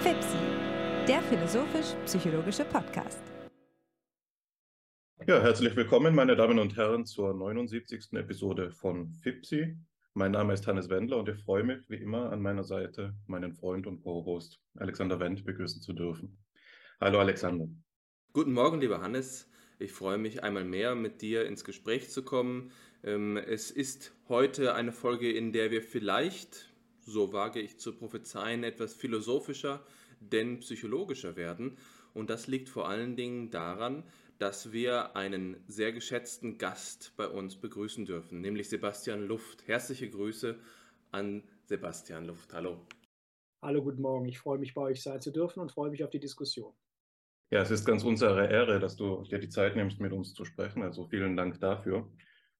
FIPSI, der philosophisch-psychologische Podcast. Ja, herzlich willkommen, meine Damen und Herren, zur 79. Episode von FIPSI. Mein Name ist Hannes Wendler und ich freue mich, wie immer, an meiner Seite meinen Freund und Co-Host Alexander Wendt begrüßen zu dürfen. Hallo Alexander. Guten Morgen, lieber Hannes. Ich freue mich einmal mehr, mit dir ins Gespräch zu kommen. Ähm, es ist heute eine Folge, in der wir vielleicht, so wage ich zu prophezeien, etwas philosophischer, denn psychologischer werden. Und das liegt vor allen Dingen daran, dass wir einen sehr geschätzten Gast bei uns begrüßen dürfen, nämlich Sebastian Luft. Herzliche Grüße an Sebastian Luft. Hallo. Hallo, guten Morgen. Ich freue mich, bei euch sein zu dürfen und freue mich auf die Diskussion. Ja, es ist ganz unsere Ehre, dass du dir die Zeit nimmst, mit uns zu sprechen. Also vielen Dank dafür.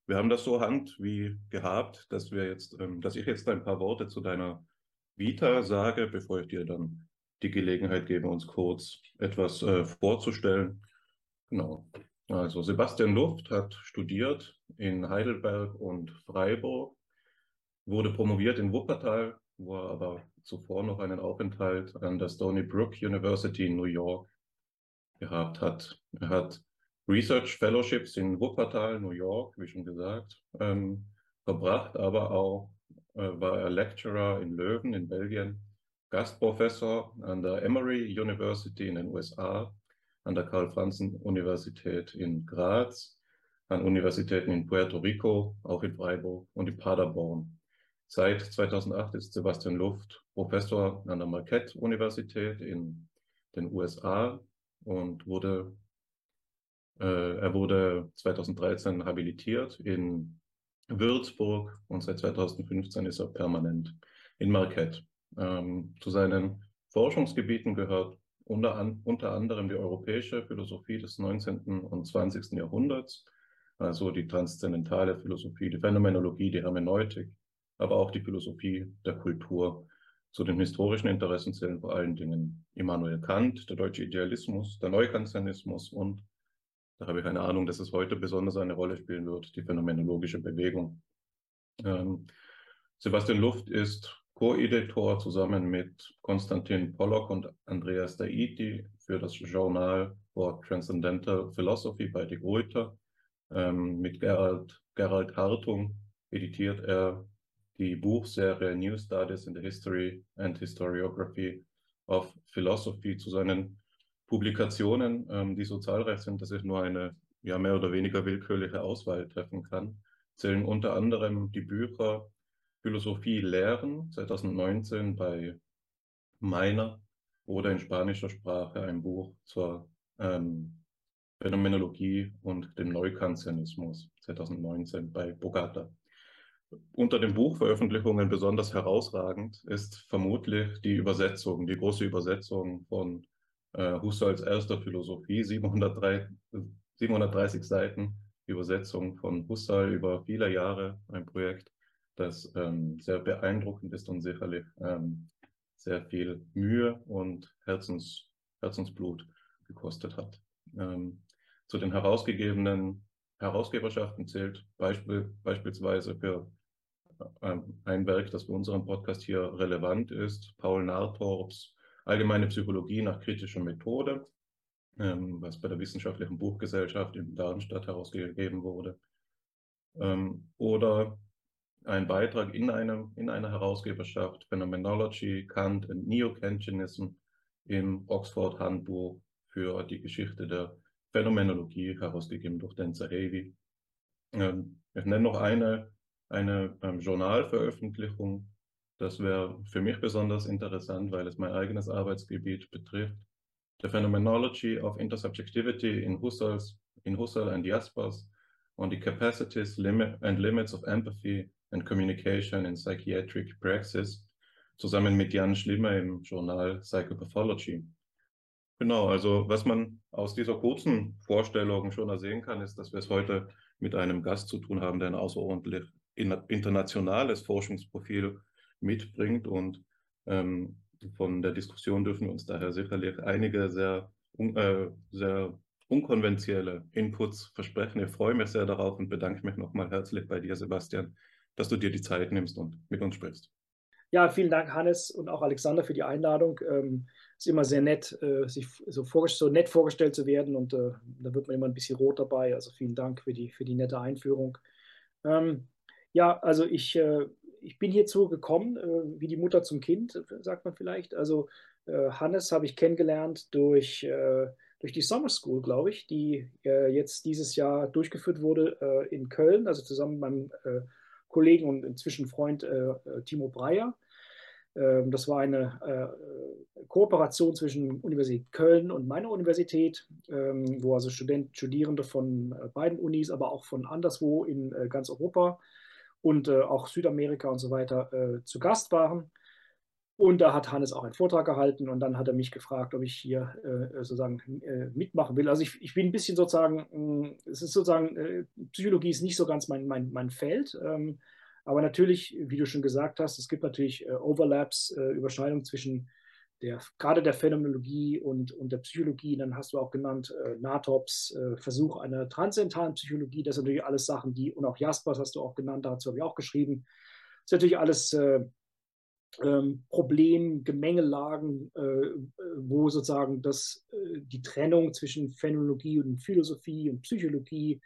Wir haben das so hand wie gehabt, dass wir jetzt, ähm, dass ich jetzt ein paar Worte zu deiner Vita sage, bevor ich dir dann die Gelegenheit gebe, uns kurz etwas äh, vorzustellen. Genau. Also Sebastian Luft hat studiert in Heidelberg und Freiburg, wurde promoviert in Wuppertal, wo er aber zuvor noch einen Aufenthalt an der Stony Brook University in New York gehabt hat. Er hat Research Fellowships in Wuppertal, New York, wie schon gesagt, ähm, verbracht, aber auch äh, war er Lecturer in Löwen in Belgien, Gastprofessor an der Emory University in den USA an der Karl-Franzen-Universität in Graz, an Universitäten in Puerto Rico, auch in Freiburg und in Paderborn. Seit 2008 ist Sebastian Luft Professor an der Marquette-Universität in den USA und wurde, er wurde 2013 habilitiert in Würzburg und seit 2015 ist er permanent in Marquette. Ähm, zu seinen Forschungsgebieten gehört unter, an, unter anderem die europäische Philosophie des 19. und 20. Jahrhunderts, also die transzendentale Philosophie, die Phänomenologie, die Hermeneutik, aber auch die Philosophie der Kultur. Zu den historischen Interessen zählen vor allen Dingen Immanuel Kant, der deutsche Idealismus, der Neukantianismus und, da habe ich eine Ahnung, dass es heute besonders eine Rolle spielen wird, die phänomenologische Bewegung. Ähm, Sebastian Luft ist Co-Editor zusammen mit Konstantin Pollock und Andreas Daiti für das Journal for Transcendental Philosophy bei De Gruyter. Ähm, mit Gerald, Gerald Hartung editiert er die Buchserie New Studies in the History and Historiography of Philosophy zu seinen Publikationen, ähm, die so zahlreich sind, dass ich nur eine ja mehr oder weniger willkürliche Auswahl treffen kann, zählen unter anderem die Bücher Philosophie lehren, 2019 bei Meiner oder in spanischer Sprache ein Buch zur ähm, Phänomenologie und dem Neukantianismus 2019 bei Bogata. Unter den Buchveröffentlichungen besonders herausragend ist vermutlich die Übersetzung, die große Übersetzung von Husserls erster Philosophie, 703, 730 Seiten Übersetzung von Husserl über viele Jahre, ein Projekt, das ähm, sehr beeindruckend ist und sicherlich ähm, sehr viel Mühe und Herzens, Herzensblut gekostet hat. Ähm, zu den herausgegebenen Herausgeberschaften zählt Beispiel, beispielsweise für ähm, ein Werk, das für unseren Podcast hier relevant ist, Paul Nartorps Allgemeine Psychologie nach kritischer Methode, ähm, was bei der Wissenschaftlichen Buchgesellschaft in Darmstadt herausgegeben wurde. Ähm, oder ein Beitrag in, einem, in einer Herausgeberschaft, Phenomenology, Kant and Neo-Kantianism im Oxford Handbuch für die Geschichte der Phänomenologie, herausgegeben durch Dan Zahavi. Ähm, ich nenne noch eine, eine ähm, Journalveröffentlichung. Das wäre für mich besonders interessant, weil es mein eigenes Arbeitsgebiet betrifft. The Phenomenology of Intersubjectivity in Husserl's, in Husserl and Jaspers on the capacities limit and limits of empathy and Communication in Psychiatric Praxis zusammen mit Jan Schlimmer im Journal Psychopathology. Genau, also was man aus dieser kurzen Vorstellung schon ersehen kann, ist, dass wir es heute mit einem Gast zu tun haben, der ein außerordentlich internationales Forschungsprofil mitbringt und ähm, von der Diskussion dürfen wir uns daher sicherlich einige sehr, äh, sehr unkonventionelle Inputs versprechen. Ich freue mich sehr darauf und bedanke mich nochmal herzlich bei dir, Sebastian, dass du dir die Zeit nimmst und mit uns sprichst. Ja, vielen Dank, Hannes und auch Alexander, für die Einladung. Ähm, ist immer sehr nett, äh, sich so, so, nett vorgestellt zu werden und äh, da wird man immer ein bisschen rot dabei. Also vielen Dank für die, für die nette Einführung. Ähm, ja, also ich, äh, ich bin hierzu gekommen, äh, wie die Mutter zum Kind, sagt man vielleicht. Also äh, Hannes habe ich kennengelernt durch, äh, durch die Summer School, glaube ich, die jetzt dieses Jahr durchgeführt wurde in Köln, also zusammen mit meinem Kollegen und inzwischen Freund äh, äh, Timo Breyer. Ähm, das war eine äh, Kooperation zwischen Universität Köln und meiner Universität, ähm, wo also Studenten, Studierende von beiden Unis, aber auch von anderswo in ganz Europa und auch Südamerika und so weiter zu Gast waren. Und da hat Hannes auch einen Vortrag gehalten und dann hat er mich gefragt, ob ich hier äh, sozusagen äh, mitmachen will. Also ich, ich, bin ein bisschen sozusagen, mh, es ist sozusagen, äh, Psychologie ist nicht so ganz mein, mein, mein Feld. Ähm, aber natürlich, wie du schon gesagt hast, es gibt natürlich äh, Overlaps, äh, Überschneidungen zwischen der, gerade der Phänomenologie und, und der Psychologie. Dann hast du auch genannt äh, NATOPS, Versuch einer transzendentalen Psychologie. Das sind natürlich alles Sachen, die, und auch Jaspers hast du auch genannt, dazu habe ich auch geschrieben. Das ist natürlich alles ähm, Problem, Gemengelagen, äh, wo sozusagen das, äh, die Trennung zwischen Phänomenologie und Philosophie und Psychologie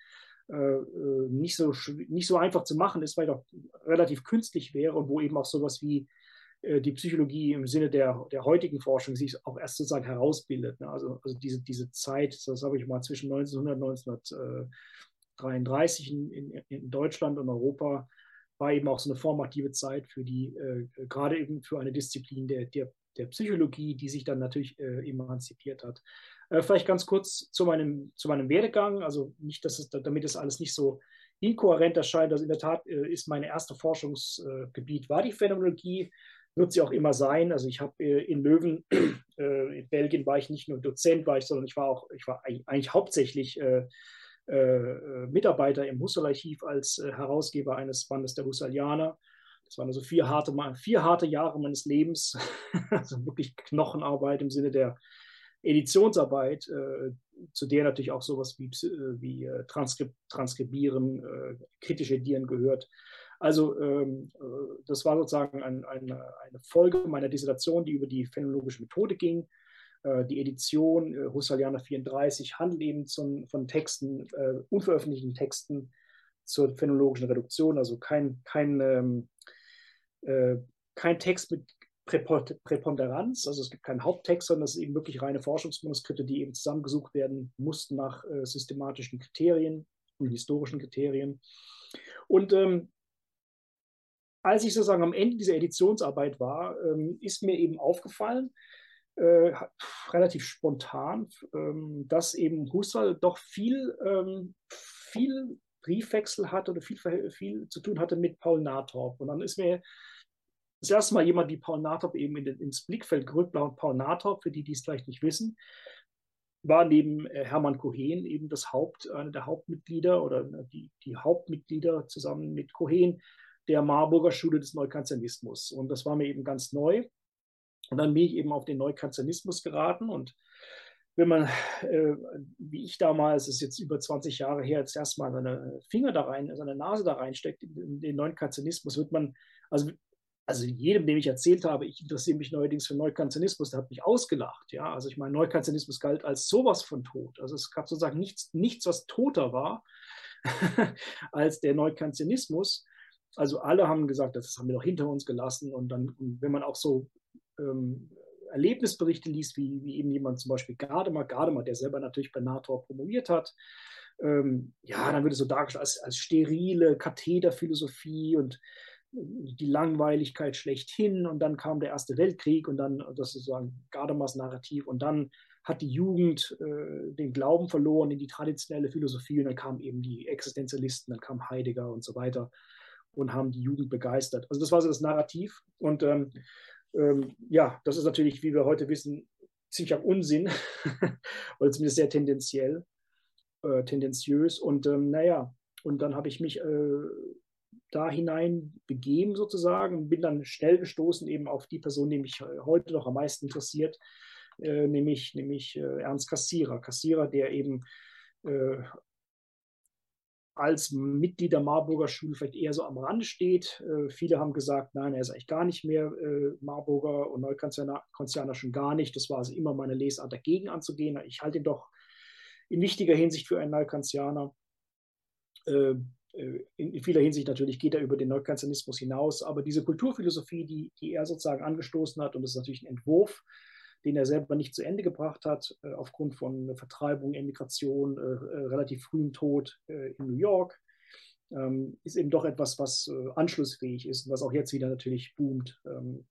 äh, äh nicht, so, nicht so einfach zu machen ist, weil doch relativ künstlich wäre und wo eben auch sowas wie äh, die Psychologie im Sinne der, der heutigen Forschung sich auch erst sozusagen herausbildet. Ne? Also, also diese, diese Zeit, das habe ich mal zwischen 1900 und 1933 in, in, in Deutschland und Europa, war eben auch so eine formative Zeit für die, äh, gerade eben für eine Disziplin der, der, der Psychologie, die sich dann natürlich äh, emanzipiert hat. Äh, vielleicht ganz kurz zu meinem, zu meinem Werdegang, also nicht, dass es, damit es alles nicht so inkohärent erscheint. Also in der Tat äh, ist mein erstes Forschungsgebiet war die Phänomenologie, wird sie auch immer sein. Also ich habe äh, in Löwen, äh, in Belgien war ich nicht nur Dozent, war ich, sondern ich war auch, ich war eigentlich hauptsächlich äh, äh, Mitarbeiter im Husserl-Archiv als äh, Herausgeber eines Bandes der Husserlianer. Das waren also vier harte, vier harte Jahre meines Lebens, also wirklich Knochenarbeit im Sinne der Editionsarbeit, zu der natürlich auch sowas wie, wie Transkrib Transkribieren, kritische Edieren gehört. Also ähm, das war sozusagen ein, ein, eine Folge meiner Dissertation, die über die phänomenologische Methode ging. Äh, die Edition äh, Husserlianer 34 handelt eben zum, von Texten, äh, unveröffentlichten Texten zur phänomenologischen Reduktion, also kein, kein, ähm, äh, kein Text mit Präponderanz, also es gibt keinen Haupttext, sondern es sind eben wirklich reine Forschungsmanuskripte, die eben zusammengesucht werden mussten nach äh, systematischen Kriterien und historischen Kriterien. Und ähm, als ich sozusagen am Ende dieser Editionsarbeit war, ähm, ist mir eben aufgefallen, äh, relativ spontan, ähm, dass eben Husserl doch viel, ähm, viel Briefwechsel hatte oder viel, viel zu tun hatte mit Paul Nathorp. Und dann ist mir das erste Mal jemand wie Paul Nathorp eben ins Blickfeld gerückt. Paul Nathorp, für die, die es vielleicht nicht wissen, war neben äh, Hermann Cohen eben das Haupt, einer der Hauptmitglieder oder äh, die, die Hauptmitglieder zusammen mit Cohen der Marburger Schule des Neukantianismus. Und das war mir eben ganz neu. Und dann bin ich eben auf den Neukantianismus geraten und wenn man, äh, wie ich damals, das ist jetzt über 20 Jahre her, jetzt erstmal seine Finger da rein, seine Nase da reinsteckt in, den Neukantianismus, wird man, also, also jedem, dem ich erzählt habe, ich interessiere mich neuerdings für Neukantianismus, der hat mich ausgelacht. Ja? Also ich meine, Neukantianismus galt als sowas von tot. Also es gab sozusagen nichts, nichts was toter war als der Neukantianismus. Also alle haben gesagt, das haben wir doch hinter uns gelassen. Und dann, wenn man auch so ähm, Erlebnisberichte liest, wie, wie eben jemand zum Beispiel Gadamer, Gadamer, der selber natürlich bei NATO promoviert hat, ähm, ja, dann wird es so dargestellt als, als sterile Kathederphilosophie und die Langweiligkeit schlechthin. Und dann kam der Erste Weltkrieg und dann, das ist sozusagen Gadamers Narrativ. Und dann hat die Jugend äh, den Glauben verloren in die traditionelle Philosophie. Und dann kamen eben die Existenzialisten, dann kam Heidegger und so weiter und haben die Jugend begeistert. Also das war so das Narrativ und ähm, ähm, ja, das ist natürlich, wie wir heute wissen, ziemlicher Unsinn oder zumindest sehr tendenziell, äh, tendenziös. Und ähm, naja, und dann habe ich mich äh, da hinein begeben sozusagen und bin dann schnell gestoßen eben auf die Person, die mich äh, heute noch am meisten interessiert, äh, nämlich, nämlich äh, Ernst Kassierer. Kassierer, der eben äh, als Mitglied der Marburger Schule vielleicht eher so am Rande steht. Äh, viele haben gesagt, nein, er ist eigentlich gar nicht mehr äh, Marburger und Neukonzerner schon gar nicht. Das war also immer meine Lesart dagegen anzugehen. Ich halte ihn doch in wichtiger Hinsicht für einen Neukantianer. Äh, äh, in vieler Hinsicht natürlich geht er über den Neukantianismus hinaus, aber diese Kulturphilosophie, die, die er sozusagen angestoßen hat, und das ist natürlich ein Entwurf, den er selber nicht zu Ende gebracht hat, äh, aufgrund von Vertreibung, Emigration, äh, relativ frühem Tod in New York, ähm, ist eben doch etwas, was anschlussfähig ist und was auch jetzt wieder natürlich boomt. Ähm,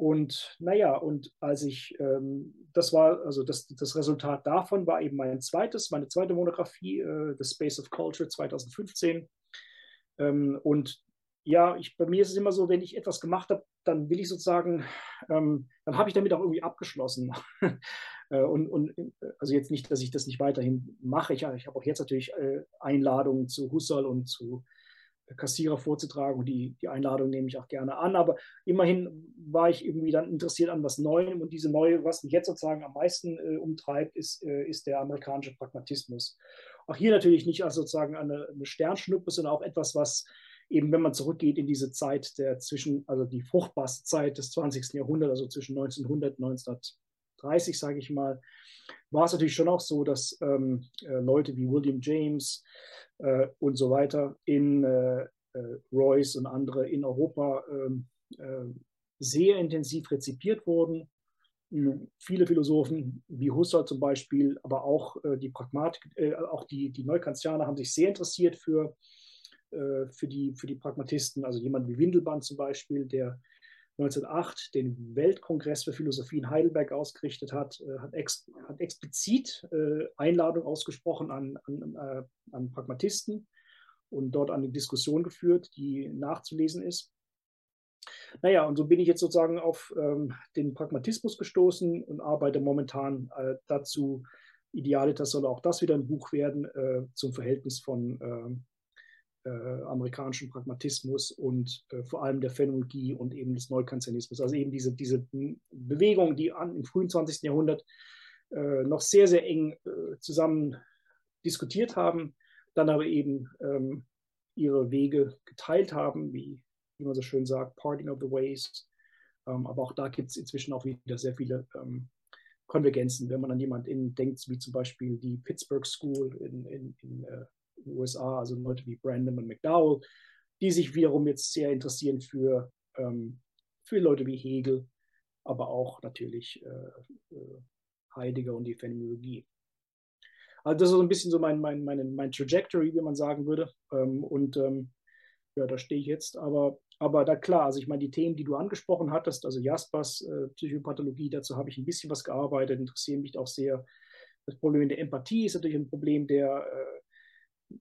und naja, und als ich, ähm, das war, also das, das Resultat davon war eben mein zweites, meine zweite Monographie, äh, The Space of Culture 2015. Ähm, und ja, ich, bei mir ist es immer so, wenn ich etwas gemacht habe, dann will ich sozusagen, ähm, dann habe ich damit auch irgendwie abgeschlossen. äh, und, und also jetzt nicht, dass ich das nicht weiterhin mache. Ich, ich habe auch jetzt natürlich äh, Einladungen zu Husserl und zu Kassierer vorzutragen und die, die Einladung nehme ich auch gerne an. Aber immerhin war ich irgendwie dann interessiert an was Neuem und diese neue, was mich jetzt sozusagen am meisten äh, umtreibt, ist, äh, ist der amerikanische Pragmatismus. Auch hier natürlich nicht als sozusagen eine, eine Sternschnuppe, sondern auch etwas, was eben, wenn man zurückgeht in diese Zeit der zwischen, also die fruchtbarste Zeit des 20. Jahrhunderts, also zwischen 1900 und 1930, sage ich mal, war es natürlich schon auch so, dass ähm, äh, Leute wie William James, äh, und so weiter in äh, äh, Royce und andere in Europa ähm, sehr intensiv rezipiert wurden. Hm, viele Philosophen wie Husserl zum Beispiel, aber auch die Pragmatik, auch die, die Neukantianer haben sich sehr interessiert für, für, die, für die Pragmatisten. Also jemand wie Windelband zum Beispiel, der 1908 den Weltkongress für Philosophie in Heidelberg ausgerichtet hat, äh, hat, ex, hat explizit äh, Einladung ausgesprochen an, an, äh, an, Pragmatisten und dort eine Diskussion geführt, die nachzulesen ist. Naja, und so bin ich jetzt sozusagen auf ähm, den Pragmatismus gestoßen und arbeite momentan äh, dazu, Idealitas soll auch das wieder ein Buch werden, äh, zum Verhältnis von ähm, äh, amerikanischen Pragmatismus und äh, vor allem der Phänomenologie und eben des Neukantianismus. Also eben diese, diese Bewegung, die an, im frühen 20. Jahrhundert äh, noch sehr, sehr eng äh, zusammen diskutiert haben, dann aber eben ähm, ihre Wege geteilt haben, wie, wie man so schön sagt, Parting of the Ways. Ähm, aber auch da gibt es inzwischen auch wieder sehr viele ähm, Konvergenzen, wenn man an jemanden denkt, wie zum Beispiel die Pittsburgh School in, in, in äh, in den USA, also Leute wie Brandon und McDowell, die sich wiederum jetzt sehr interessieren für, ähm, für Leute wie Hegel, aber auch natürlich äh, äh, Heidegger und die Phänomenologie. Also das ist so ein bisschen so mein, mein, mein, mein Trajectory, wie man sagen würde. Ähm, und ähm, ja, da stehe ich jetzt. Aber, aber da klar, also ich meine, die Themen, die du angesprochen hattest, also Jaspers äh, Psychopathologie, dazu habe ich ein bisschen was gearbeitet, interessieren mich auch sehr. Das Problem der Empathie ist natürlich ein Problem der äh,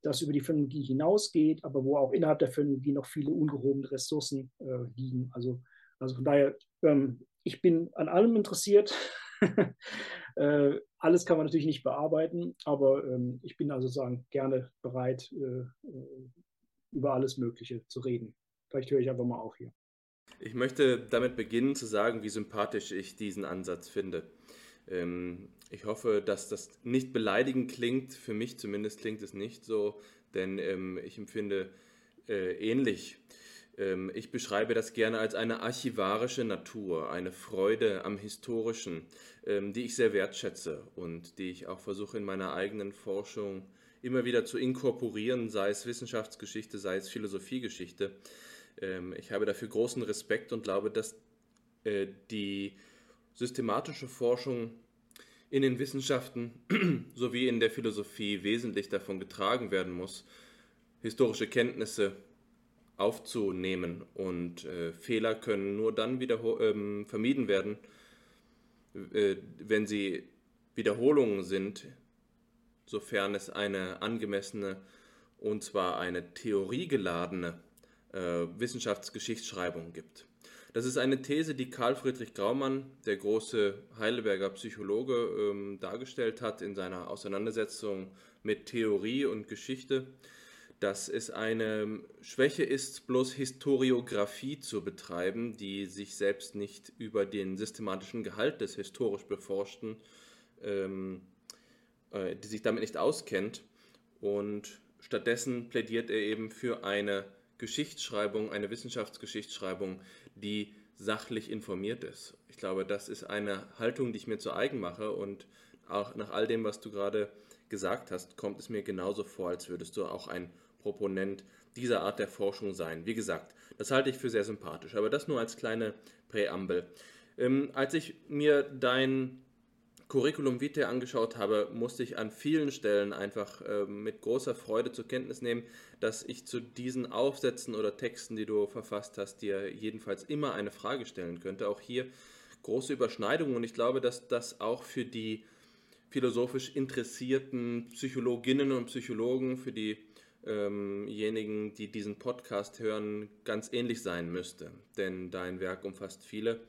das über die Phänomenologie hinausgeht, aber wo auch innerhalb der Phänomenologie noch viele ungehobene Ressourcen äh, liegen. Also, also von daher, ähm, ich bin an allem interessiert. äh, alles kann man natürlich nicht bearbeiten, aber ähm, ich bin also sagen gerne bereit, äh, äh, über alles Mögliche zu reden. Vielleicht höre ich einfach mal auf hier. Ich möchte damit beginnen zu sagen, wie sympathisch ich diesen Ansatz finde. Ähm, ich hoffe, dass das nicht beleidigend klingt. Für mich zumindest klingt es nicht so, denn ähm, ich empfinde äh, ähnlich. Ähm, ich beschreibe das gerne als eine archivarische Natur, eine Freude am Historischen, die ich sehr wertschätze und die ich auch versuche in meiner eigenen Forschung immer wieder zu inkorporieren, sei es Wissenschaftsgeschichte, sei es Philosophiegeschichte. Ich habe dafür großen Respekt und glaube, dass äh, die systematische Forschung in den Wissenschaften sowie in der Philosophie wesentlich davon getragen werden muss, historische Kenntnisse aufzunehmen und äh, Fehler können nur dann ähm, vermieden werden, äh, wenn sie Wiederholungen sind, sofern es eine angemessene und zwar eine theoriegeladene äh, Wissenschaftsgeschichtsschreibung gibt. Das ist eine These, die Karl Friedrich Graumann, der große Heidelberger Psychologe, ähm, dargestellt hat in seiner Auseinandersetzung mit Theorie und Geschichte, dass es eine Schwäche ist, bloß Historiographie zu betreiben, die sich selbst nicht über den systematischen Gehalt des historisch Beforschten, ähm, äh, die sich damit nicht auskennt. Und stattdessen plädiert er eben für eine Geschichtsschreibung, eine Wissenschaftsgeschichtsschreibung, die sachlich informiert ist. Ich glaube, das ist eine Haltung, die ich mir zu eigen mache und auch nach all dem, was du gerade gesagt hast, kommt es mir genauso vor, als würdest du auch ein Proponent dieser Art der Forschung sein. Wie gesagt, das halte ich für sehr sympathisch, aber das nur als kleine Präambel. Ähm, als ich mir dein Curriculum Vitae angeschaut habe, musste ich an vielen Stellen einfach äh, mit großer Freude zur Kenntnis nehmen, dass ich zu diesen Aufsätzen oder Texten, die du verfasst hast, dir jedenfalls immer eine Frage stellen könnte. Auch hier große Überschneidungen und ich glaube, dass das auch für die philosophisch interessierten Psychologinnen und Psychologen, für diejenigen, ähm die diesen Podcast hören, ganz ähnlich sein müsste. Denn dein Werk umfasst viele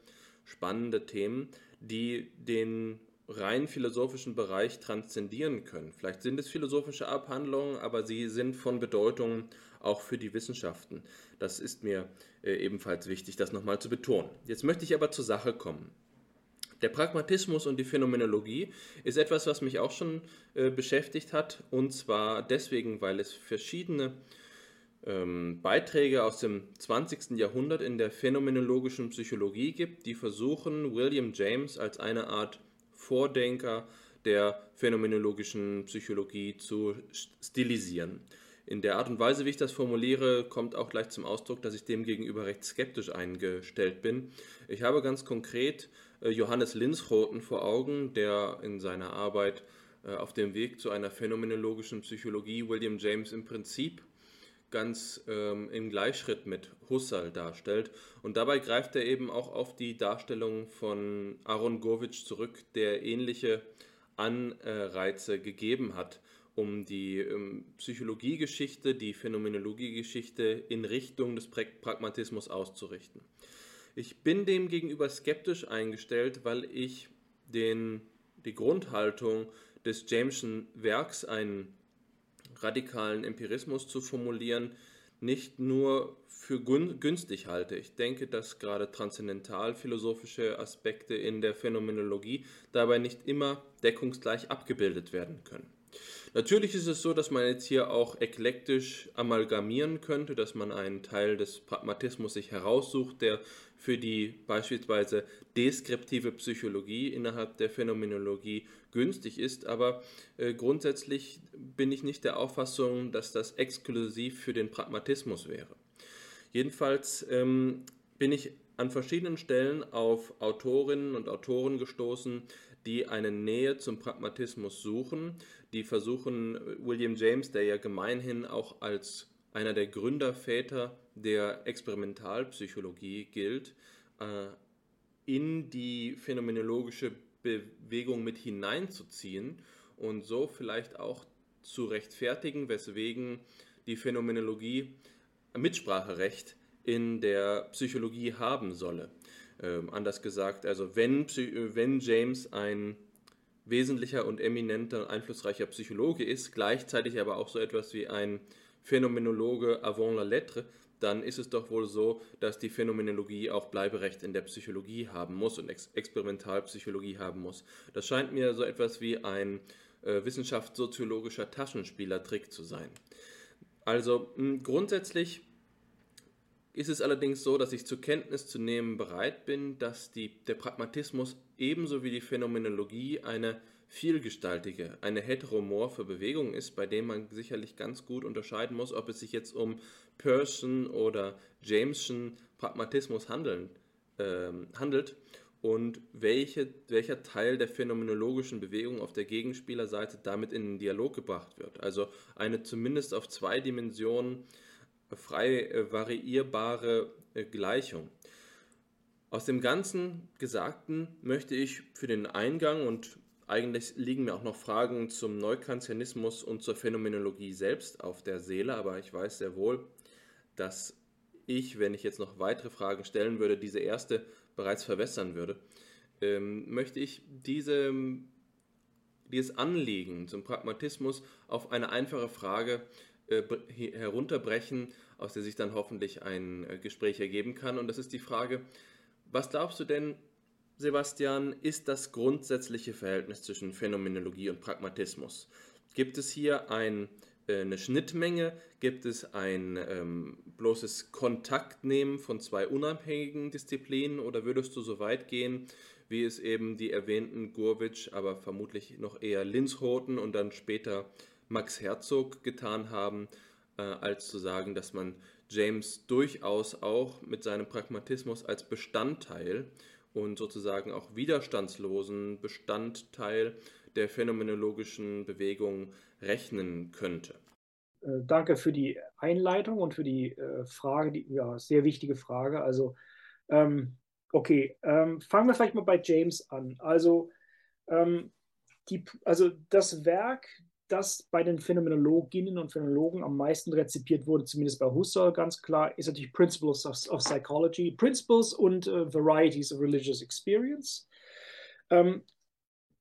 spannende Themen, die den rein philosophischen Bereich transzendieren können. Vielleicht sind es philosophische Abhandlungen, aber sie sind von Bedeutung auch für die Wissenschaften. Das ist mir äh, ebenfalls wichtig, das nochmal zu betonen. Jetzt möchte ich aber zur Sache kommen. Der Pragmatismus und die Phänomenologie ist etwas, was mich auch schon äh, beschäftigt hat, und zwar deswegen, weil es verschiedene ähm, Beiträge aus dem 20. Jahrhundert in der phänomenologischen Psychologie gibt, die versuchen, William James als eine Art Vordenker der phänomenologischen Psychologie zu stilisieren. In der Art und Weise, wie ich das formuliere, kommt auch gleich zum Ausdruck, dass ich dem gegenüber recht skeptisch eingestellt bin. Ich habe ganz konkret äh, Johannes Linschoten vor Augen, der in seiner Arbeit äh, auf dem Weg zu einer phänomenologischen Psychologie William James im Prinzip ganz ähm, im Gleichschritt mit Husserl darstellt. Und dabei greift er eben auch auf die Darstellung von Aaron Govic zurück, der ähnliche Anreize gegeben hat, um die ähm, Psychologiegeschichte, die Phänomenologiegeschichte in Richtung des Pragmatismus auszurichten. Ich bin dem gegenüber skeptisch eingestellt, weil ich den, die Grundhaltung des Jameson Werks, einen radikalen Empirismus zu formulieren, nicht nur für günstig halte. Ich denke, dass gerade transzendentalphilosophische Aspekte in der Phänomenologie dabei nicht immer deckungsgleich abgebildet werden können. Natürlich ist es so, dass man jetzt hier auch eklektisch amalgamieren könnte, dass man einen Teil des Pragmatismus sich heraussucht, der für die beispielsweise deskriptive Psychologie innerhalb der Phänomenologie günstig ist, aber äh, grundsätzlich bin ich nicht der Auffassung, dass das exklusiv für den Pragmatismus wäre. Jedenfalls ähm, bin ich an verschiedenen Stellen auf Autorinnen und Autoren gestoßen, die eine Nähe zum Pragmatismus suchen, die versuchen, William James, der ja gemeinhin auch als einer der Gründerväter der Experimentalpsychologie gilt, äh, in die phänomenologische Bewegung mit hineinzuziehen und so vielleicht auch zu rechtfertigen, weswegen die Phänomenologie Mitspracherecht in der Psychologie haben solle. Ähm, anders gesagt, also wenn, wenn James ein wesentlicher und eminenter, einflussreicher Psychologe ist, gleichzeitig aber auch so etwas wie ein Phänomenologe avant la lettre, dann ist es doch wohl so, dass die Phänomenologie auch Bleiberecht in der Psychologie haben muss und Ex Experimentalpsychologie haben muss. Das scheint mir so etwas wie ein äh, wissenschaftssoziologischer Taschenspielertrick zu sein. Also mh, grundsätzlich ist es allerdings so, dass ich zur Kenntnis zu nehmen bereit bin, dass die, der Pragmatismus ebenso wie die Phänomenologie eine vielgestaltige, eine heteromorphe Bewegung ist, bei dem man sicherlich ganz gut unterscheiden muss, ob es sich jetzt um Peirson oder Jameson Pragmatismus handeln, äh, handelt und welche, welcher Teil der phänomenologischen Bewegung auf der Gegenspielerseite damit in den Dialog gebracht wird. Also eine zumindest auf zwei Dimensionen frei äh, variierbare äh, Gleichung. Aus dem ganzen Gesagten möchte ich für den Eingang und eigentlich liegen mir auch noch Fragen zum Neukantianismus und zur Phänomenologie selbst auf der Seele, aber ich weiß sehr wohl, dass ich, wenn ich jetzt noch weitere Fragen stellen würde, diese erste bereits verwässern würde. Ähm, möchte ich diese, dieses Anliegen zum Pragmatismus auf eine einfache Frage äh, herunterbrechen, aus der sich dann hoffentlich ein äh, Gespräch ergeben kann. Und das ist die Frage, was glaubst du denn, Sebastian, ist das grundsätzliche Verhältnis zwischen Phänomenologie und Pragmatismus? Gibt es hier ein äh, eine Schnittmenge? Gibt es ein ähm, bloßes Kontaktnehmen von zwei unabhängigen Disziplinen oder würdest du so weit gehen, wie es eben die erwähnten Gurwitsch, aber vermutlich noch eher Linshoten und dann später Max Herzog getan haben, äh, als zu sagen, dass man James durchaus auch mit seinem Pragmatismus als Bestandteil und sozusagen auch widerstandslosen Bestandteil der phänomenologischen Bewegung rechnen könnte. Äh, danke für die Einleitung und für die äh, Frage, die ja sehr wichtige Frage. Also ähm, okay, ähm, fangen wir vielleicht mal bei James an. Also ähm, die, also das Werk, das bei den Phänomenologinnen und Phänomenologen am meisten rezipiert wurde, zumindest bei Husserl ganz klar, ist natürlich Principles of, of Psychology, Principles und uh, Varieties of Religious Experience. Ähm,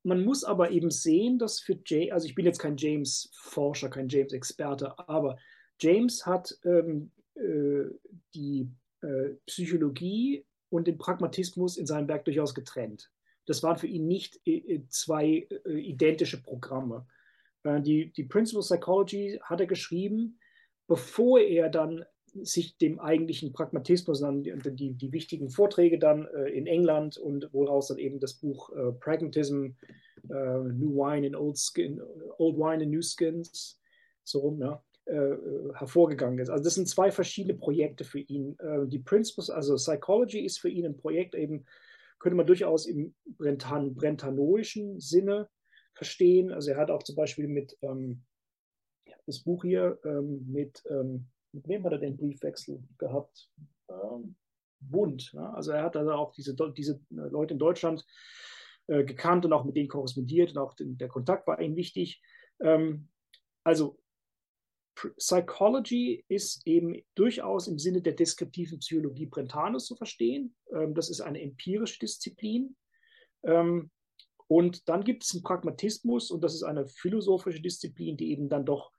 man muss aber eben sehen, dass für James, also ich bin jetzt kein James-Forscher, kein James-Experte, aber James hat ähm, äh, die äh, Psychologie und den Pragmatismus in seinem Werk durchaus getrennt. Das waren für ihn nicht äh, zwei äh, identische Programme. Äh, die, die Principle Psychology hat er geschrieben, bevor er dann sich dem eigentlichen Pragmatismus, dann die, die, wichtigen Vorträge dann äh, in England und woraus dann eben das Buch äh, Pragmatism, äh, New Wine in Old Skin, Old Wine in New Skins, so rum, ja, äh, hervorgegangen ist. Also das sind zwei verschiedene Projekte für ihn. Äh, die Principles, also Psychology ist für ihn ein Projekt eben, könnte man durchaus im Brentan, brentanoischen Sinne verstehen. Also er hat auch zum Beispiel mit ähm, das Buch hier ähm, mit, ähm, mit wem hat er den Briefwechsel gehabt? Ähm, Bund. Ja? Also er hat also auch diese, diese äh, Leute in Deutschland äh, gekannt und auch mit denen korrespondiert und auch den, der Kontakt war ihm wichtig. Ähm, also Psychology ist eben durchaus im Sinne der deskriptiven Psychologie Brentanos zu verstehen. Ähm, das ist eine empirische Disziplin. Ähm, und dann gibt es einen Pragmatismus und das ist eine philosophische Disziplin, die eben dann doch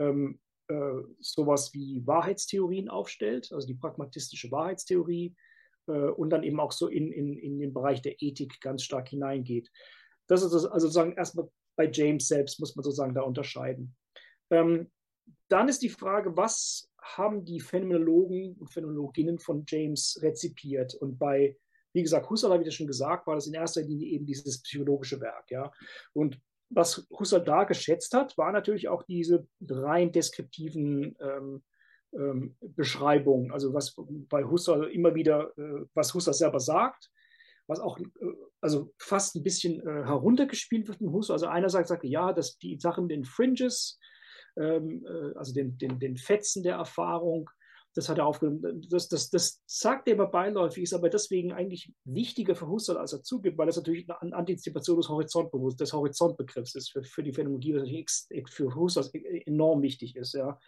ähm, äh, sowas wie Wahrheitstheorien aufstellt, also die pragmatistische Wahrheitstheorie äh, und dann eben auch so in, in, in den Bereich der Ethik ganz stark hineingeht. Das ist also sozusagen erstmal bei James selbst muss man sozusagen da unterscheiden. Ähm, dann ist die Frage, was haben die Phänomenologen und Phänomenologinnen von James rezipiert? Und bei wie gesagt, Husserl, habe ich das schon gesagt, war das in erster Linie eben dieses psychologische Werk. Ja? Und was Husserl da geschätzt hat, war natürlich auch diese rein deskriptiven ähm, ähm, Beschreibungen. Also was bei Husserl immer wieder, äh, was Husserl selber sagt, was auch äh, also fast ein bisschen äh, heruntergespielt wird von Husserl. Also einerseits sagt er, ja, dass die Sachen den Fringes, ähm, äh, also den, den, den Fetzen der Erfahrung, das hat er aufgenommen. Das, das, das sagt er immer beiläufig, ist aber deswegen eigentlich wichtiger für Husserl, als er zugibt, weil das natürlich eine Antizipation des Horizontbewusst, des Horizontbegriffs ist für, für die Phänomenologie, was natürlich für Husserl enorm wichtig ist, ja,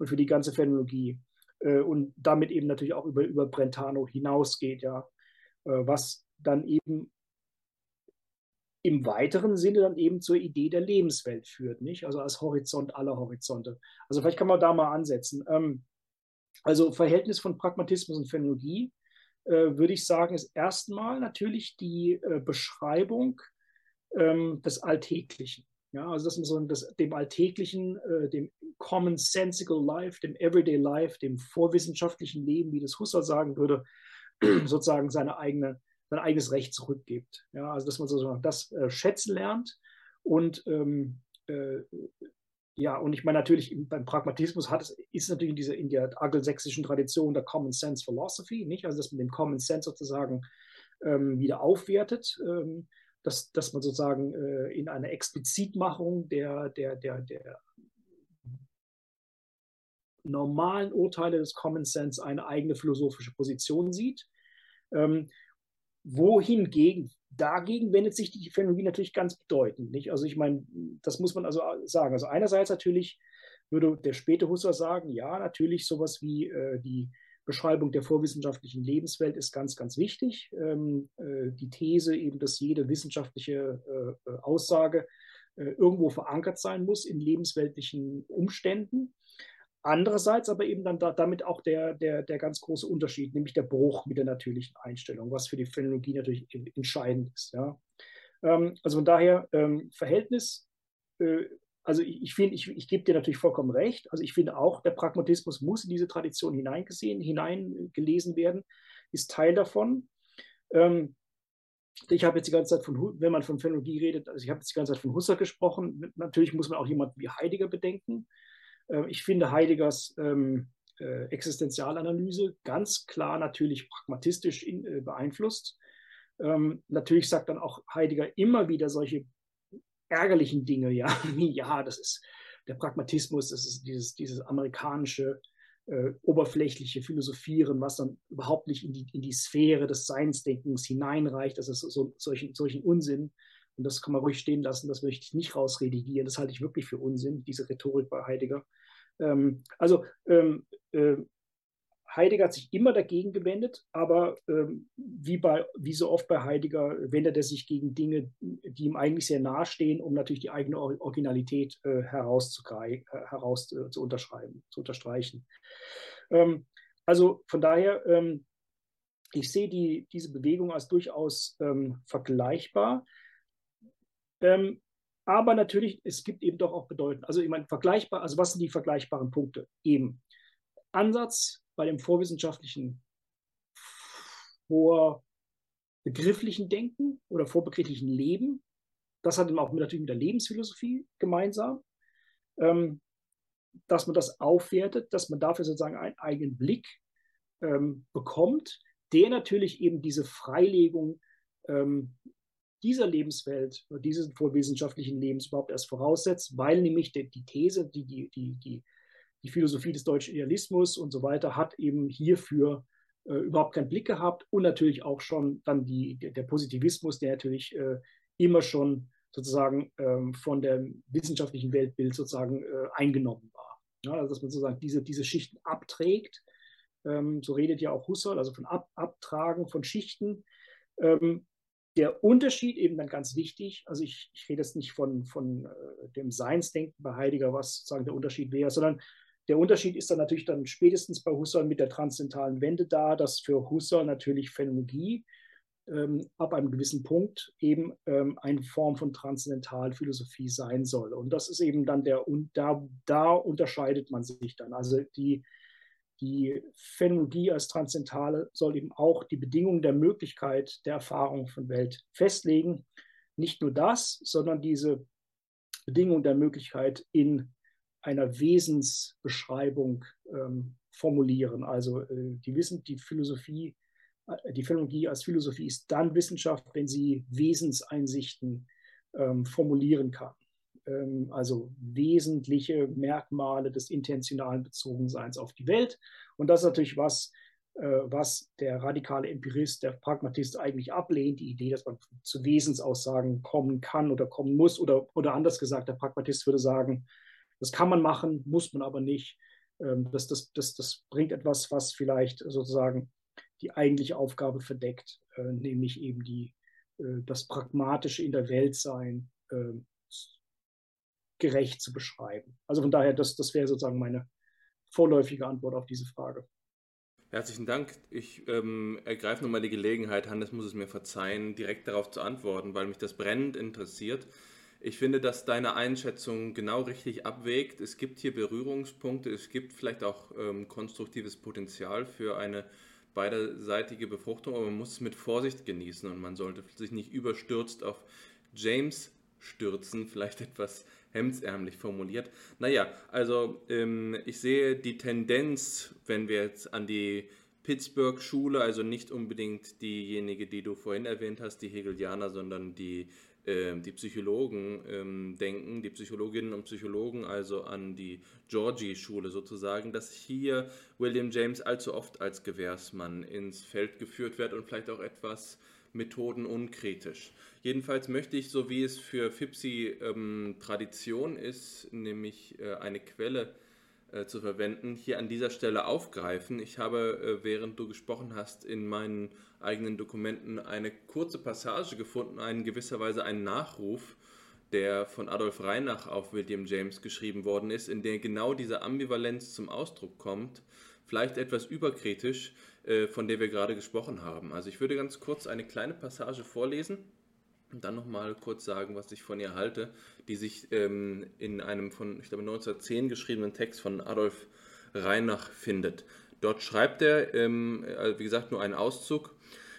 und für die ganze Phänomenologie. Äh, und damit eben natürlich auch über, über Brentano hinausgeht, ja, äh, was dann eben im weiteren Sinne dann eben zur Idee der Lebenswelt führt, nicht? Also als Horizont aller Horizonte. Also vielleicht kann man da mal ansetzen. Ähm, also Verhältnis von Pragmatismus und Phänologie, äh, würde ich sagen, ist erstmal natürlich die äh, Beschreibung ähm, des Alltäglichen. Ja, also dass man so das, dem Alltäglichen, äh, dem commonsensical life, dem everyday life, dem vorwissenschaftlichen Leben, wie das Husserl sagen würde, sozusagen seine eigene, sein eigenes Recht zurückgibt. Ja, also dass man sozusagen das äh, schätzen lernt und ähm, äh, ja, und ich meine natürlich beim Pragmatismus hat es, ist natürlich in, dieser, in der angelsächsischen Tradition der Common Sense Philosophy, nicht? Also dass man den Common Sense sozusagen ähm, wieder aufwertet, ähm, dass, dass man sozusagen äh, in einer Explizitmachung der, der, der, der normalen Urteile des Common Sense eine eigene philosophische Position sieht. Ähm, wohingegen dagegen wendet sich die Phänomenologie natürlich ganz bedeutend. Nicht? Also ich meine, das muss man also sagen. Also einerseits natürlich würde der späte Husserl sagen, ja, natürlich sowas wie äh, die Beschreibung der vorwissenschaftlichen Lebenswelt ist ganz, ganz wichtig. Ähm, äh, die These eben, dass jede wissenschaftliche äh Aussage äh, irgendwo verankert sein muss in lebensweltlichen Umständen. Andererseits aber eben dann da, damit auch der, der, der ganz große Unterschied, nämlich der Bruch mit der natürlichen Einstellung, was für die Phänomenologie natürlich entscheidend ist. Ja. Ähm, also von daher ähm, Verhältnis äh, also ich, ich finde, ich, ich gebe dir natürlich vollkommen recht. Also ich finde auch, der Pragmatismus muss in diese Tradition hineingesehen, hineingelesen werden, ist Teil davon. Ähm, ich habe jetzt die ganze Zeit von, wenn man von Phänologie redet, also ich habe jetzt die ganze Zeit von Husserl gesprochen. Natürlich muss man auch jemanden wie Heidegger bedenken. Äh, ich finde Heideggers ähm, äh, Existenzialanalyse ganz klar natürlich pragmatistisch in, äh, beeinflusst. Ähm, natürlich sagt dann auch Heidegger immer wieder solche ärgerlichen Dinge, ja, ja, das ist der Pragmatismus, das ist dieses, dieses amerikanische äh, oberflächliche Philosophieren, was dann überhaupt nicht in die, in die Sphäre des Seinsdenkens hineinreicht. Das ist so, solchen, solchen Unsinn. Und das kann man ruhig stehen lassen, das möchte ich nicht rausredigieren. Das halte ich wirklich für Unsinn, diese Rhetorik bei Heidegger. Ähm, also ähm, äh, Heidegger hat sich immer dagegen gewendet, aber ähm, wie, bei, wie so oft bei Heidegger wendet er sich gegen Dinge, die ihm eigentlich sehr nahestehen, um natürlich die eigene Originalität äh, äh, heraus äh, zu unterschreiben, zu unterstreichen. Ähm, also von daher, ähm, ich sehe die, diese Bewegung als durchaus ähm, vergleichbar. Ähm, aber natürlich, es gibt eben doch auch bedeutend, also ich meine, vergleichbar, also was sind die vergleichbaren Punkte? Eben Ansatz bei dem vorwissenschaftlichen, vorbegrifflichen Denken oder vorbegrifflichen Leben. Das hat eben auch natürlich mit der Lebensphilosophie gemeinsam, ähm, dass man das aufwertet, dass man dafür sozusagen einen eigenen Blick ähm, bekommt, der natürlich eben diese Freilegung ähm, dieser Lebenswelt, dieses vorwissenschaftlichen Lebens überhaupt erst voraussetzt, weil nämlich die, die These, die, die, die, die Philosophie des deutschen Idealismus und so weiter hat eben hierfür äh, überhaupt keinen Blick gehabt und natürlich auch schon dann die, der, der Positivismus, der natürlich äh, immer schon sozusagen ähm, von dem wissenschaftlichen Weltbild sozusagen äh, eingenommen war. Ja, also dass man sozusagen diese, diese Schichten abträgt. Ähm, so redet ja auch Husserl, also von Ab Abtragen von Schichten. Ähm, der Unterschied eben dann ganz wichtig, also ich, ich rede jetzt nicht von, von äh, dem Seinsdenken bei Heidegger, was sozusagen der Unterschied wäre, sondern der Unterschied ist dann natürlich dann spätestens bei Husserl mit der transzendentalen Wende da, dass für Husserl natürlich Phänomenologie ähm, ab einem gewissen Punkt eben ähm, eine Form von Transzendentalphilosophie sein soll. Und das ist eben dann der, und da, da unterscheidet man sich dann. Also die, die Phänomenologie als Transzendentale soll eben auch die Bedingungen der Möglichkeit der Erfahrung von Welt festlegen. Nicht nur das, sondern diese Bedingungen der Möglichkeit in einer Wesensbeschreibung ähm, formulieren. Also äh, die Wissen, die Philosophie, äh, die Phänomenologie als Philosophie ist dann Wissenschaft, wenn sie Wesenseinsichten ähm, formulieren kann. Ähm, also wesentliche Merkmale des intentionalen Bezogenseins auf die Welt. Und das ist natürlich was, äh, was der radikale Empirist, der Pragmatist eigentlich ablehnt, die Idee, dass man zu Wesensaussagen kommen kann oder kommen muss. Oder, oder anders gesagt, der Pragmatist würde sagen, das kann man machen, muss man aber nicht. Ähm, das, das, das, das bringt etwas, was vielleicht sozusagen die eigentliche Aufgabe verdeckt, äh, nämlich eben die, äh, das Pragmatische in der Welt sein ähm, gerecht zu beschreiben. Also von daher, das, das wäre sozusagen meine vorläufige Antwort auf diese Frage. Herzlichen Dank. Ich ähm, ergreife nochmal die Gelegenheit, Hannes muss es mir verzeihen, direkt darauf zu antworten, weil mich das brennend interessiert. Ich finde, dass deine Einschätzung genau richtig abwägt. Es gibt hier Berührungspunkte, es gibt vielleicht auch ähm, konstruktives Potenzial für eine beiderseitige Befruchtung, aber man muss es mit Vorsicht genießen und man sollte sich nicht überstürzt auf James stürzen, vielleicht etwas hemdsärmlich formuliert. Naja, also ähm, ich sehe die Tendenz, wenn wir jetzt an die Pittsburgh-Schule, also nicht unbedingt diejenige, die du vorhin erwähnt hast, die Hegelianer, sondern die ähm, die Psychologen ähm, denken, die Psychologinnen und Psychologen, also an die Georgie-Schule sozusagen, dass hier William James allzu oft als Gewährsmann ins Feld geführt wird und vielleicht auch etwas methodenunkritisch. Jedenfalls möchte ich, so wie es für Fipsi ähm, Tradition ist, nämlich äh, eine Quelle äh, zu verwenden, hier an dieser Stelle aufgreifen. Ich habe, äh, während du gesprochen hast, in meinen eigenen Dokumenten eine kurze Passage gefunden, einen gewisserweise einen Nachruf, der von Adolf Reinach auf William James geschrieben worden ist, in der genau diese Ambivalenz zum Ausdruck kommt, vielleicht etwas überkritisch, von der wir gerade gesprochen haben. Also ich würde ganz kurz eine kleine Passage vorlesen und dann nochmal kurz sagen, was ich von ihr halte, die sich ähm, in einem von, ich glaube, 1910 geschriebenen Text von Adolf Reinach findet. Dort schreibt er, ähm, wie gesagt, nur einen Auszug.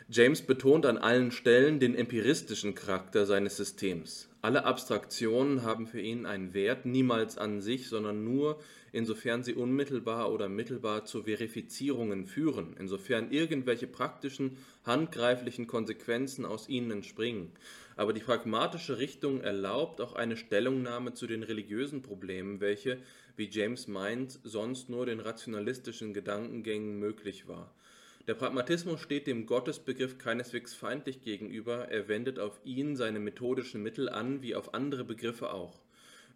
James betont an allen Stellen den empiristischen Charakter seines Systems. Alle Abstraktionen haben für ihn einen Wert, niemals an sich, sondern nur, insofern sie unmittelbar oder mittelbar zu Verifizierungen führen, insofern irgendwelche praktischen, handgreiflichen Konsequenzen aus ihnen entspringen. Aber die pragmatische Richtung erlaubt auch eine Stellungnahme zu den religiösen Problemen, welche, wie James meint, sonst nur den rationalistischen Gedankengängen möglich war. Der Pragmatismus steht dem Gottesbegriff keineswegs feindlich gegenüber, er wendet auf ihn seine methodischen Mittel an, wie auf andere Begriffe auch.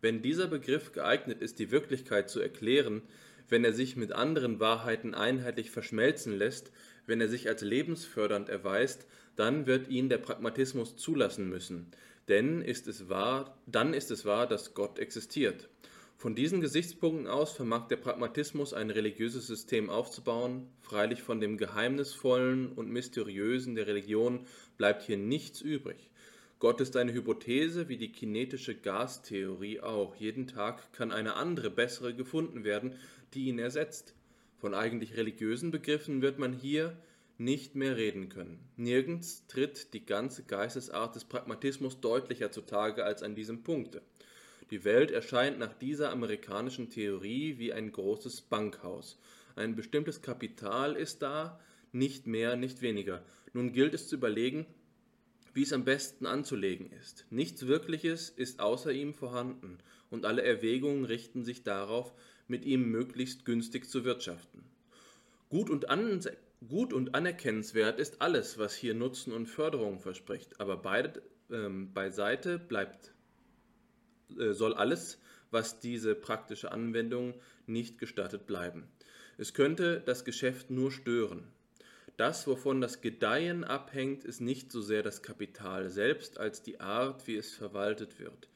Wenn dieser Begriff geeignet ist, die Wirklichkeit zu erklären, wenn er sich mit anderen Wahrheiten einheitlich verschmelzen lässt, wenn er sich als lebensfördernd erweist, dann wird ihn der Pragmatismus zulassen müssen. Denn ist es wahr, dann ist es wahr, dass Gott existiert. Von diesen Gesichtspunkten aus vermag der Pragmatismus ein religiöses System aufzubauen, freilich von dem Geheimnisvollen und Mysteriösen der Religion bleibt hier nichts übrig. Gott ist eine Hypothese wie die kinetische Gastheorie auch. Jeden Tag kann eine andere, bessere gefunden werden, die ihn ersetzt. Von eigentlich religiösen Begriffen wird man hier nicht mehr reden können. Nirgends tritt die ganze Geistesart des Pragmatismus deutlicher zutage als an diesem Punkte. Die Welt erscheint nach dieser amerikanischen Theorie wie ein großes Bankhaus. Ein bestimmtes Kapital ist da, nicht mehr, nicht weniger. Nun gilt es zu überlegen, wie es am besten anzulegen ist. Nichts Wirkliches ist außer ihm vorhanden, und alle Erwägungen richten sich darauf, mit ihm möglichst günstig zu wirtschaften. Gut und, gut und anerkennenswert ist alles, was hier Nutzen und Förderung verspricht, aber beide, ähm, beiseite bleibt äh, soll alles, was diese praktische Anwendung nicht gestattet bleiben. Es könnte das Geschäft nur stören. Das, wovon das Gedeihen abhängt, ist nicht so sehr das Kapital selbst als die Art, wie es verwaltet wird.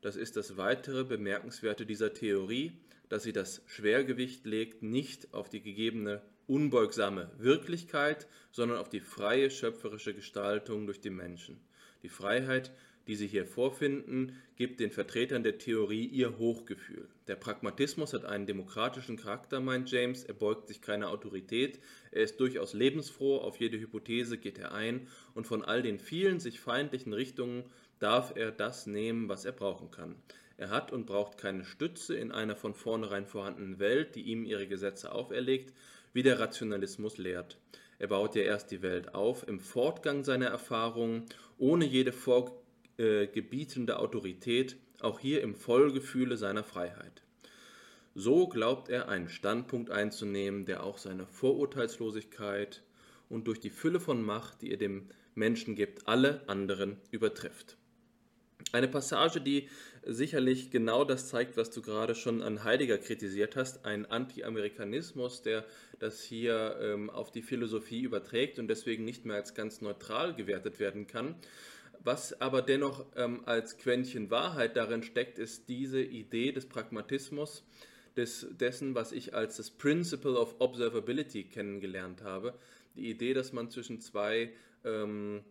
Das ist das weitere Bemerkenswerte dieser Theorie, dass sie das Schwergewicht legt nicht auf die gegebene unbeugsame Wirklichkeit, sondern auf die freie schöpferische Gestaltung durch die Menschen. Die Freiheit, die Sie hier vorfinden, gibt den Vertretern der Theorie ihr Hochgefühl. Der Pragmatismus hat einen demokratischen Charakter, meint James, er beugt sich keiner Autorität, er ist durchaus lebensfroh, auf jede Hypothese geht er ein und von all den vielen sich feindlichen Richtungen darf er das nehmen, was er brauchen kann. Er hat und braucht keine Stütze in einer von vornherein vorhandenen Welt, die ihm ihre Gesetze auferlegt, wie der Rationalismus lehrt. Er baut ja erst die Welt auf im Fortgang seiner Erfahrungen, ohne jede Vor äh, gebietende Autorität, auch hier im Vollgefühle seiner Freiheit. So glaubt er einen Standpunkt einzunehmen, der auch seine Vorurteilslosigkeit und durch die Fülle von Macht, die er dem Menschen gibt, alle anderen übertrifft. Eine Passage, die sicherlich genau das zeigt, was du gerade schon an Heidegger kritisiert hast, ein Anti-Amerikanismus, der das hier ähm, auf die Philosophie überträgt und deswegen nicht mehr als ganz neutral gewertet werden kann. Was aber dennoch ähm, als Quäntchen Wahrheit darin steckt, ist diese Idee des Pragmatismus, des, dessen, was ich als das Principle of Observability kennengelernt habe. Die Idee, dass man zwischen zwei ähm,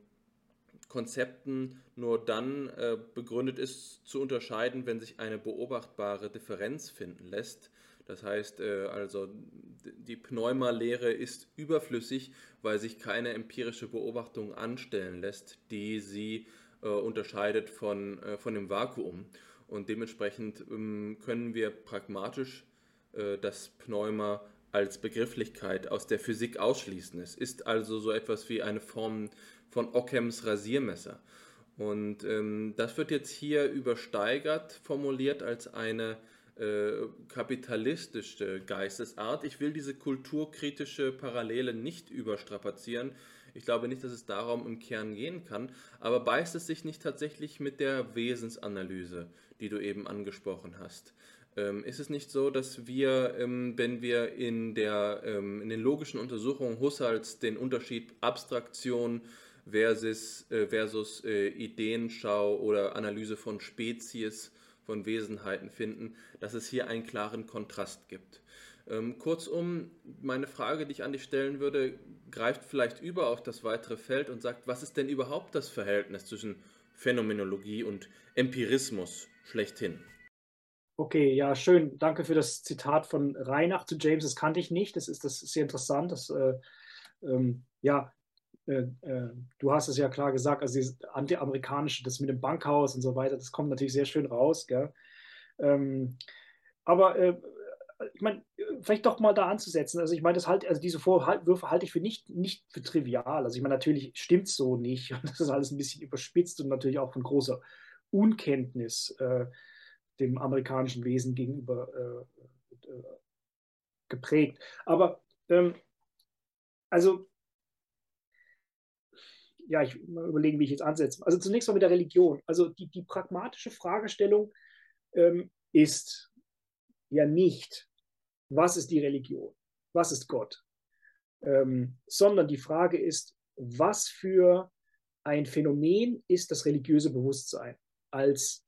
Konzepten nur dann äh, begründet ist, zu unterscheiden, wenn sich eine beobachtbare Differenz finden lässt. Das heißt äh, also, die Pneumalehre ist überflüssig, weil sich keine empirische Beobachtung anstellen lässt, die sie äh, unterscheidet von, äh, von dem Vakuum. Und dementsprechend ähm, können wir pragmatisch äh, das Pneuma als Begrifflichkeit aus der Physik ausschließen. Es ist also so etwas wie eine Form von Ockhams Rasiermesser. Und ähm, das wird jetzt hier übersteigert formuliert als eine äh, kapitalistische Geistesart. Ich will diese kulturkritische Parallele nicht überstrapazieren. Ich glaube nicht, dass es darum im Kern gehen kann, aber beißt es sich nicht tatsächlich mit der Wesensanalyse, die du eben angesprochen hast. Ähm, ist es nicht so, dass wir, ähm, wenn wir in, der, ähm, in den logischen Untersuchungen Husserls den Unterschied Abstraktion versus, äh, versus äh, Ideenschau oder Analyse von Spezies von Wesenheiten finden, dass es hier einen klaren Kontrast gibt. Ähm, kurzum, meine Frage, die ich an dich stellen würde, greift vielleicht über auf das weitere Feld und sagt, was ist denn überhaupt das Verhältnis zwischen Phänomenologie und Empirismus schlechthin. Okay, ja, schön. Danke für das Zitat von Reinach zu James. Das kannte ich nicht. Das ist, das ist sehr interessant. Das, äh, ähm, ja, äh, äh, du hast es ja klar gesagt, also dieses antiamerikanische, das mit dem Bankhaus und so weiter, das kommt natürlich sehr schön raus. Ähm, aber äh, ich meine, vielleicht doch mal da anzusetzen. Also ich meine, das halt, also diese Vorwürfe halte ich für nicht, nicht für trivial. Also ich meine, natürlich stimmt es so nicht. Und das ist alles ein bisschen überspitzt und natürlich auch von großer Unkenntnis äh, dem amerikanischen Wesen gegenüber äh, geprägt. Aber ähm, also ja, ich mal überlegen, wie ich jetzt ansetze. Also zunächst mal mit der Religion. Also die, die pragmatische Fragestellung ähm, ist ja nicht, was ist die Religion? Was ist Gott? Ähm, sondern die Frage ist, was für ein Phänomen ist das religiöse Bewusstsein als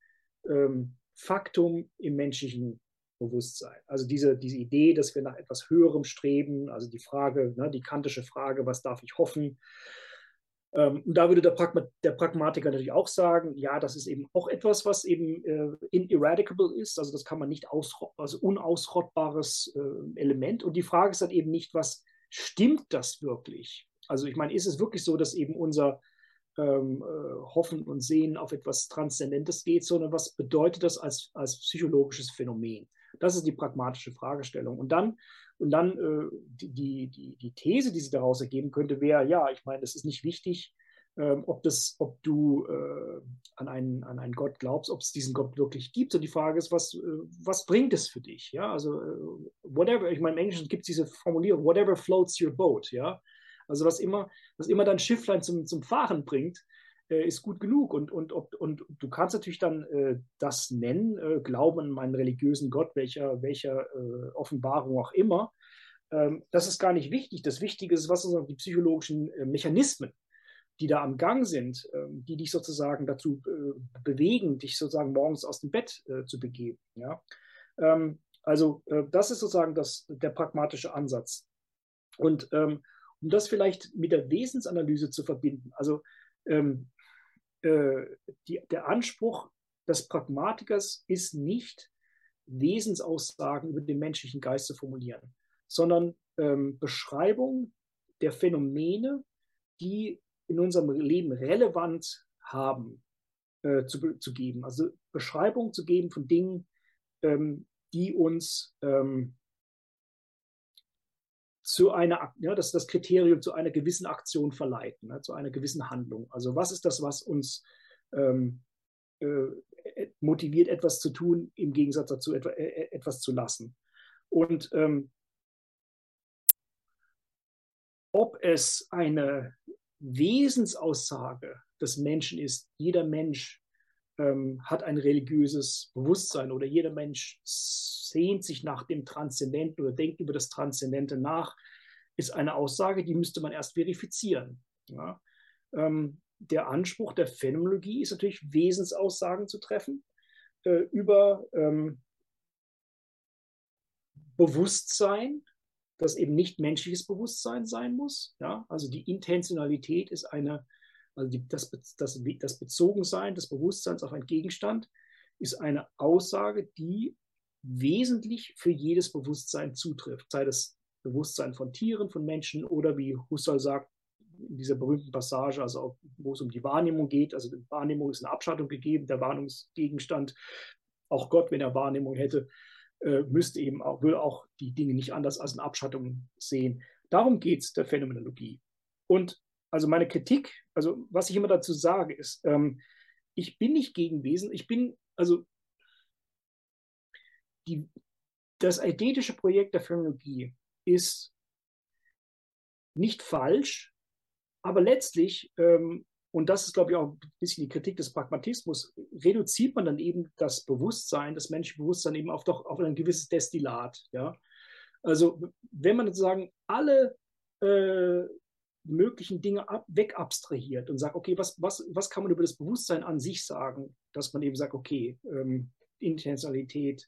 ähm, Faktum im menschlichen Bewusstsein. Also diese, diese Idee, dass wir nach etwas Höherem streben, also die Frage, ne, die kantische Frage, was darf ich hoffen? Ähm, und da würde der, Pragma der, Pragmatiker natürlich auch sagen, ja, das ist eben auch etwas, was eben äh, ineradicable ist, also das kann man nicht aus, also unausrottbares äh, Element. Und die Frage ist dann eben nicht, was stimmt das wirklich? Also ich meine, ist es wirklich so, dass eben unser ähm, äh, Hoffen und Sehen auf etwas Transzendentes geht, sondern was bedeutet das als, als psychologisches Phänomen? Das ist die pragmatische Fragestellung. Und dann, und dann äh, die, die, die These, die sich daraus ergeben könnte, wäre, ja, ich meine, es ist nicht wichtig, ähm, ob, das, ob du äh, an, einen, an einen Gott glaubst, ob es diesen Gott wirklich gibt. Und die Frage ist, was, äh, was bringt es für dich? Ja, also äh, whatever, ich meine, im Englischen gibt es diese Formulierung, whatever floats your boat, ja. Also was immer, was immer dein Schifflein zum, zum Fahren bringt, ist gut genug. Und, und, und, und du kannst natürlich dann äh, das nennen, äh, Glauben an meinen religiösen Gott, welcher, welcher äh, Offenbarung auch immer. Ähm, das ist gar nicht wichtig. Das Wichtige ist, was sind die psychologischen äh, Mechanismen, die da am Gang sind, ähm, die dich sozusagen dazu äh, bewegen, dich sozusagen morgens aus dem Bett zu begeben. Ja? Ähm, also das ist sozusagen das, der pragmatische Ansatz. Und ähm, um das vielleicht mit der Wesensanalyse zu verbinden, also ähm, äh, die, der Anspruch des Pragmatikers ist nicht, Wesensaussagen über den menschlichen Geist zu formulieren, sondern ähm, Beschreibung der Phänomene, die in unserem Leben relevant haben, äh, zu, zu geben. Also Beschreibung zu geben von Dingen, ähm, die uns ähm, zu einer, ja, das das Kriterium zu einer gewissen Aktion verleiten, ne, zu einer gewissen Handlung. Also was ist das, was uns ähm, äh, motiviert, etwas zu tun, im Gegensatz dazu etwa, äh, etwas zu lassen. Und ähm, ob es eine Wesensaussage des Menschen ist, jeder Mensch ähm, hat ein religiöses Bewusstsein oder jeder Mensch sehnt sich nach dem Transzendenten oder denkt über das Transzendente nach, ist eine Aussage, die müsste man erst verifizieren. Ja? Ähm, der Anspruch der Phänomenologie ist natürlich, Wesensaussagen zu treffen äh, über ähm, Bewusstsein, das eben nicht menschliches Bewusstsein sein muss. Ja? Also die Intentionalität ist eine also die, das, das, das Bezogensein des Bewusstseins auf einen Gegenstand ist eine Aussage, die wesentlich für jedes Bewusstsein zutrifft, sei das Bewusstsein von Tieren, von Menschen oder wie Husserl sagt, in dieser berühmten Passage, also wo es um die Wahrnehmung geht, also die Wahrnehmung ist eine Abschattung gegeben, der Wahrnehmungsgegenstand, auch Gott, wenn er Wahrnehmung hätte, äh, müsste eben auch, würde auch die Dinge nicht anders als eine Abschattung sehen. Darum geht es der Phänomenologie. Und also meine Kritik, also was ich immer dazu sage, ist, ähm, ich bin nicht gegen Wesen, ich bin, also die, das eidetische Projekt der Phänomenologie ist nicht falsch, aber letztlich, ähm, und das ist, glaube ich, auch ein bisschen die Kritik des Pragmatismus, reduziert man dann eben das Bewusstsein, das menschliche Bewusstsein eben auf doch auf ein gewisses Destillat. Ja? Also wenn man sozusagen alle äh, möglichen Dinge ab, wegabstrahiert und sagt, okay, was, was, was kann man über das Bewusstsein an sich sagen, dass man eben sagt, okay, ähm, Intentionalität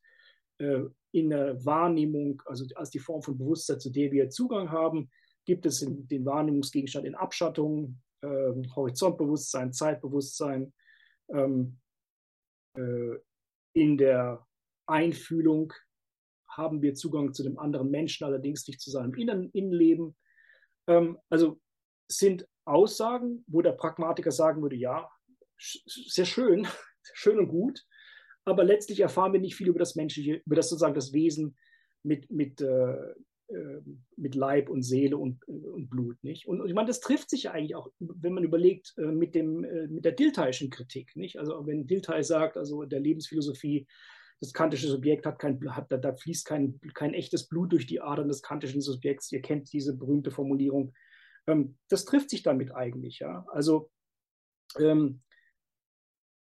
äh, in der Wahrnehmung, also als die Form von Bewusstsein, zu der wir Zugang haben, gibt es in, den Wahrnehmungsgegenstand in Abschattung, äh, Horizontbewusstsein, Zeitbewusstsein, Ähm, äh, in der Einfühlung haben wir Zugang zu dem anderen Menschen, allerdings nicht zu seinem Innen Innenleben. Ähm, also sind Aussagen, wo der Pragmatiker sagen würde, ja, sehr schön, schön und gut, aber letztlich erfahren wir nicht viel über das menschliche, über das sozusagen das Wesen mit, mit, äh, äh, mit Leib und Seele und, und Blut. Nicht? Und, ich meine, das trifft sich ja eigentlich auch, wenn man überlegt, äh, mit, dem, äh, mit der Dilthaischen Kritik. Nicht? Also wenn Dilthey sagt, also der Lebensphilosophie, das kantische Subjekt hat kein, hat, da, da fließt kein, kein echtes Blut durch die Adern des kantischen Subjekts. Ihr kennt diese berühmte Formulierung. Ähm, das trifft sich damit eigentlich. Ja? Also ähm,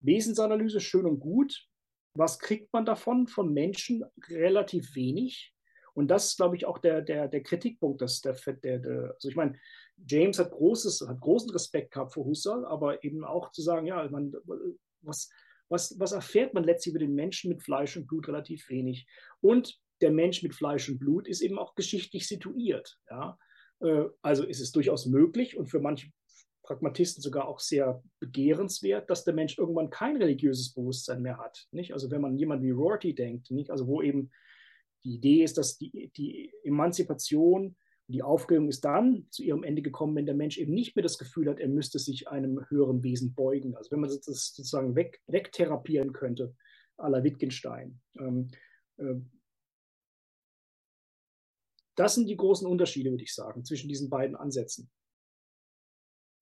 Wesensanalyse schön und gut. Was kriegt man davon? Von Menschen relativ wenig. Und das ist, glaube ich, auch der, der, der Kritikpunkt. Dass der, der, der, also ich meine, James hat, großes, hat großen Respekt gehabt vor Husserl, aber eben auch zu sagen, ja, man, was, was, was erfährt man letztlich über den Menschen mit Fleisch und Blut relativ wenig. Und der Mensch mit Fleisch und Blut ist eben auch geschichtlich situiert. Ja? Äh, also ist es durchaus möglich und für manche Pragmatisten sogar auch sehr begehrenswert, dass der Mensch irgendwann kein religiöses Bewusstsein mehr hat. Nicht? Also wenn man jemand wie Rorty denkt, nicht? also wo eben die Idee ist, dass die, die Emanzipation, die Aufklärung ist dann zu ihrem Ende gekommen, wenn der Mensch eben nicht mehr das Gefühl hat, er müsste sich einem höheren Wesen beugen. Also wenn man das sozusagen weg, wegtherapieren könnte, à la Wittgenstein. Ähm, äh, das sind die großen Unterschiede, würde ich sagen, zwischen diesen beiden Ansätzen.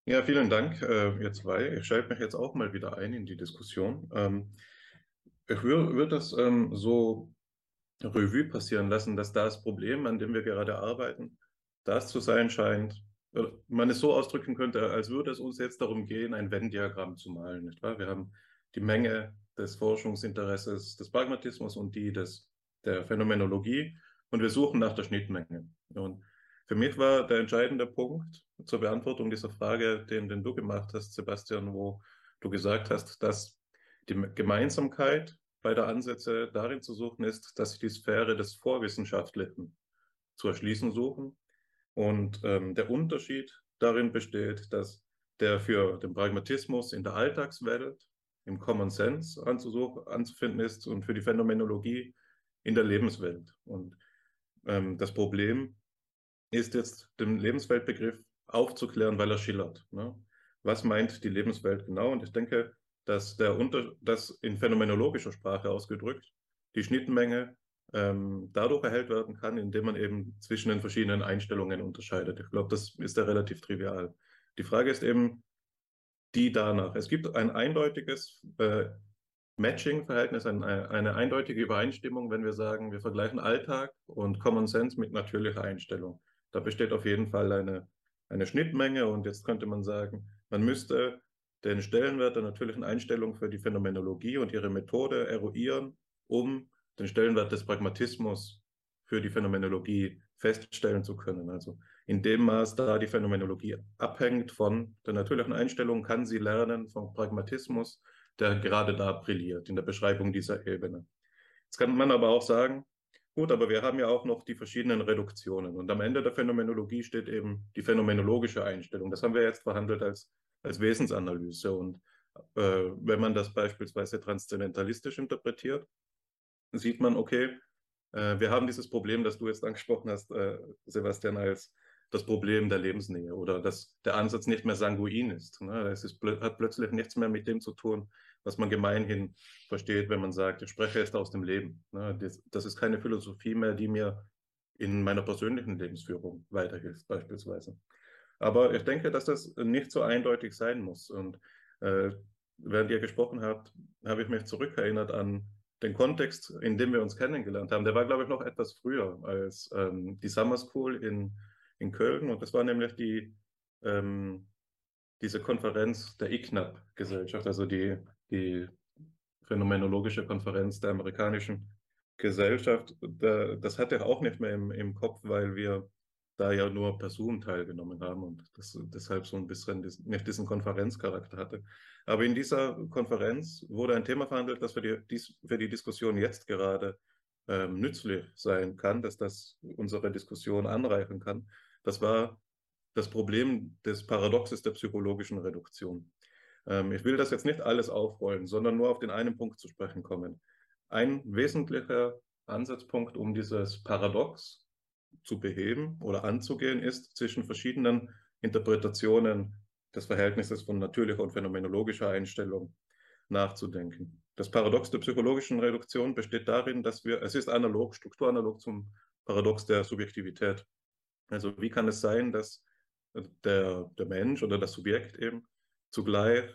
Ja, vielen Dank, äh, ihr zwei. Ich schalte mich jetzt auch mal wieder ein in die Diskussion. Ähm, ich würde das ähm, so Revue passieren lassen, dass das Problem, an dem wir gerade arbeiten, das zu sein scheint, man es so ausdrücken könnte, als würde es uns jetzt darum gehen, ein Venn-Diagramm zu malen. Nicht wahr? Wir haben die Menge des Forschungsinteresses des Pragmatismus und die des, der Phänomenologie und wir suchen nach der Schnittmenge. Und für mich war der entscheidende Punkt zur Beantwortung dieser Frage, den, den du gemacht hast, Sebastian, wo du gesagt hast, dass die Gemeinsamkeit beider Ansätze darin zu suchen ist, dass sie die Sphäre des Vorwissenschaftlichen zu erschließen suchen. Und ähm, der Unterschied darin besteht, dass der für den Pragmatismus in der Alltagswelt, im Common Sense anzufinden ist und für die Phänomenologie in der Lebenswelt. Und ähm, das Problem ist jetzt, den Lebensweltbegriff aufzuklären, weil er schillert. Ne? Was meint die Lebenswelt genau? Und ich denke, dass der Unter dass in phänomenologischer Sprache ausgedrückt die Schnittmenge ähm, dadurch erhellt werden kann, indem man eben zwischen den verschiedenen Einstellungen unterscheidet. Ich glaube, das ist ja relativ trivial. Die Frage ist eben die danach. Es gibt ein eindeutiges äh, Matching-Verhältnis, ein, eine eindeutige Übereinstimmung, wenn wir sagen, wir vergleichen Alltag und Common Sense mit natürlicher Einstellung. Da besteht auf jeden Fall eine, eine Schnittmenge und jetzt könnte man sagen, man müsste den Stellenwert der natürlichen Einstellung für die Phänomenologie und ihre Methode eruieren, um den Stellenwert des Pragmatismus für die Phänomenologie feststellen zu können. Also in dem Maß, da die Phänomenologie abhängt von der natürlichen Einstellung, kann sie lernen vom Pragmatismus, der gerade da brilliert, in der Beschreibung dieser Ebene. Jetzt kann man aber auch sagen, gut, aber wir haben ja auch noch die verschiedenen Reduktionen. Und am Ende der Phänomenologie steht eben die phänomenologische Einstellung. Das haben wir jetzt verhandelt als als Wesensanalyse. Und äh, wenn man das beispielsweise transzendentalistisch interpretiert, sieht man, okay, äh, wir haben dieses Problem, das du jetzt angesprochen hast, äh, Sebastian, als das Problem der Lebensnähe oder dass der Ansatz nicht mehr sanguin ist. Ne? Es ist, hat plötzlich nichts mehr mit dem zu tun, was man gemeinhin versteht, wenn man sagt, ich spreche jetzt aus dem Leben. Ne? Das, ist keine Philosophie mehr, die mir in meiner persönlichen Lebensführung weiterhilft, beispielsweise. Aber ich denke, dass das nicht so eindeutig sein muss. Und äh, während ihr gesprochen habt, habe ich mich zurückerinnert an den Kontext, in dem wir uns kennengelernt haben. Der war, glaube ich, noch etwas früher als ähm, die Summer School in, in Köln. Und das war nämlich die, ähm, diese Konferenz der ICNAP-Gesellschaft, also die, die phänomenologische Konferenz der amerikanischen Gesellschaft. das hatte ich auch nicht mehr im, im Kopf, weil wir da ja nur Personen teilgenommen haben und das deshalb so ein bisschen nicht diesen Konferenzcharakter hatte. Aber in dieser Konferenz wurde ein Thema verhandelt, das für die, für die Diskussion jetzt gerade ähm, nützlich sein kann, dass das unsere Diskussion anreichern kann. Das war das Problem des Paradoxes der psychologischen Reduktion. Ähm, ich will das jetzt nicht alles aufrollen, sondern nur auf den einen Punkt zu sprechen kommen. Ein wesentlicher Ansatzpunkt, um dieses Paradox zu beheben oder anzugehen, ist zwischen verschiedenen Interpretationen des Verhältnisses von natürlicher und phänomenologischer Einstellung nachzudenken. Das Paradox der psychologischen Reduktion besteht darin, dass wir, es ist analog, strukturanalog zum Paradox der Subjektivität. Also wie kann es sein, dass der, der Mensch oder das Subjekt eben zugleich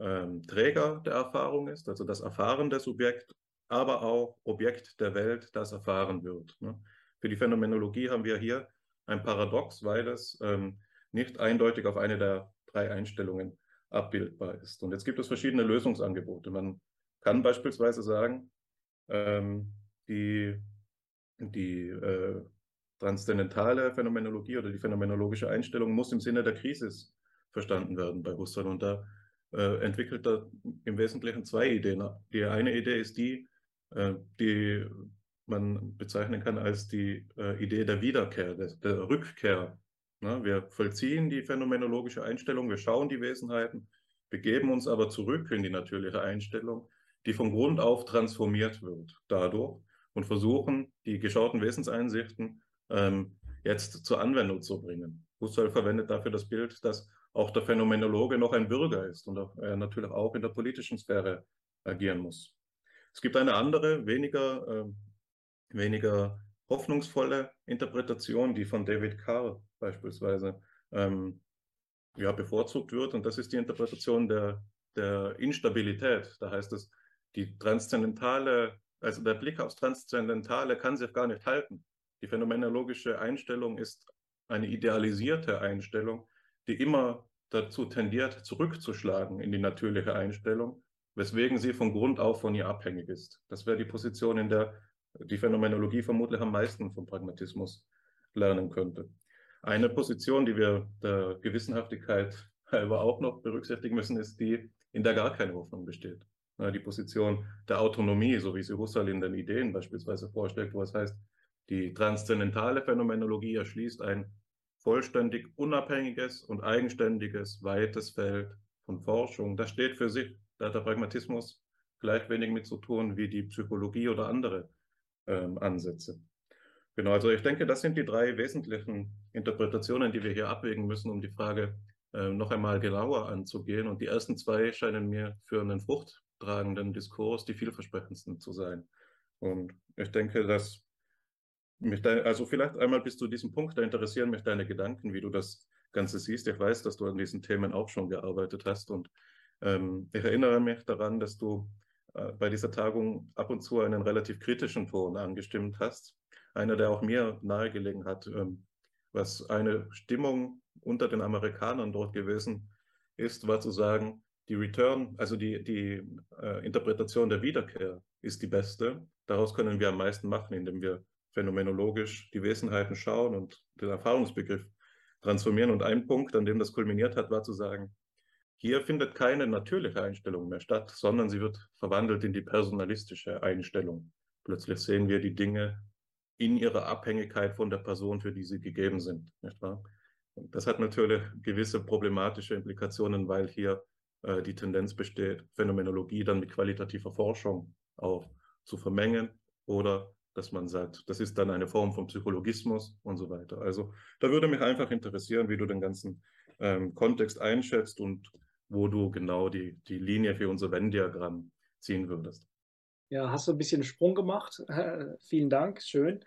ähm, Träger der Erfahrung ist, also das erfahrende Subjekt, aber auch Objekt der Welt, das erfahren wird. Ne? Für die Phänomenologie haben wir hier ein Paradox, weil es ähm, nicht eindeutig auf eine der drei Einstellungen abbildbar ist. Und jetzt gibt es verschiedene Lösungsangebote. Man kann beispielsweise sagen, ähm, die, die äh, transzendentale Phänomenologie oder die phänomenologische Einstellung muss im Sinne der Krise verstanden werden bei Husserl. Und da äh, entwickelt er im Wesentlichen zwei Ideen. Die eine Idee ist die, äh, die man bezeichnen kann als die äh, Idee der Wiederkehr, der, der Rückkehr. Na, wir vollziehen die phänomenologische Einstellung, wir schauen die Wesenheiten, begeben uns aber zurück in die natürliche Einstellung, die von Grund auf transformiert wird dadurch und versuchen, die geschauten Wesenseinsichten ähm, jetzt zur Anwendung zu bringen. Husserl verwendet dafür das Bild, dass auch der Phänomenologe noch ein Bürger ist und er natürlich auch in der politischen Sphäre agieren muss. Es gibt eine andere, weniger, äh, weniger hoffnungsvolle Interpretation, die von David Carr beispielsweise ähm, ja, bevorzugt wird. Und das ist die Interpretation der, der Instabilität. Da heißt es, die transzendentale, also der Blick aufs Transzendentale kann sich gar nicht halten. Die phänomenologische Einstellung ist eine idealisierte Einstellung, die immer dazu tendiert, zurückzuschlagen in die natürliche Einstellung, weswegen sie von Grund auf von ihr abhängig ist. Das wäre die Position, in der die Phänomenologie vermutlich am meisten vom Pragmatismus lernen könnte. Eine Position, die wir der Gewissenhaftigkeit halber auch noch berücksichtigen müssen, ist die, in der gar keine Hoffnung besteht. Die Position der Autonomie, so wie sie Husserl in den Ideen beispielsweise vorstellt, wo es heißt, die transzendentale Phänomenologie erschließt ein vollständig unabhängiges und eigenständiges, weites Feld von Forschung. Das steht für sich. Da hat der Pragmatismus gleich wenig mit zu tun wie die Psychologie oder andere ähm, Ansätze. Genau, also ich denke, das sind die drei wesentlichen Interpretationen, die wir hier abwägen müssen, um die Frage äh, noch einmal genauer anzugehen. Und die ersten zwei scheinen mir für einen fruchttragenden Diskurs die vielversprechendsten zu sein. Und ich denke, dass mich de, also vielleicht einmal bis zu diesem Punkt, da interessieren mich deine Gedanken, wie du das Ganze siehst. Ich weiß, dass du an diesen Themen auch schon gearbeitet hast und ähm, ich erinnere mich daran, dass du äh, bei dieser Tagung ab und zu einen relativ kritischen Ton angestimmt hast. Einer, der auch mir nahegelegen hat, ähm, was eine Stimmung unter den Amerikanern dort gewesen ist, war zu sagen, die Return, also die, die äh, Interpretation der Wiederkehr ist die beste. Daraus können wir am meisten machen, indem wir phänomenologisch die Wesenheiten schauen und den Erfahrungsbegriff transformieren. Und ein Punkt, an dem das kulminiert hat, war zu sagen, hier findet keine natürliche Einstellung mehr statt, sondern sie wird verwandelt in die personalistische Einstellung. Plötzlich sehen wir die Dinge in ihrer Abhängigkeit von der Person, für die sie gegeben sind. Nicht wahr? Und das hat natürlich gewisse problematische Implikationen, weil hier äh, die Tendenz besteht, Phänomenologie dann mit qualitativer Forschung auch zu vermengen oder dass man sagt, das ist dann eine Form von Psychologismus und so weiter. Also da würde mich einfach interessieren, wie du den ganzen ähm, Kontext einschätzt und wo du genau die, die Linie für unser Venn-Diagramm ziehen würdest. Ja, hast du ein bisschen Sprung gemacht. vielen Dank, schön.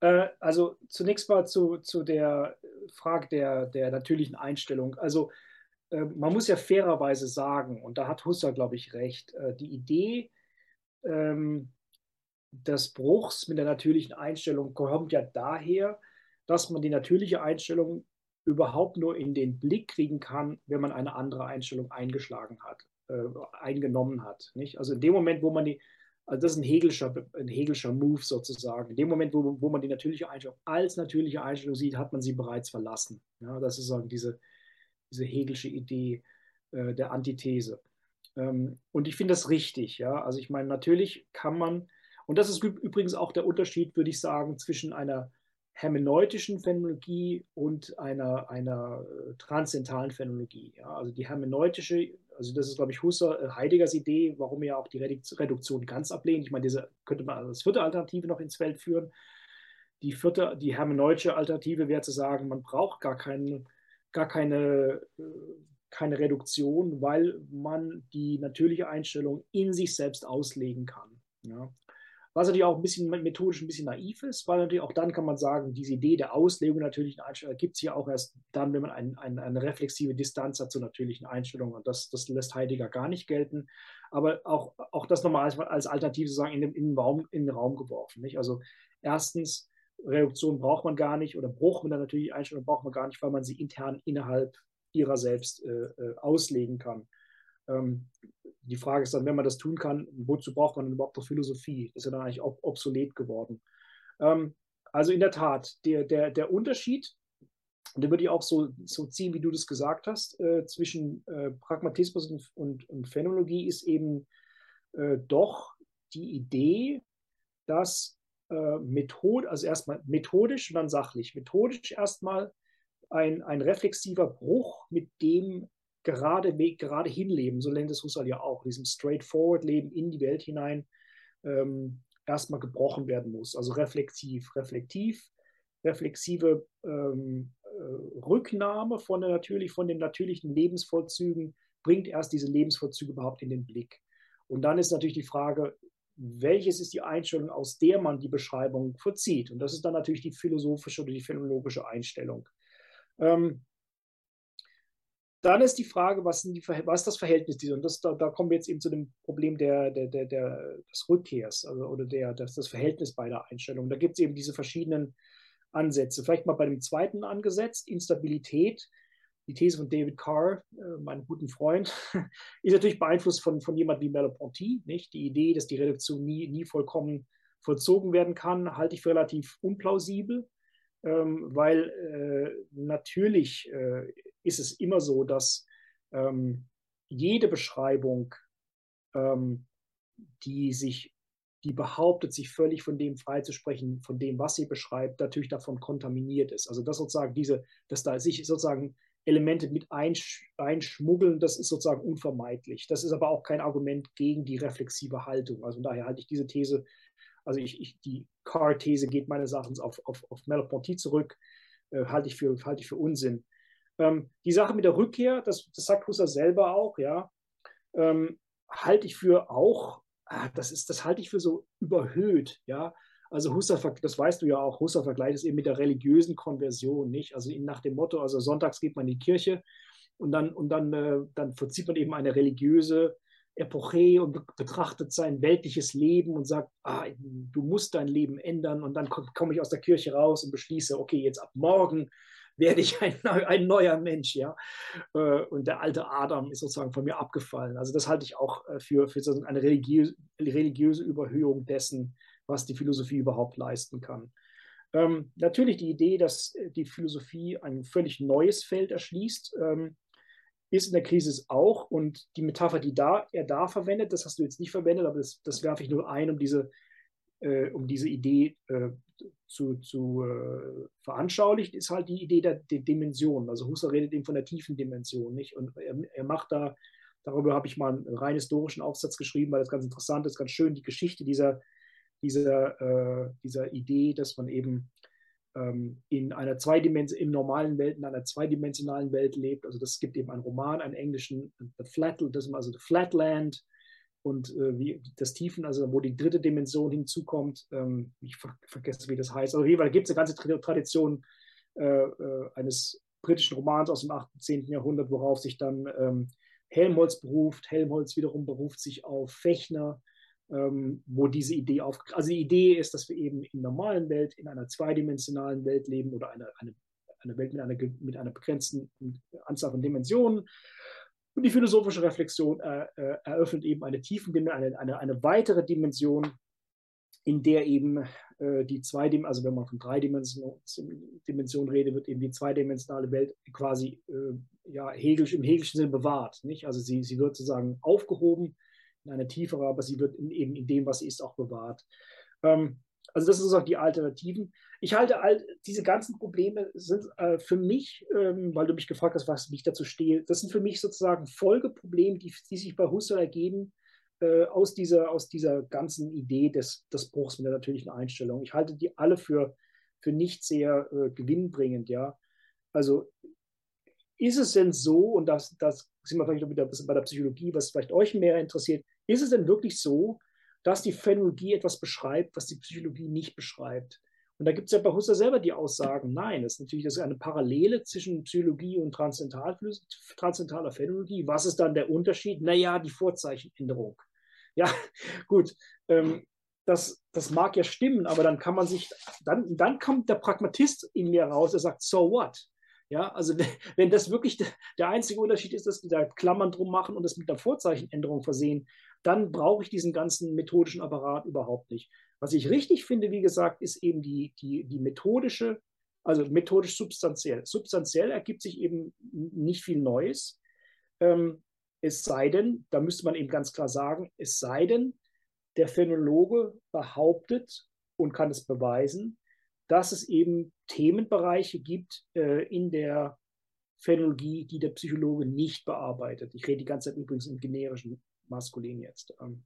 Äh, also zunächst mal zu, zu der Frage der, der natürlichen Einstellung. Also äh, man muss ja fairerweise sagen, und da hat Husserl, glaube ich, recht, äh, die Idee, ähm, des Bruchs mit der natürlichen Einstellung kommt ja daher, dass man die natürliche Einstellung überhaupt nur in den Blick kriegen kann, wenn man eine andere Einstellung eingeschlagen hat, äh, eingenommen hat. Nicht? Also in dem Moment, wo man die, also das ist ein Hegelscher, ein Hegelscher Move sozusagen. In dem Moment, wo, wo man die natürliche Einstellung als natürliche Einstellung sieht, hat man sie bereits verlassen. Ja, das ist sozusagen diese, diese Hegelsche Idee äh, der Antithese. Ähm, und ich finde das richtig. Ja? Also ich meine, natürlich kann man und das ist übrigens auch der Unterschied, würde ich sagen, zwischen einer hermeneutischen Phänomenologie und einer, einer äh, transzendentalen Phänomenologie. Ja, also die hermeneutische also das ist, glaube ich, Husser, äh, Heideggers Idee, warum er auch die Reduktion ganz ablehnt. Ich meine, diese könnte man als vierte Alternative noch ins Feld führen. Die vierte, die hermeneutische Alternative wäre zu sagen, man braucht gar, kein, gar keine, äh, keine Reduktion, weil man die natürliche Einstellung in sich selbst auslegen kann. Ja. Was natürlich auch ein bisschen methodisch ein bisschen naiv ist, weil natürlich auch dann kann man sagen, diese Idee der Auslegung natürlichen Einstellung gibt es ja auch erst dann, wenn man ein, ein, eine reflexive Distanz hat zur natürlichen Einstellung. Und das, das lässt Heidegger gar nicht gelten. Aber auch, auch das nochmal als, als Alternative sozusagen in den, in, den Raum, in den Raum geworfen. Nicht? Also erstens, Reduktion braucht man gar nicht oder Bruch mit der natürlichen Einstellung braucht man gar nicht, weil man sie intern innerhalb ihrer selbst äh, äh auslegen kann. Ähm, die Frage ist dann, wenn man das tun kann, wozu braucht man denn überhaupt noch Philosophie? Ist ja dann eigentlich auch obsolet geworden. Ähm, also in der Tat, der, der, der Unterschied, den würde ich auch so, so ziehen, wie du das gesagt hast, äh, zwischen äh, Pragmatismus und, und, und, Phänomenologie ist eben äh, doch die Idee, dass äh, Method, also erstmal methodisch und dann sachlich. Methodisch erstmal ein, ein reflexiver Bruch mit dem gerade, gerade hinleben, so nennt es Husserl ja auch, diesem straightforward Leben in die Welt hinein, ähm, erstmal gebrochen werden muss. Also reflexiv, reflektiv, reflexive ähm, äh, Rücknahme von, der natürlich, von den natürlichen Lebensvollzügen bringt erst diese Lebensvollzüge überhaupt in den Blick. Und dann ist natürlich die Frage, welches ist die Einstellung, aus der man die Beschreibung vollzieht? Und das ist dann natürlich die philosophische oder die phänomenologische Einstellung. Ähm, dann ist die Frage, was, die, was ist das Verhältnis dieser? Und das, da, da, kommen wir jetzt eben zu dem Problem der, der, der, der des Rückkehrs also, oder der, das, das Verhältnis beider Einstellungen. Da gibt es eben diese verschiedenen Ansätze. Vielleicht mal bei dem zweiten angesetzt, Instabilität. Die These von David Carr, äh, meinem guten Freund, ist natürlich beeinflusst von, von jemand wie Merleau-Ponty. Die Idee, dass die Reduktion nie, nie vollkommen vollzogen werden kann, halte ich für relativ unplausibel, ähm, weil äh, natürlich äh, ist es immer so, dass ähm, jede Beschreibung, ähm, die sich, die behauptet, sich völlig von dem freizusprechen, von dem, was sie beschreibt, natürlich davon kontaminiert ist. Also dass sozusagen diese, dass da sich sozusagen Elemente mit einsch einschmuggeln, das ist sozusagen unvermeidlich. Das ist aber auch kein Argument gegen die reflexive Haltung. Also daher halte ich diese These, also ich, ich die Carr-These geht meines Erachtens auf, auf, auf Merleau-Ponty zurück, äh, halte, ich für, ich für Unsinn. Ähm, die Sache mit der Rückkehr, das, das sagt Husserl selber auch, ja, ähm, halte ich für auch, ah, das, ist, das halte ich für so überhöht, ja. Also Husserl, das weißt du ja auch, Husserl vergleicht es eben mit der religiösen Konversion, nicht? Also nach dem Motto, also sonntags geht man in die Kirche und dann, und dann, äh, dann vollzieht man eben eine religiöse Epoche und betrachtet sein weltliches Leben und sagt, ah, du musst dein Leben ändern und dann komme komm ich aus der Kirche raus und beschließe, okay, jetzt ab morgen werde ich ein, ein neuer Mensch, ja. Äh, und der alte Adam ist sozusagen von mir abgefallen. Also das halte ich auch äh, für, für eine religiöse, religiöse Überhöhung dessen, was die Philosophie überhaupt leisten kann. Ähm, natürlich die Idee, dass äh, die Philosophie ein völlig neues Feld erschließt, ähm, ist in der Krise auch. Und die Metapher, die da, er da verwendet, das hast du jetzt nicht verwendet, aber das, das werfe ich nur ein, um diese, äh, um diese Idee äh, zu, zu äh, veranschaulicht, ist halt die Idee der, der, Dimension. Also Husserl redet eben von der tiefen Dimension. Nicht? Und er, er macht da, darüber habe ich mal einen rein historischen Aufsatz geschrieben, weil das ganz interessant ist, ganz schön die Geschichte dieser, dieser, äh, dieser Idee, dass man eben in einer zweidimensionalen, im normalen Welt, in einer zweidimensionalen Welt lebt. Also das gibt eben einen Roman, einen englischen, The Flat, das also The Flatland, und äh, wie das Tiefen, also wo die dritte Dimension hinzukommt, ähm, ich ver vergesse, wie das heißt. Jeden Fall gibt es eine ganze Tradition äh, äh, eines britischen Romans aus dem 18. Jahrhundert, worauf sich dann ähm, Helmholtz beruft. Helmholtz wiederum beruft sich auf Fechner, ähm, wo diese Idee auf. Also die Idee ist, dass wir eben in normalen Welt, in einer zweidimensionalen Welt leben oder eine, eine, eine Welt mit einer, mit einer begrenzten Anzahl von Dimensionen und die philosophische Reflexion äh, äh, eröffnet eben eine tiefen, eine, eine, eine weitere Dimension, in der eben äh, die zweidimensionale, also wenn man von drei Dimensionen redet, wird eben die zweidimensionale Welt quasi äh, ja, Hegel, im hegelischen Sinne bewahrt. Nicht? Also sie, sie wird sozusagen aufgehoben eine tiefere, aber sie wird in, eben in dem, was sie ist, auch bewahrt. Ähm, Also das sind auch die Alternativen. Ich halte all diese ganzen Probleme sind äh, für mich, ähm, weil du mich gefragt hast, was mich dazu stehe, das sind für mich sozusagen Folgeprobleme, die, die sich bei Husserl ergeben äh, aus, dieser, aus dieser ganzen Idee des, des Bruchs mit der natürlichen Einstellung. Ich halte die alle für, für nicht sehr äh, gewinnbringend, ja. Also ist es denn so, und das, das sind wir vielleicht wieder ein bisschen bei der Psychologie, was vielleicht euch mehr interessiert, ist es denn wirklich so, dass die Phänomenologie etwas beschreibt, was die Psychologie nicht beschreibt? Und da gibt es ja bei Husserl selber die Aussagen, nein, das ist natürlich das ist eine Parallele zwischen Psychologie und transzendentaler Phänomenologie. Was ist dann der Unterschied? Naja, die Vorzeichenänderung. Ja, gut, ähm, das, das mag ja stimmen, aber dann kann man sich, dann, dann kommt der Pragmatist in mir raus, der sagt, so what? Ja, also wenn das wirklich der einzige Unterschied ist, dass die da Klammern drum machen und es mit einer Vorzeichenänderung versehen, dann brauche ich diesen ganzen methodischen Apparat überhaupt nicht. Was ich richtig finde, wie gesagt, ist eben die, die, die methodische, also methodisch substanziell. Substanziell ergibt sich eben nicht viel Neues. Ähm, es sei denn, da müsste man eben ganz klar sagen, es sei denn, der Phänomenologe behauptet und kann es beweisen, dass es eben Themenbereiche gibt äh, in der Phänologie, die der Psychologe nicht bearbeitet. Ich rede die ganze Zeit übrigens im generischen Maskulin jetzt. Ähm,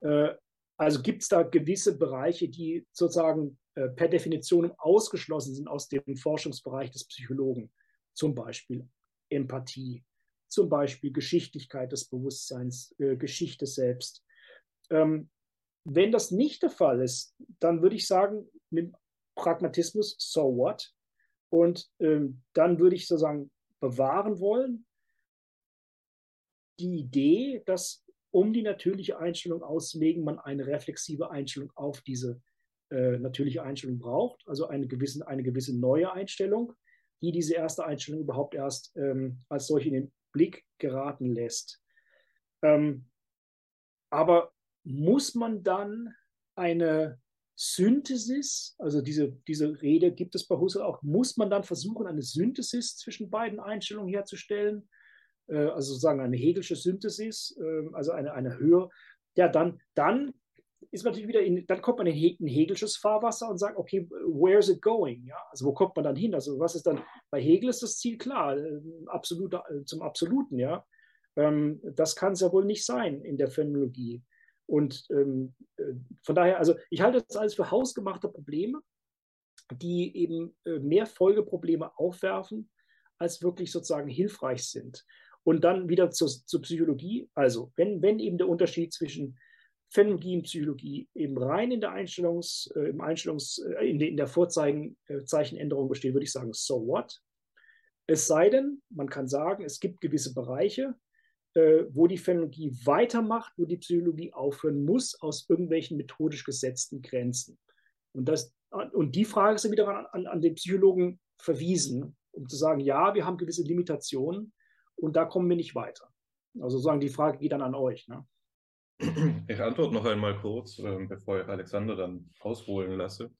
äh, also gibt es da gewisse Bereiche, die sozusagen äh, per Definition ausgeschlossen sind aus dem Forschungsbereich des Psychologen. Zum Beispiel Empathie, zum Beispiel Geschichtlichkeit des Bewusstseins, äh, Geschichte selbst. Ähm, wenn das nicht der Fall ist, dann würde ich sagen, mit Pragmatismus, so what? Und ähm, dann würde ich sozusagen bewahren wollen, die Idee, dass um die natürliche Einstellung auszulegen, man eine reflexive Einstellung auf diese äh, natürliche Einstellung braucht, also eine gewisse, eine gewisse neue Einstellung, die diese erste Einstellung überhaupt erst ähm, als solche in den Blick geraten lässt. Ähm, aber muss man dann eine Synthesis, also diese, diese Rede gibt es bei Husserl auch, muss man dann versuchen, eine Synthesis zwischen beiden Einstellungen herzustellen? Äh, also sozusagen eine Hegelsche Synthesis, äh, also eine, eine Höhe. Ja, dann, dann ist man natürlich wieder in, dann kommt man in, ein Hegelsches Fahrwasser und sagt, okay, where is it going? Ja, also wo kommt man dann hin? Also was ist dann, bei Hegel ist das Ziel klar, äh, absolute, zum Absoluten, ja. Ähm, das kann es ja wohl nicht sein in der Phänomenologie. Und ähm, äh, von daher, also ich halte das alles für hausgemachte Probleme, die eben äh, mehr Folgeprobleme aufwerfen, als wirklich sozusagen hilfreich sind. Und dann wieder zur, zur Psychologie. Also, wenn, wenn eben der Unterschied zwischen Phänomenologie und Psychologie eben rein in der Einstellungs, äh, im Einstellungs, äh, in, de, in, der Vorzeichenänderung äh, besteht, würde ich sagen, so what? Es sei denn, man kann sagen, es gibt gewisse Bereiche, wo die Phänomenologie weitermacht, wo die Psychologie aufhören muss, aus irgendwelchen methodisch gesetzten Grenzen. Und, das, und die Frage ist wieder an, an, an den Psychologen verwiesen, um zu sagen, ja, wir haben gewisse Limitationen und da kommen wir nicht weiter. Also sagen, die Frage geht dann an euch. Ne? Ich antworte noch einmal kurz, ähm, bevor ich Alexander dann ausholen lasse.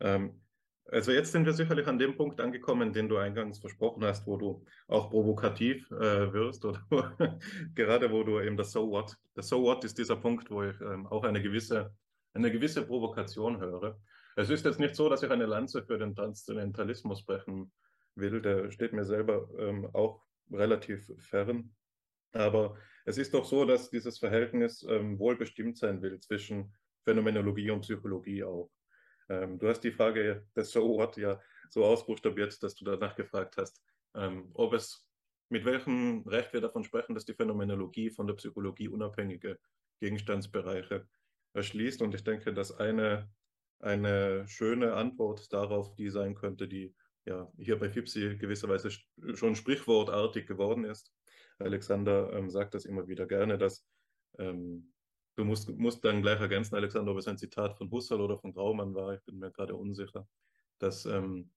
Ähm, also jetzt sind wir sicherlich an dem Punkt angekommen, den du eingangs versprochen hast, wo du auch provokativ äh, wirst oder gerade wo du eben das So What, das So What ist dieser Punkt, wo ich ähm, auch eine gewisse, eine gewisse Provokation höre. Es ist jetzt nicht so, dass ich eine Lanze für den Transzendentalismus brechen will, der steht mir selber ähm, auch relativ fern. Aber es ist doch so, dass dieses Verhältnis ähm, wohl bestimmt sein will zwischen Phänomenologie und Psychologie auch. Ähm, du hast die Frage des So What ja so ausbuchstabiert, dass du danach gefragt hast, ähm, ob es mit welchem Recht wir davon sprechen, dass die Phänomenologie von der Psychologie unabhängige Gegenstandsbereiche erschließt. Und ich denke, dass eine, eine schöne Antwort darauf die sein könnte, die ja hier bei FIPSI gewisserweise schon sprichwortartig geworden ist. Alexander ähm, sagt das immer wieder gerne, dass ähm, Du musst, musst dann gleich ergänzen, Alexander, ob es ein Zitat von Husserl oder von Graumann war. Ich bin mir gerade unsicher, dass ähm,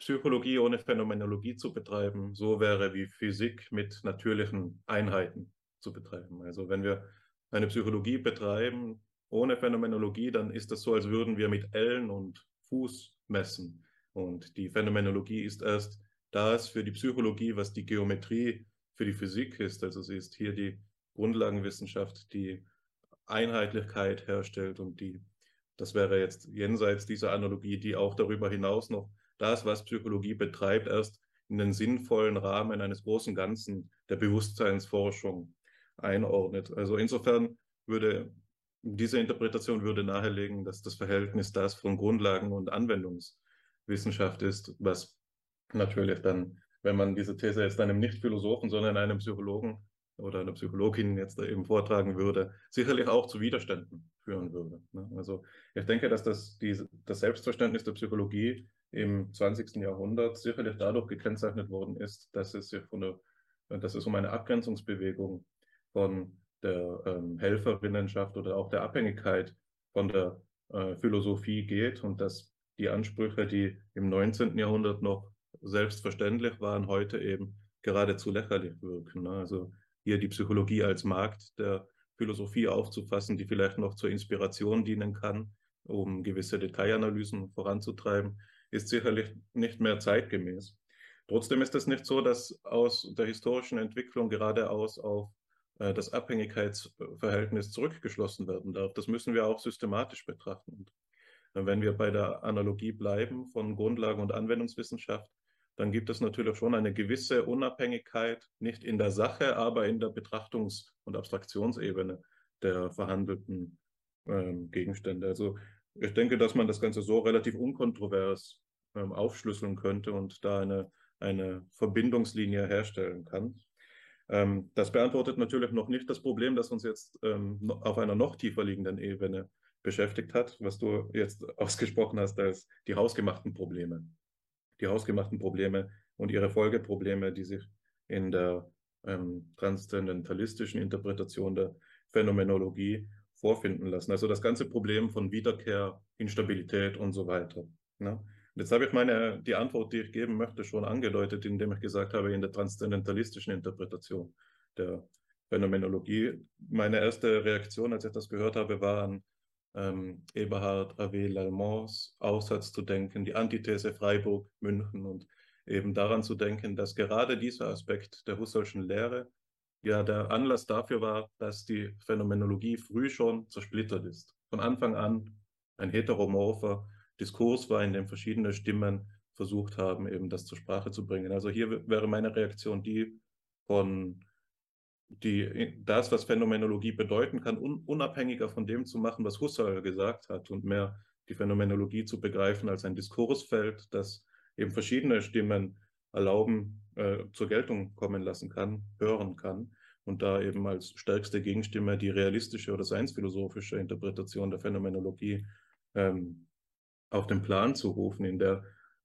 Psychologie ohne Phänomenologie zu betreiben, so wäre wie Physik mit natürlichen Einheiten zu betreiben. Also wenn wir eine Psychologie betreiben ohne Phänomenologie, dann ist das so, als würden wir mit Ellen und Fuß messen. Und die Phänomenologie ist erst das für die Psychologie, was die Geometrie für die Physik ist. Also sie ist hier die Grundlagenwissenschaft, die Einheitlichkeit herstellt und die das wäre jetzt jenseits dieser Analogie, die auch darüber hinaus noch das, was Psychologie betreibt, erst in den sinnvollen Rahmen eines großen Ganzen der Bewusstseinsforschung einordnet. Also insofern würde diese Interpretation würde nahelegen, dass das Verhältnis das von Grundlagen- und Anwendungswissenschaft ist, was natürlich dann, wenn man diese These jetzt einem Nicht-Philosophen, sondern einem Psychologen oder einer Psychologin jetzt eben vortragen würde, sicherlich auch zu Widerständen führen würde. Ne? Also ich denke, dass das, die, das Selbstverständnis der Psychologie im 20. Jahrhundert sicherlich dadurch gekennzeichnet worden ist, dass es, von der, dass es um eine Abgrenzungsbewegung von der ähm, Helferinnenschaft oder auch der Abhängigkeit von der äh, Philosophie geht und dass die Ansprüche, die im 19. Jahrhundert noch selbstverständlich waren, heute eben geradezu lächerlich wirken. Ne? Also hier die Psychologie als Markt der Philosophie aufzufassen, die vielleicht noch zur Inspiration dienen kann, um gewisse Detailanalysen voranzutreiben, ist sicherlich nicht mehr zeitgemäß. Trotzdem ist es nicht so, dass aus der historischen Entwicklung geradeaus auf äh, das Abhängigkeitsverhältnis zurückgeschlossen werden darf. Das müssen wir auch systematisch betrachten. Und wenn wir bei der Analogie bleiben von Grundlagen- und Anwendungswissenschaft, dann gibt es natürlich schon eine gewisse Unabhängigkeit, nicht in der Sache, aber in der Betrachtungs- und Abstraktionsebene der verhandelten ähm, Gegenstände. Also ich denke, dass man das Ganze so relativ unkontrovers ähm, aufschlüsseln könnte und da eine, eine Verbindungslinie herstellen kann. Ähm, das beantwortet natürlich noch nicht das Problem, das uns jetzt ähm, auf einer noch tiefer liegenden Ebene beschäftigt hat, was du jetzt ausgesprochen hast als die hausgemachten Probleme die hausgemachten Probleme und ihre Folgeprobleme, die sich in der ähm, transzendentalistischen Interpretation der Phänomenologie vorfinden lassen. Also das ganze Problem von Wiederkehr, Instabilität und so weiter. Ne? Jetzt habe ich meine, die Antwort, die ich geben möchte, schon angedeutet, indem ich gesagt habe, in der transzendentalistischen Interpretation der Phänomenologie. Meine erste Reaktion, als ich das gehört habe, war an ähm, Eberhard Ave Lallemants Aufsatz zu denken, die Antithese Freiburg, München und eben daran zu denken, dass gerade dieser Aspekt der Husserlschen Lehre ja der Anlass dafür war, dass die Phänomenologie früh schon zersplittert ist. Von Anfang an ein heteromorpher Diskurs war, in dem verschiedene Stimmen versucht haben, eben das zur Sprache zu bringen. Also hier wäre meine Reaktion die von die, das, was Phänomenologie bedeuten kann, un, unabhängiger von dem zu machen, was Husserl gesagt hat und mehr die Phänomenologie zu begreifen als ein Diskursfeld, das eben verschiedene Stimmen erlauben, äh, zur Geltung kommen lassen kann, hören kann und da eben als stärkste Gegenstimme die realistische oder seinsphilosophische Interpretation der Phänomenologie ähm, auf den Plan zu rufen, in der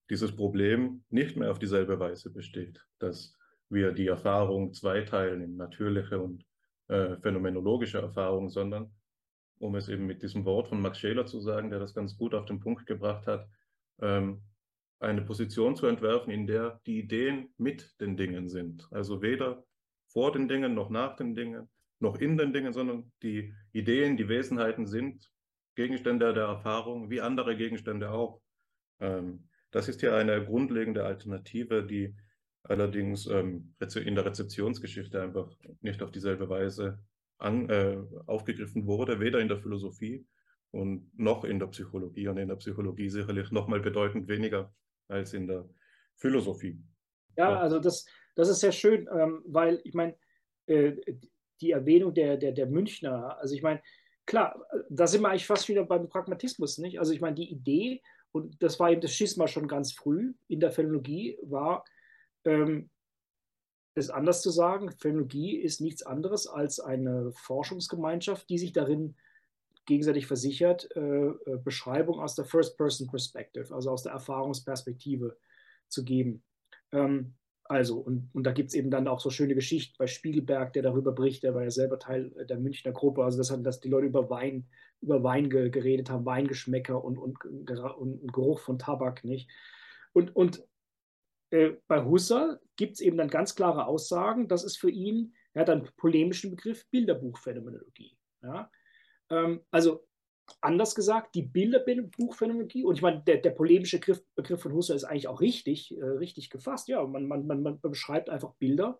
dieses Problem nicht mehr auf dieselbe Weise besteht, dass wir die Erfahrung zweiteilen in natürliche und äh, phänomenologische Erfahrung, sondern um es eben mit diesem Wort von Max Scheler zu sagen, der das ganz gut auf den Punkt gebracht hat, ähm, eine Position zu entwerfen, in der die Ideen mit den Dingen sind. Also weder vor den Dingen noch nach den Dingen, noch in den Dingen, sondern die Ideen, die Wesenheiten sind Gegenstände der Erfahrung, wie andere Gegenstände auch. Ähm, das ist hier eine grundlegende Alternative, die allerdings ähm, in der Rezeptionsgeschichte einfach nicht auf dieselbe Weise an, äh, aufgegriffen wurde, weder in der Philosophie und noch in der Psychologie und in der Psychologie sicherlich noch mal bedeutend weniger als in der Philosophie. Ja, also das, das ist sehr schön, ähm, weil ich meine, äh, die Erwähnung der, der, der Münchner, also ich meine, klar, da sind wir eigentlich fast wieder beim Pragmatismus, nicht? Also ich meine, die Idee, und das war eben das Schisma schon ganz früh in der Phänologie, war, ähm, ist anders zu sagen, Phänologie ist nichts anderes als eine Forschungsgemeinschaft, die sich darin gegenseitig versichert, äh, äh, Beschreibung aus der First-Person-Perspective, also aus der Erfahrungsperspektive zu geben. Ähm, also, und, und da gibt es eben dann auch so schöne Geschichten bei Spiegelberg, der darüber bricht, der war ja selber Teil der Münchner Gruppe, also dass, dass die Leute über Wein, über Wein ge, geredet haben, Weingeschmäcker und, und, und, Geruch von Tabak, nicht? Und, und äh, bei Husserl gibt es eben dann ganz klare Aussagen, das ist für ihn, er hat einen polemischen Begriff, Bilderbuchphänomenologie. Ja? Ähm, also anders gesagt, die Bilderbuchphänomenologie, und ich meine, der, der polemische Begriff, Begriff, von Husserl ist eigentlich auch richtig, äh, richtig gefasst. Ja, man, man, man, man beschreibt einfach Bilder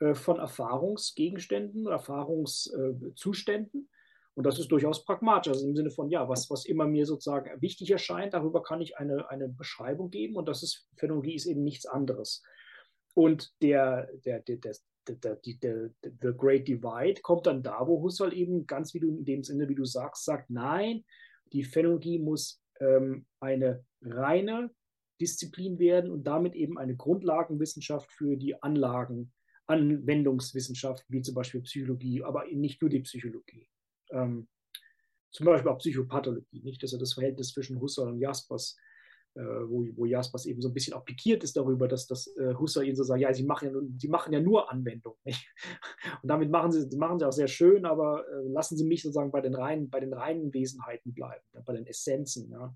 äh, von Erfahrungsgegenständen, Erfahrungszuständen. Und das ist durchaus pragmatisch, also im Sinne von, ja, was, was immer mir sozusagen wichtig erscheint, darüber kann ich eine, eine Beschreibung geben und das ist, Phänomenologie ist eben nichts anderes. Und der, der, der, der, der, der, der, Great Divide kommt dann da, wo Husserl eben ganz wie du in dem Sinne, wie du sagst, sagt, nein, die Phänomenologie muss ähm, eine reine Disziplin werden und damit eben eine Grundlagenwissenschaft für die Anlagen, Anwendungswissenschaft, wie zum Beispiel Psychologie, aber nicht nur die Psychologie. Ähm, zum Beispiel auch Psychopathologie, nicht? Das ist ja das Verhältnis zwischen Husserl und Jaspers, äh, wo, wo Jaspers eben so ein bisschen auch pikiert ist darüber, dass, dass äh, Husserl ihnen so sagt, ja, sie machen ja, sie machen ja nur Anwendung. Nicht? Und damit machen sie, machen sie auch sehr schön, aber äh, lassen sie mich sozusagen bei den reinen, bei den reinen Wesenheiten bleiben, ja, bei den Essenzen. Ja.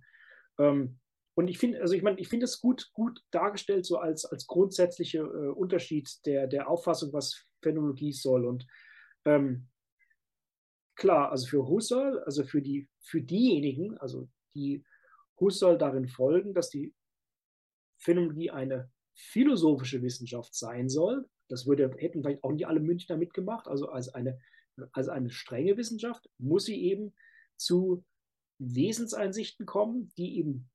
Ähm, und ich finde, also ich meine, ich finde es gut, gut dargestellt, so als, als grundsätzlicher äh, Unterschied der, der Auffassung, was Phänomenologie soll. Und ähm, klar, also für Husserl, also für, die, für diejenigen, also die Husserl darin folgen, dass die Phänomenologie eine philosophische Wissenschaft sein soll. Das würde, hätten vielleicht auch nicht alle Münchner mitgemacht. Also als eine, als eine strenge Wissenschaft muss sie eben zu Wesenseinsichten kommen, die eben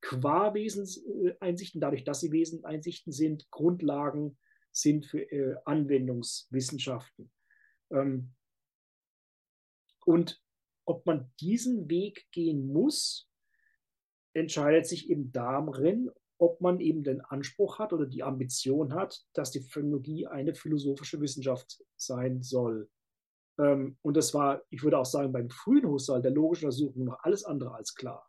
qua Wesenseinsichten, dadurch, dass sie Wesenseinsichten sind, Grundlagen sind für äh, Anwendungswissenschaften. Ähm, und ob man diesen Weg gehen muss, entscheidet sich eben darin, ob man eben den Anspruch hat oder die Ambition hat, dass die Phänologie eine philosophische Wissenschaft sein soll. Ähm, und das war, ich würde auch sagen, beim frühen Husserl der logischen Untersuchung noch alles andere als klar.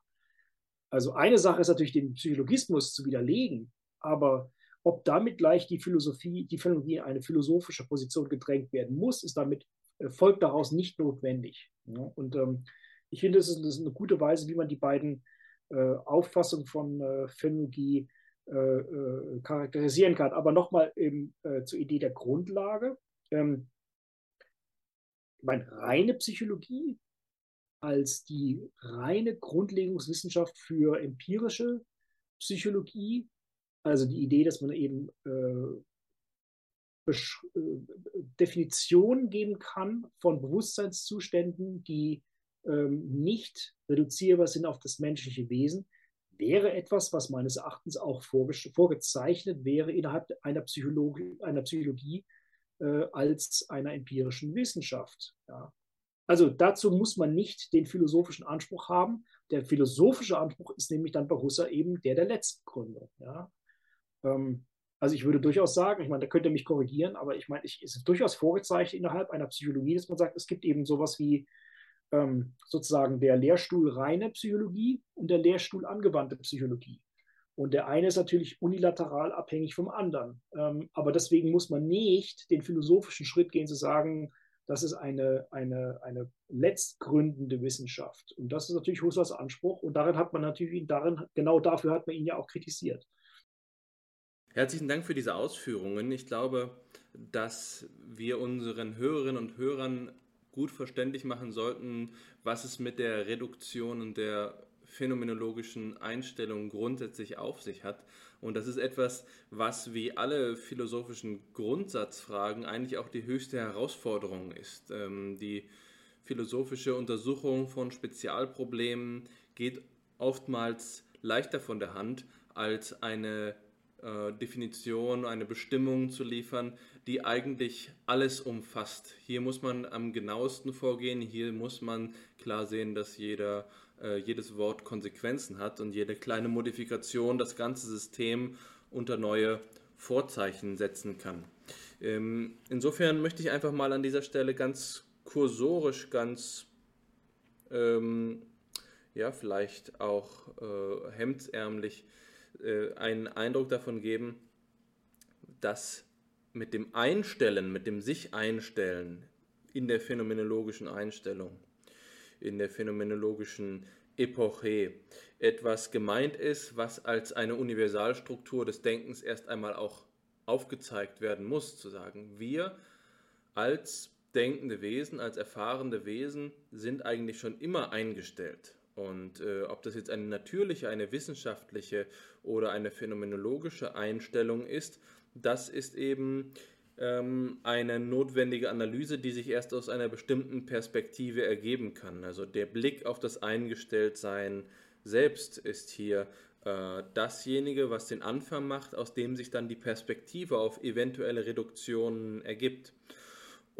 Also eine Sache ist natürlich, den Psychologismus zu widerlegen, aber ob damit gleich die Philosophie, die Phänomenologie in eine philosophische Position gedrängt werden muss, ist damit, folgt daraus nicht notwendig. Ja? Und ähm, ich finde, das ist, eine gute Weise, wie man die beiden äh, Auffassungen von äh, Phänomenologie äh, äh charakterisieren kann. Aber nochmal eben zur Idee der Grundlage. Ähm, meine, reine Psychologie als die reine Grundlegungswissenschaft für empirische Psychologie. Also die Idee, dass man eben äh, Definitionen geben kann von Bewusstseinszuständen, die ähm, nicht reduzierbar sind auf das menschliche Wesen, wäre etwas, was meines Erachtens auch vorgezeichnet wäre innerhalb einer Psychologie, einer Psychologie äh, als einer empirischen Wissenschaft. Ja. Also dazu muss man nicht den philosophischen Anspruch haben. Der philosophische Anspruch ist nämlich dann bei Husserl eben der der Letztgründung. Ja? Ähm, also ich würde durchaus sagen, ich meine, da könnt ihr mich korrigieren, aber ich meine, es ist durchaus vorgezeichnet innerhalb einer Psychologie, dass man sagt, es gibt eben sowas wie ähm, sozusagen der Lehrstuhl reine Psychologie und der Lehrstuhl angewandte Psychologie. Und der eine ist natürlich unilateral abhängig vom anderen. Ähm, aber deswegen muss man nicht den philosophischen Schritt gehen, zu sagen, das ist eine, eine, eine letztgründende Wissenschaft. Und das ist natürlich Husserls Anspruch. Und darin hat man natürlich darin, genau dafür hat man ihn ja auch kritisiert. Herzlichen Dank für diese Ausführungen. Ich glaube, dass wir unseren Hörerinnen und Hörern gut verständlich machen sollten, was es mit der Reduktion und der phänomenologischen Einstellung grundsätzlich auf sich hat. Und das ist etwas, was wie alle philosophischen Grundsatzfragen eigentlich auch die höchste Herausforderung ist. Ähm, die philosophische Untersuchung von Spezialproblemen geht oftmals leichter von der Hand, als eine äh, Definition, eine Bestimmung zu liefern, die eigentlich alles umfasst. Hier muss man am genauesten vorgehen, hier muss man klar sehen, dass jeder äh, jedes Wort Konsequenzen hat und jede kleine Modifikation das ganze System unter neue Vorzeichen setzen kann. Ähm, insofern möchte ich einfach mal an dieser Stelle ganz kursorisch, ganz ähm, ja, vielleicht auch äh, hemdsärmlich äh, einen Eindruck davon geben, dass mit dem Einstellen, mit dem sich einstellen in der phänomenologischen Einstellung in der phänomenologischen Epoche etwas gemeint ist, was als eine Universalstruktur des Denkens erst einmal auch aufgezeigt werden muss, zu sagen, wir als denkende Wesen, als erfahrene Wesen sind eigentlich schon immer eingestellt. Und äh, ob das jetzt eine natürliche, eine wissenschaftliche oder eine phänomenologische Einstellung ist, das ist eben ähm, eine notwendige Analyse, die sich erst aus einer bestimmten Perspektive ergeben kann. Also der Blick auf das Eingestelltsein selbst ist hier äh, dasjenige, was den Anfang macht, aus dem sich dann die Perspektive auf eventuelle Reduktionen ergibt.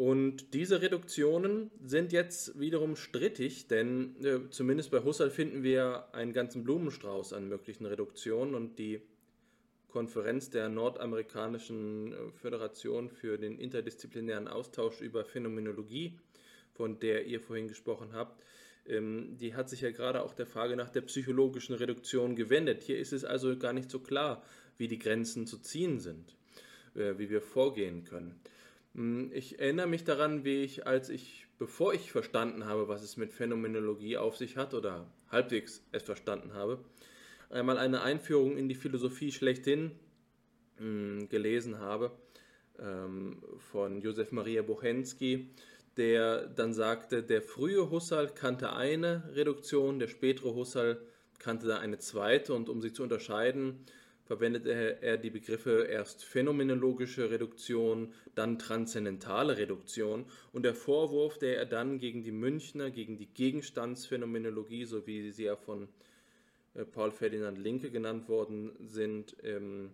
Und diese Reduktionen sind jetzt wiederum strittig, denn äh, zumindest bei Husserl finden wir einen ganzen Blumenstrauß an möglichen Reduktionen und die Konferenz der Nordamerikanischen äh, Föderation für den interdisziplinären Austausch über Phänomenologie, von der ihr vorhin gesprochen habt, ähm, die hat sich ja gerade auch der Frage nach der psychologischen Reduktion gewendet. Hier ist es also gar nicht so klar, wie die Grenzen zu ziehen sind, äh, wie wir vorgehen können. Hm, ich erinnere mich daran, wie ich, als ich, bevor ich verstanden habe, was es mit Phänomenologie auf sich hat oder halbwegs es verstanden habe, einmal eine Einführung in die Philosophie schlechthin hm, gelesen habe ähm, von Josef Maria Bochensky, der dann sagte, der frühe Husserl kannte eine Reduktion, der spätere Husserl kannte da eine zweite. Und um sie zu unterscheiden, verwendete er die Begriffe erst phänomenologische Reduktion, dann transzendentale Reduktion und der Vorwurf, der er dann gegen die Münchner, gegen die Gegenstandsphänomenologie, so wie sie ja von äh, Paul Ferdinand Linke genannt worden sind, ähm,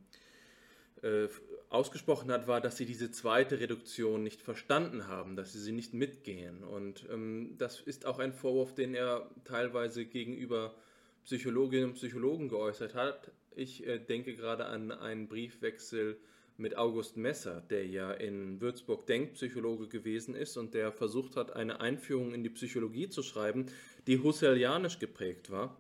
äh, ausgesprochen hat, war, dass sie diese zweite Reduktion nicht verstanden haben, dass sie sie nicht mitgehen. Und ähm, das ist auch ein Vorwurf, den er teilweise gegenüber Psychologinnen und Psychologen geäußert hat, ich äh, denke gerade an einen Briefwechsel mit August Messer, der ja in Würzburg Denkpsychologe gewesen ist und der versucht hat, eine Einführung in die Psychologie zu schreiben, die husserlianisch geprägt war.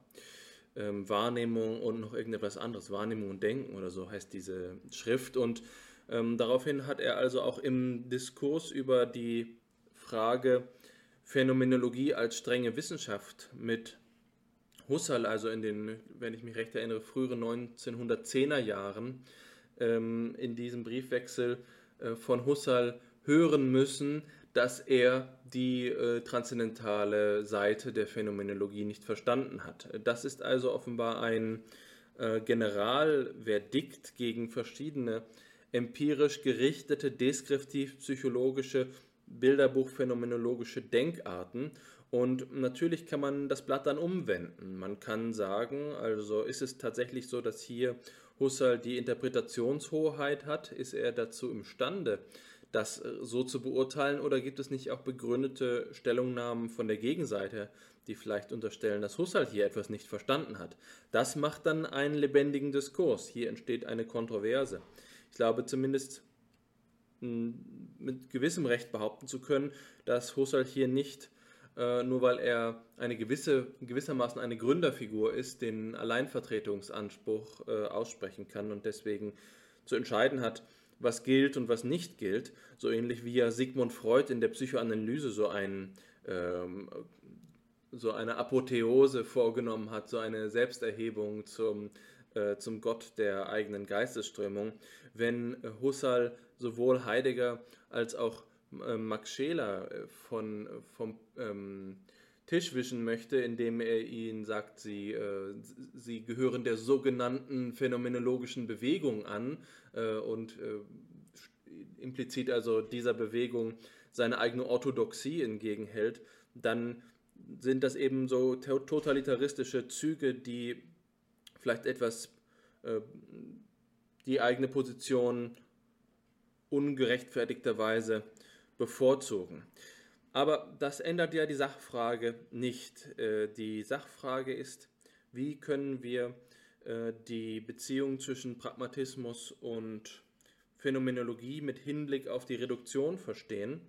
Ähm, Wahrnehmung und noch irgendetwas anderes, Wahrnehmung und Denken oder so heißt diese Schrift. Und ähm, daraufhin hat er also auch im Diskurs über die Frage Phänomenologie als strenge Wissenschaft mit Husserl, also in den, wenn ich mich recht erinnere, früheren 1910er Jahren, ähm, in diesem Briefwechsel äh, von Husserl hören müssen, dass er die äh, transzendentale Seite der Phänomenologie nicht verstanden hat. Das ist also offenbar ein äh, Generalverdikt gegen verschiedene empirisch gerichtete, deskriptiv-psychologische, bilderbuchphänomenologische Denkarten und natürlich kann man das Blatt dann umwenden. Man kann sagen, also ist es tatsächlich so, dass hier Husserl die Interpretationshoheit hat? Ist er dazu imstande, das äh, so zu beurteilen? Oder gibt es nicht auch begründete Stellungnahmen von der Gegenseite, die vielleicht unterstellen, dass Husserl hier etwas nicht verstanden hat? Das macht dann einen lebendigen Diskurs. Hier entsteht eine Kontroverse. Ich glaube zumindest hm, mit gewissem Recht behaupten zu können, dass Husserl hier nicht äh, nur weil er eine gewisse, gewissermaßen eine Gründerfigur ist, den Alleinvertretungsanspruch äh, aussprechen kann und deswegen zu entscheiden hat, was gilt und was nicht gilt. So ähnlich wie ja Sigmund Freud in der Psychoanalyse so, ein, ähm, so eine Apotheose vorgenommen hat, so eine Selbsterhebung zum, äh, zum Gott der eigenen Geistesströmung. Wenn Husserl sowohl Heidegger als auch Max Scheler äh, von, vom ähm, Tisch wischen möchte, indem er ihnen sagt, sie, äh, sie gehören der sogenannten phänomenologischen Bewegung an äh, und äh, implizit also dieser Bewegung seine eigene Orthodoxie entgegenhält, dann sind das eben so totalitaristische Züge, die vielleicht etwas äh, die eigene Position ungerechtfertigterweise bevorzugen. Aber das ändert ja die Sachfrage nicht. Äh, die Sachfrage ist, wie können wir äh, die Beziehung zwischen Pragmatismus und Phänomenologie mit Hinblick auf die Reduktion verstehen.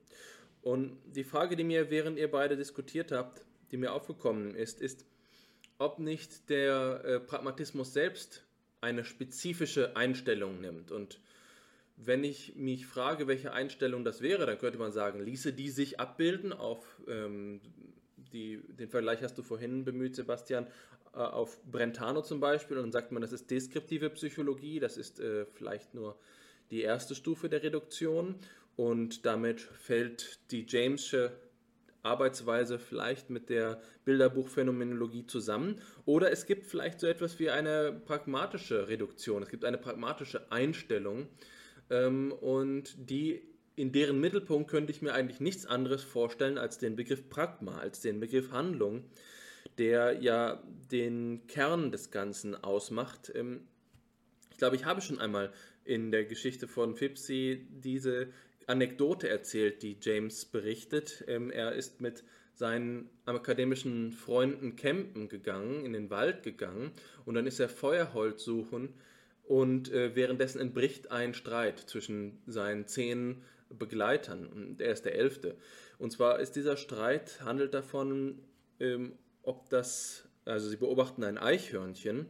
Und die Frage, die mir, während ihr beide diskutiert habt, die mir aufgekommen ist, ist, ob nicht der äh, Pragmatismus selbst eine spezifische Einstellung nimmt und wenn ich mich frage, welche Einstellung das wäre, dann könnte man sagen, ließe die sich abbilden auf, ähm, die, den Vergleich hast du vorhin bemüht, Sebastian, äh, auf Brentano zum Beispiel, und dann sagt man, das ist deskriptive Psychologie, das ist äh, vielleicht nur die erste Stufe der Reduktion. Und damit fällt die Jamesche Arbeitsweise vielleicht mit der Bilderbuchphänomenologie zusammen. Oder es gibt vielleicht so etwas wie eine pragmatische Reduktion, es gibt eine pragmatische Einstellung, ähm, und die in deren Mittelpunkt könnte ich mir eigentlich nichts anderes vorstellen als den Begriff Pragma, als den Begriff Handlung, der ja den Kern des Ganzen ausmacht. Ähm, ich glaube, ich habe schon einmal in der Geschichte von Fipsi diese Anekdote erzählt, die James berichtet. Ähm, er ist mit seinen akademischen Freunden campen gegangen, in den Wald gegangen und dann ist er Feuerholz suchen und äh, währenddessen entbricht ein Streit zwischen seinen zehn Begleitern und er ist der elfte. Und zwar ist dieser Streit, handelt davon, ähm, ob das, also sie beobachten ein Eichhörnchen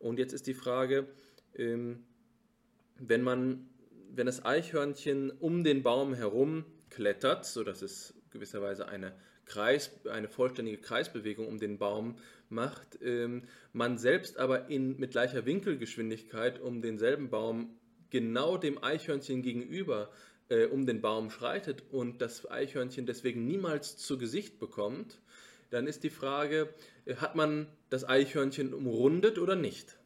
und jetzt ist die Frage, ähm, wenn man, wenn das Eichhörnchen um den Baum herum klettert, sodass es gewisserweise eine Kreis, eine vollständige Kreisbewegung um den Baum macht, ähm, man selbst aber in, mit gleicher Winkelgeschwindigkeit um denselben Baum genau dem Eichhörnchen gegenüber äh, um den Baum schreitet und das Eichhörnchen deswegen niemals zu Gesicht bekommt, dann ist die Frage, äh, hat man das Eichhörnchen umrundet oder nicht?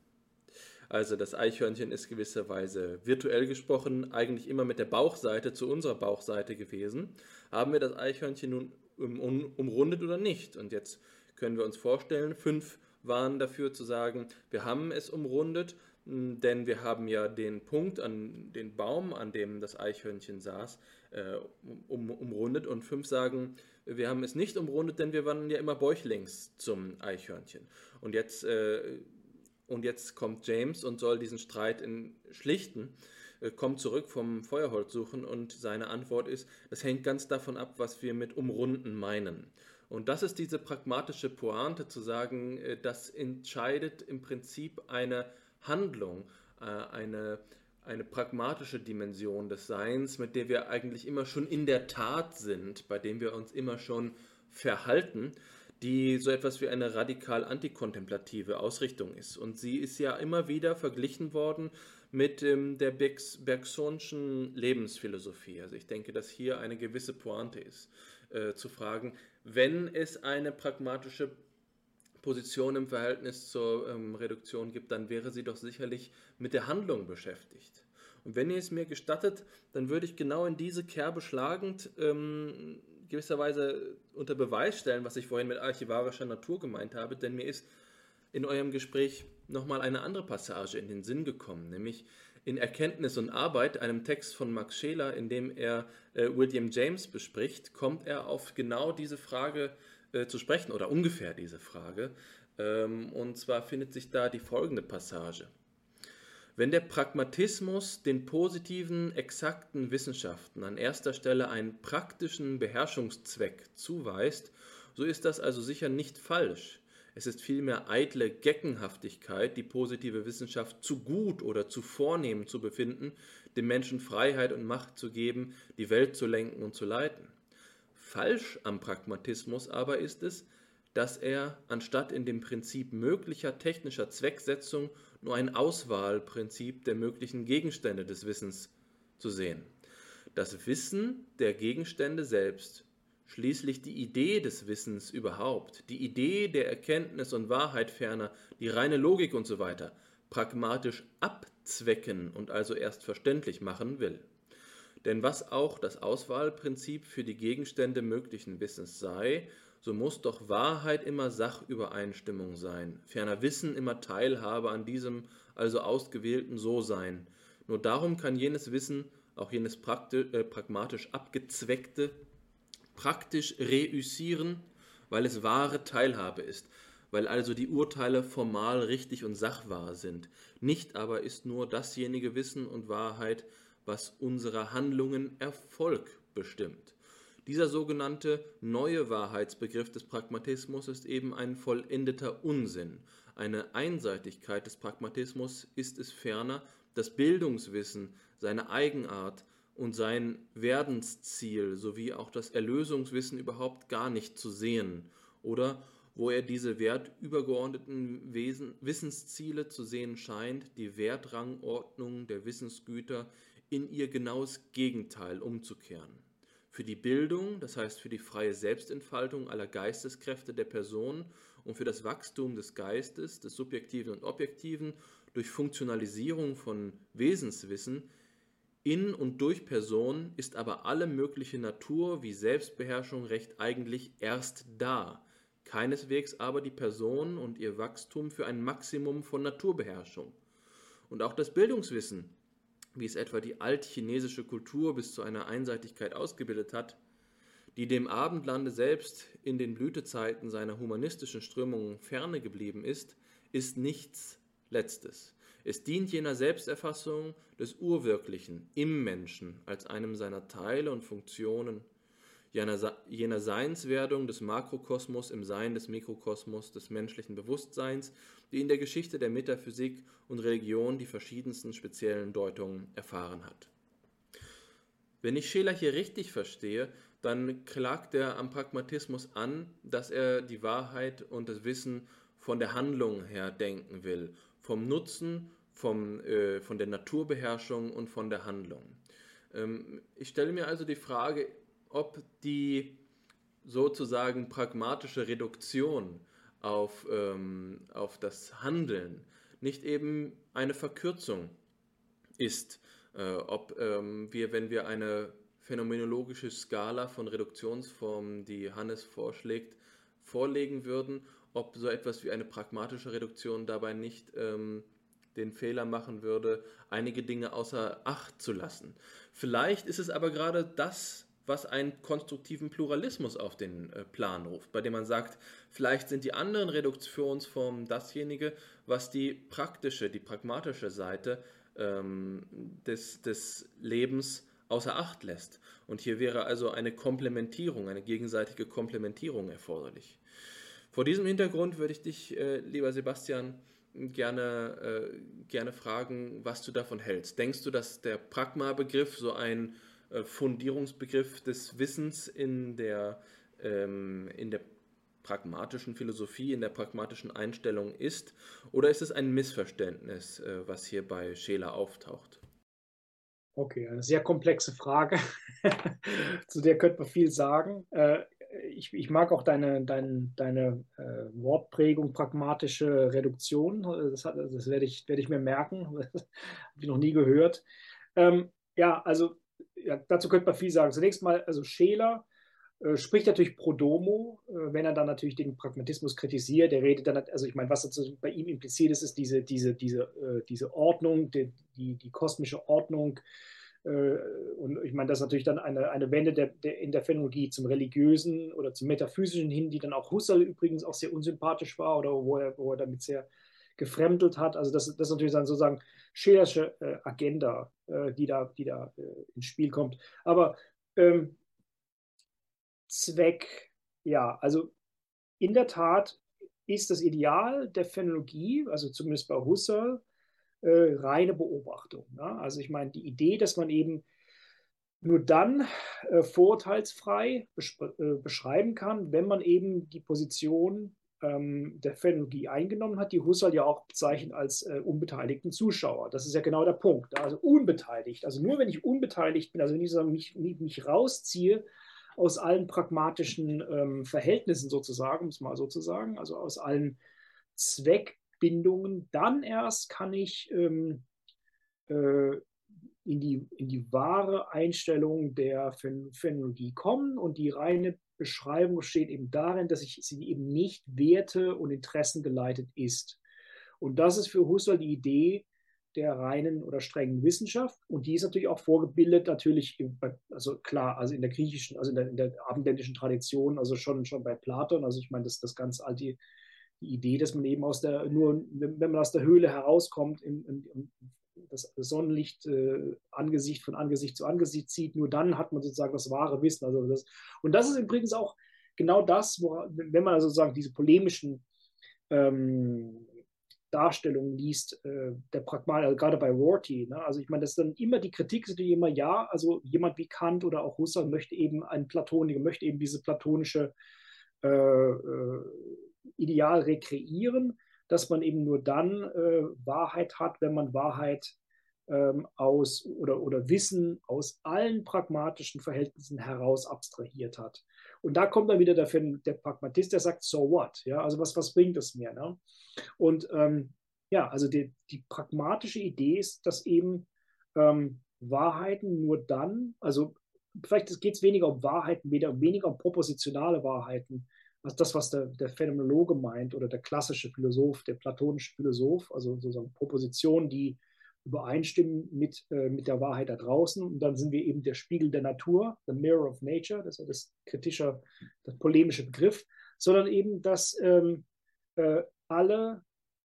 Also das Eichhörnchen ist gewisserweise virtuell gesprochen eigentlich immer mit der Bauchseite zu unserer Bauchseite gewesen. Haben wir das Eichhörnchen nun um, umrundet oder nicht. Und jetzt können wir uns vorstellen, fünf waren dafür zu sagen, wir haben es umrundet, denn wir haben ja den Punkt an den Baum, an dem das Eichhörnchen saß, äh, um, umrundet und fünf sagen, wir haben es nicht umrundet, denn wir waren ja immer bäuchlings zum Eichhörnchen. Und jetzt, äh, und jetzt kommt James und soll diesen Streit in, schlichten äh, kommt zurück vom Feuerholz suchen und seine Antwort ist, das hängt ganz davon ab, was wir mit umrunden meinen. Und das ist diese pragmatische Pointe zu sagen, äh, das entscheidet im Prinzip eine Handlung, äh, eine, eine pragmatische Dimension des Seins, mit der wir eigentlich immer schon in der Tat sind, bei dem wir uns immer schon verhalten, die so etwas wie eine radikal antikontemplative Ausrichtung ist. Und sie ist ja immer wieder verglichen worden mit ähm, der Bergsonschen Lebensphilosophie. Also ich denke, dass hier eine gewisse Pointe ist, äh, zu fragen, wenn es eine pragmatische Position im Verhältnis zur ähm, Reduktion gibt, dann wäre sie doch sicherlich mit der Handlung beschäftigt. Und wenn ihr es mir gestattet, dann würde ich genau in diese Kerbe schlagend ähm, gewisserweise unter Beweis stellen, was ich vorhin mit archivarischer Natur gemeint habe, denn mir ist in eurem Gespräch nochmal eine andere Passage in den Sinn gekommen, nämlich in Erkenntnis und Arbeit, einem Text von Max Scheler, in dem er äh, William James bespricht, kommt er auf genau diese Frage äh, zu sprechen oder ungefähr diese Frage. Ähm, und zwar findet sich da die folgende Passage. Wenn der Pragmatismus den positiven, exakten Wissenschaften an erster Stelle einen praktischen Beherrschungszweck zuweist, so ist das also sicher nicht falsch. Es ist vielmehr eitle Geckenhaftigkeit, die positive Wissenschaft zu gut oder zu vornehm zu befinden, dem Menschen Freiheit und Macht zu geben, die Welt zu lenken und zu leiten. Falsch am Pragmatismus aber ist es, dass er, anstatt in dem Prinzip möglicher technischer Zwecksetzung, nur ein Auswahlprinzip der möglichen Gegenstände des Wissens zu sehen. Das Wissen der Gegenstände selbst Schließlich die Idee des Wissens überhaupt, die Idee der Erkenntnis und Wahrheit ferner, die reine Logik und so weiter, pragmatisch abzwecken und also erst verständlich machen will. Denn was auch das Auswahlprinzip für die Gegenstände möglichen Wissens sei, so muss doch Wahrheit immer Sachübereinstimmung sein, ferner Wissen immer Teilhabe an diesem also ausgewählten So-Sein. Nur darum kann jenes Wissen, auch jenes äh, pragmatisch abgezweckte, praktisch reüssieren, weil es wahre Teilhabe ist, weil also die Urteile formal richtig und sachwahr sind. Nicht aber ist nur dasjenige Wissen und Wahrheit, was unserer Handlungen Erfolg bestimmt. Dieser sogenannte neue Wahrheitsbegriff des Pragmatismus ist eben ein vollendeter Unsinn. Eine Einseitigkeit des Pragmatismus ist es ferner, das Bildungswissen, seine Eigenart, und sein Werdensziel sowie auch das Erlösungswissen überhaupt gar nicht zu sehen oder wo er diese wertübergeordneten Wesen, Wissensziele zu sehen scheint, die Wertrangordnung der Wissensgüter in ihr genaues Gegenteil umzukehren. Für die Bildung, das heißt für die freie Selbstentfaltung aller Geisteskräfte der Person und für das Wachstum des Geistes, des Subjektiven und Objektiven durch Funktionalisierung von Wesenswissen In und durch Person ist aber alle mögliche Natur wie Selbstbeherrschung recht eigentlich erst da, keineswegs aber die Person und ihr Wachstum für ein Maximum von Naturbeherrschung. Und auch das Bildungswissen, wie es etwa die altchinesische Kultur bis zu einer Einseitigkeit ausgebildet hat, die dem Abendlande selbst in den Blütezeiten seiner humanistischen Strömungen ferne geblieben ist, ist nichts Letztes. Es dient jener Selbsterfassung des Urwirklichen im Menschen als einem seiner Teile und Funktionen, jener, Seinswerdung des Makrokosmos im Sein des Mikrokosmos des menschlichen Bewusstseins, die in der Geschichte der Metaphysik und Religion die verschiedensten speziellen Deutungen erfahren hat. Wenn ich Scheler hier richtig verstehe, dann klagt er am Pragmatismus an, dass er die Wahrheit und das Wissen von der Handlung her denken will vom Nutzen, vom, äh, von der Naturbeherrschung und von der Handlung. Ähm, ich stelle mir also die Frage, ob die sozusagen pragmatische Reduktion auf, ähm, auf das Handeln nicht eben eine Verkürzung ist, äh, ob ähm, wir, wenn wir eine phänomenologische Skala von Reduktionsformen, die Hannes vorschlägt, vorlegen würden, ob so etwas wie eine pragmatische Reduktion dabei nicht ähm, den Fehler machen würde, einige Dinge außer Acht zu lassen. Vielleicht ist es aber gerade das, was einen konstruktiven Pluralismus auf den äh, Plan ruft, bei dem man sagt, vielleicht sind die anderen Reduktionsformen dasjenige, was die praktische, die pragmatische Seite ähm, des, des Lebens außer Acht lässt. Und hier wäre also eine Komplementierung, eine gegenseitige Komplementierung erforderlich. Vor diesem Hintergrund würde ich dich, äh, lieber Sebastian, gerne, äh, gerne fragen, was du davon hältst. Denkst du, dass der Pragma-Begriff so ein äh, Fundierungsbegriff des Wissens in der, ähm, in der pragmatischen Philosophie, in der pragmatischen Einstellung ist? Oder ist es ein Missverständnis, äh, was hier bei Scheler auftaucht? Okay, eine sehr komplexe Frage, zu der könnte man viel sagen. Ich, ich mag auch deine, deine, deine äh, Wortprägung, pragmatische Reduktion. Das, hat, das werde, ich, werde ich mir merken. Habe ich noch nie gehört. Ähm, ja, also ja, dazu könnte man viel sagen. Zunächst mal, also Scheler äh, spricht natürlich pro domo, äh, wenn er dann natürlich den Pragmatismus kritisiert. Er redet dann, also ich meine, was bei ihm impliziert ist, ist diese, diese, diese, äh, diese Ordnung, die, die, die kosmische Ordnung und ich meine, das ist natürlich dann eine, eine Wende der, der, in der Phänomenologie zum Religiösen oder zum Metaphysischen hin, die dann auch Husserl übrigens auch sehr unsympathisch war oder wo er, wo er damit sehr gefremdelt hat. Also das, das ist natürlich dann sozusagen Schelersche äh, Agenda, äh, die da, die da äh, ins Spiel kommt. Aber ähm, Zweck, ja, also in der Tat ist das Ideal der Phänomenologie, also zumindest bei Husserl, äh, reine Beobachtung. Ne? Also ich meine, die Idee, dass man eben nur dann äh, vorurteilsfrei äh, beschreiben kann, wenn man eben die Position ähm, der Phänomenologie eingenommen hat, die Husserl ja auch bezeichnet als äh, unbeteiligten Zuschauer. Das ist ja genau der Punkt. Also unbeteiligt. Also nur wenn ich unbeteiligt bin, also wenn ich mich, mich rausziehe aus allen pragmatischen ähm, Verhältnissen sozusagen, um es mal so zu sagen, also aus allen Zweck Bindungen, dann erst kann ich ähm, äh, in, die, in die wahre Einstellung der Phänomenologie kommen und die reine Beschreibung besteht eben darin, dass ich sie eben nicht Werte und Interessen geleitet ist. Und das ist für Husserl die Idee der reinen oder strengen Wissenschaft. Und die ist natürlich auch vorgebildet, natürlich, also klar, also in der griechischen, also in der, in der abendländischen Tradition, also schon, schon bei Platon. Also ich meine, das, das ganz alte die Idee, dass man eben aus der, nur wenn man aus der Höhle herauskommt, in, in, das Sonnenlicht äh, Angesicht von Angesicht zu Angesicht zieht, nur dann hat man sozusagen das wahre Wissen. Also das, und das ist übrigens auch genau das, wo, wenn man also sozusagen diese polemischen ähm, Darstellungen liest, äh, der Pragmat, also gerade bei Rorty, ne? also ich meine, das ist dann immer die Kritik, ist immer ja, also jemand wie Kant oder auch Husserl möchte eben einen Platoniker, möchte eben diese platonische äh, äh Ideal rekreieren, dass man eben nur dann äh, Wahrheit hat, wenn man Wahrheit ähm, aus oder, oder Wissen aus allen pragmatischen Verhältnissen heraus abstrahiert hat. Und da kommt dann wieder der, der Pragmatist, der sagt, so what? Ja, also was, was bringt es mir? Ne? Und ähm, ja, also die, die pragmatische Idee ist, dass eben ähm, Wahrheiten nur dann, also vielleicht geht es weniger um Wahrheiten, weniger, weniger um propositionale Wahrheiten, als das, was der, der Phänomenologe meint oder der klassische Philosoph, der platonische Philosoph, also sozusagen Propositionen, die übereinstimmen mit, äh, mit der Wahrheit da draußen. Und dann sind wir eben der Spiegel der Natur, the mirror of nature, das ist ja das kritische, das polemische Begriff, sondern eben, dass ähm, äh, alle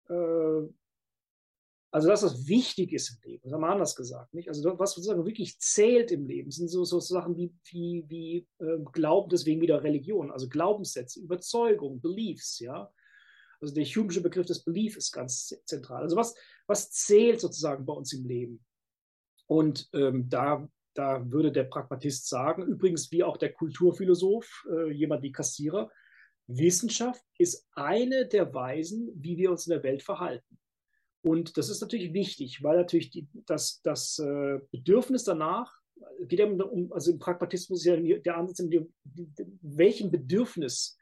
äh, also das, was wichtig ist im Leben, das haben wir anders gesagt, nicht? Also was sozusagen wirklich zählt im Leben, sind so, so Sachen wie, wie, wie äh, Glauben, deswegen wieder Religion, also Glaubenssätze, Überzeugung, Beliefs, ja. Also der humanische Begriff des Belief ist ganz zentral. Also was, was zählt sozusagen bei uns im Leben? Und ähm, da, da würde der Pragmatist sagen, übrigens wie auch der Kulturphilosoph, äh, jemand wie Kassierer, Wissenschaft ist eine der Weisen, wie wir uns in der Welt verhalten. Und das ist natürlich wichtig, weil natürlich die, das, das äh, Bedürfnis danach, geht ja um, also im Pragmatismus ist ja der Ansatz, welchem Bedürfnis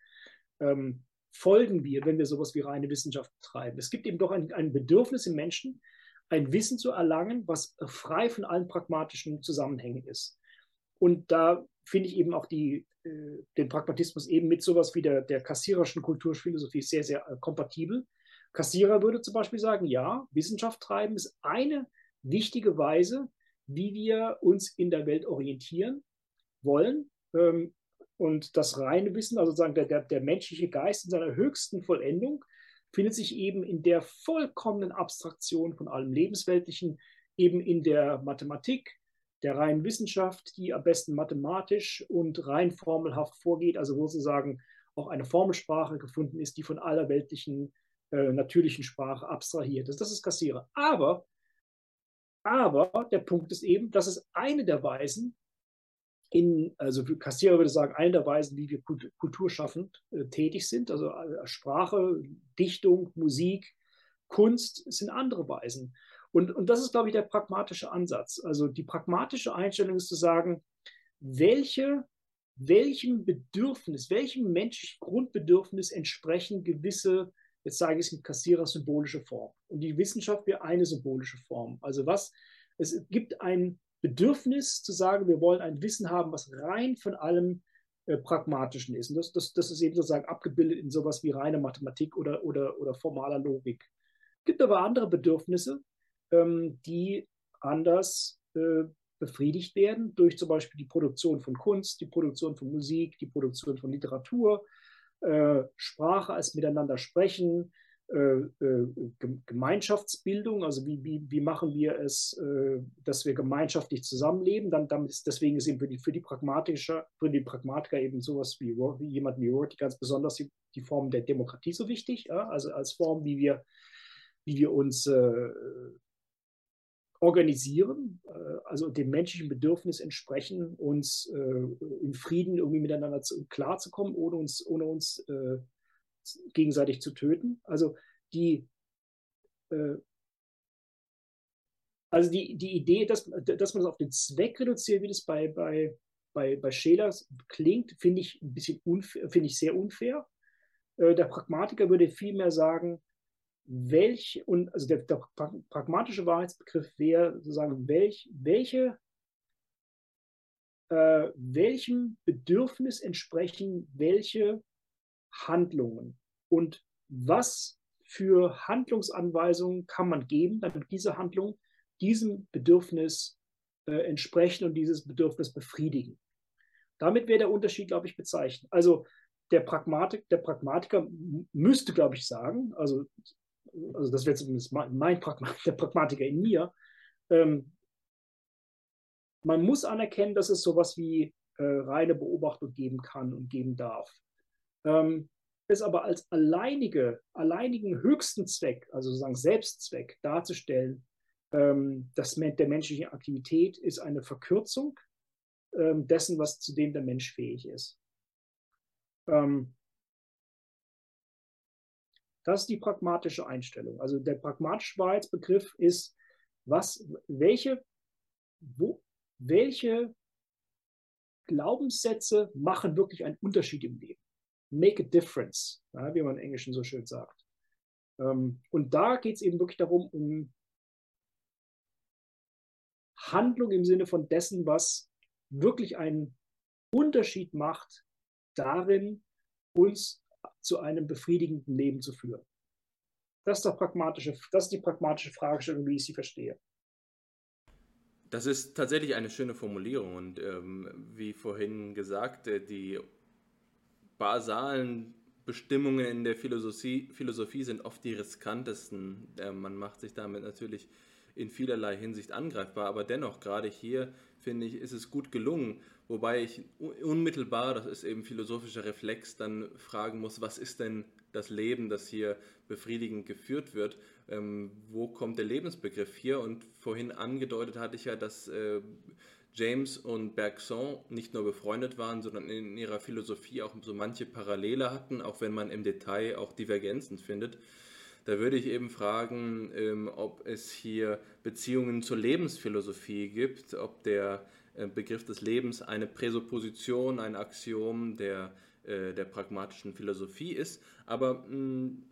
ähm, folgen wir, wenn wir sowas wie reine Wissenschaft betreiben. Es gibt eben doch ein, ein Bedürfnis im Menschen, ein Wissen zu erlangen, was frei von allen pragmatischen Zusammenhängen ist. Und da finde ich eben auch die, äh, den Pragmatismus eben mit sowas wie der, der kassiererischen Kulturphilosophie sehr, sehr äh, kompatibel Kassierer würde zum Beispiel sagen, ja, Wissenschaft treiben ist eine wichtige Weise, wie wir uns in der Welt orientieren wollen. Ähm, und das reine Wissen, also sozusagen der, der, der menschliche Geist in seiner höchsten Vollendung, findet sich eben in der vollkommenen Abstraktion von allem Lebensweltlichen, eben in der Mathematik, der reinen Wissenschaft, die am besten mathematisch und rein formelhaft vorgeht, also wo sozusagen auch eine Formelsprache gefunden ist, die von aller weltlichen äh, natürlichen Sprache abstrahiert ist. Das ist Kassierer. Aber, aber der Punkt ist eben, das ist eine der Weisen, in, also Kassierer würde sagen, eine der Weisen, wie wir kulturschaffend äh, tätig sind. Also äh, Sprache, Dichtung, Musik, Kunst sind andere Weisen. Und, und das ist, glaube ich, der pragmatische Ansatz. Also die pragmatische Einstellung ist zu sagen, welche, welchem Bedürfnis, welchem menschlichen Grundbedürfnis entsprechen gewisse jetzt sage ich es mit Kassierer symbolische Form. Und die Wissenschaft wäre eine symbolische Form. Also was, es gibt ein Bedürfnis zu sagen, wir wollen ein Wissen haben, was rein von allem äh, Pragmatischen ist. Und das, das, das ist eben sozusagen abgebildet in sowas wie reine Mathematik oder, oder, oder formaler Logik. Es gibt aber andere Bedürfnisse, ähm, die anders äh, befriedigt werden durch zum Beispiel die Produktion von Kunst, die Produktion von Musik, die Produktion von Literatur, äh, Sprache als Miteinander sprechen, äh, äh, Gemeinschaftsbildung, also wie, wie, wie machen wir es, dass wir gemeinschaftlich zusammenleben, dann damit ist, deswegen ist eben für die, für die Pragmatischer, für die Pragmatiker eben sowas wie, wie jemand wie Rorty ganz besonders die, die Form der Demokratie so wichtig, ja? also als Form, wie wir, wie wir uns äh, organisieren, äh, also dem menschlichen Bedürfnis entsprechen, uns äh, in Frieden irgendwie miteinander klarzukommen, ohne uns, ohne uns äh, gegenseitig zu töten. Also die, also die, die Idee, dass, dass man das auf den Zweck reduziert, wie das bei, bei, bei, bei Scheler klingt, finde ich ein bisschen unfair, finde ich sehr unfair. Der Pragmatiker würde vielmehr sagen, welch, und also der, der pragmatische Wahrheitsbegriff wäre sozusagen, welch, welche, äh, welchem Bedürfnis entsprechen welche Handlungen und was für Handlungsanweisungen kann man geben, damit diese Handlungen diesem Bedürfnis äh, entsprechen und dieses Bedürfnis befriedigen. Damit wäre der Unterschied, glaube ich, bezeichnet. Also der, Pragmatik, der Pragmatiker müsste, glaube ich, sagen, also also das wäre zumindest mein Pragma der Pragmatiker in mir, ähm, man muss anerkennen, dass es sowas wie äh, reine Beobachtung geben kann und geben darf. Ähm, es aber als alleinige, alleinigen höchsten Zweck, also sozusagen Selbstzweck darzustellen, ähm, das der menschlichen Aktivität ist eine Verkürzung ähm, dessen, was zu dem der Mensch fähig ist. Ähm, das ist die pragmatische Einstellung. Also der pragmatische Wahrheitsbegriff ist, was, welche, wo, welche Glaubenssätze machen wirklich einen Unterschied im Leben. Make a difference, ja, wie man im Englischen so schön sagt. Ähm, und da geht es eben wirklich darum, um Handlung im Sinne von dessen, was wirklich einen Unterschied macht darin, uns zu einem befriedigenden Leben zu führen. Das ist, pragmatische, das ist die pragmatische Fragestellung, wie ich sie verstehe. Das ist tatsächlich eine schöne Formulierung und ähm, wie vorhin gesagt, äh, die basalen Bestimmungen in der Philosophie, Philosophie sind oft die riskantesten. Äh, man macht sich damit natürlich in vielerlei Hinsicht angreifbar, aber dennoch, gerade hier, finde ich, ist es gut gelungen, wobei ich unmittelbar, das ist eben philosophischer Reflex, dann fragen muss, was ist denn das Leben, das hier befriedigend geführt wird. Ähm, wo kommt der Lebensbegriff hier? Und vorhin angedeutet hatte ich ja, dass äh, James und Bergson nicht nur befreundet waren, sondern in ihrer Philosophie auch so manche Parallele hatten, auch wenn man im Detail auch Divergenzen findet. Da würde ich eben fragen, ähm, ob es hier Beziehungen zur Lebensphilosophie gibt, ob der äh, Begriff des Lebens eine Präsupposition, ein Axiom der äh, der pragmatischen Philosophie ist. Aber mh, mm,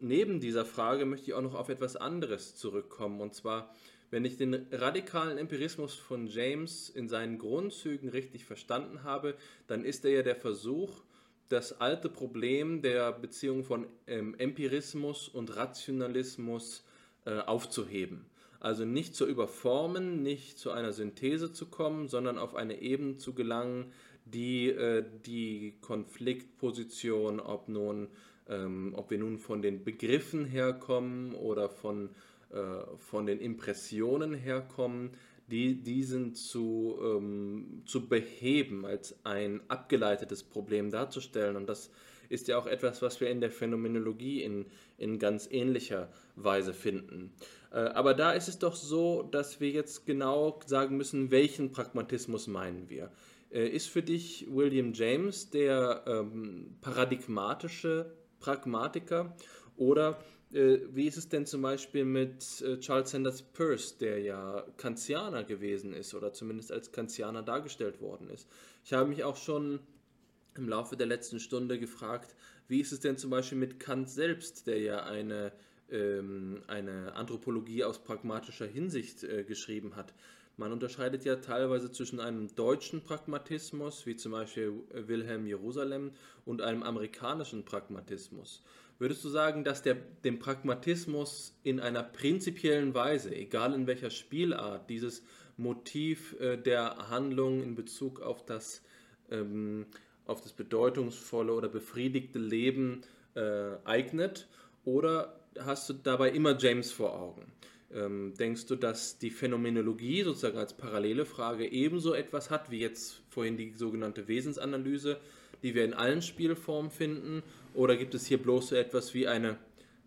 neben dieser Frage möchte ich auch noch auf etwas anderes zurückkommen. Und zwar, wenn ich den radikalen Empirismus von James in seinen Grundzügen richtig verstanden habe, dann ist er ja der Versuch, das alte Problem der Beziehung von ähm, Empirismus und Rationalismus äh, aufzuheben. Also nicht zu überformen, nicht zu einer Synthese zu kommen, sondern auf eine Ebene zu gelangen, die äh, die Konfliktposition, ob nun, ähm, ob wir nun von den Begriffen herkommen oder von, äh, von den Impressionen herkommen, die diesen zu, ähm, zu beheben, als ein abgeleitetes Problem darzustellen. Und das ist ja auch etwas, was wir in der Phänomenologie in, in ganz ähnlicher Weise finden. Äh, aber da ist es doch so, dass wir jetzt genau sagen müssen, welchen Pragmatismus meinen wir. Äh, ist für dich William James der ähm, paradigmatische Pragmatiker oder äh, wie ist es denn zum Beispiel mit äh, Charles Sanders Peirce, der ja Kantianer gewesen ist oder zumindest als Kantianer dargestellt worden ist? Ich habe mich auch schon im Laufe der letzten Stunde gefragt, wie ist es denn zum Beispiel mit Kant selbst, der ja eine, ähm, eine Anthropologie aus pragmatischer Hinsicht äh, geschrieben hat? Man unterscheidet ja teilweise zwischen einem deutschen Pragmatismus, wie zum Beispiel Wilhelm Jerusalem, und einem amerikanischen Pragmatismus. Würdest du sagen, dass der, dem Pragmatismus in einer prinzipiellen Weise, egal in welcher Spielart, dieses Motiv äh, der Handlung in Bezug auf das, ähm, auf das bedeutungsvolle oder befriedigte Leben äh, eignet? Oder hast du dabei immer James vor Augen? Ähm, denkst du, dass die Phänomenologie sozusagen als parallele Frage ebenso etwas hat wie jetzt vorhin die sogenannte Wesensanalyse, die wir in allen Spielformen finden? Oder gibt es hier bloß so etwas wie eine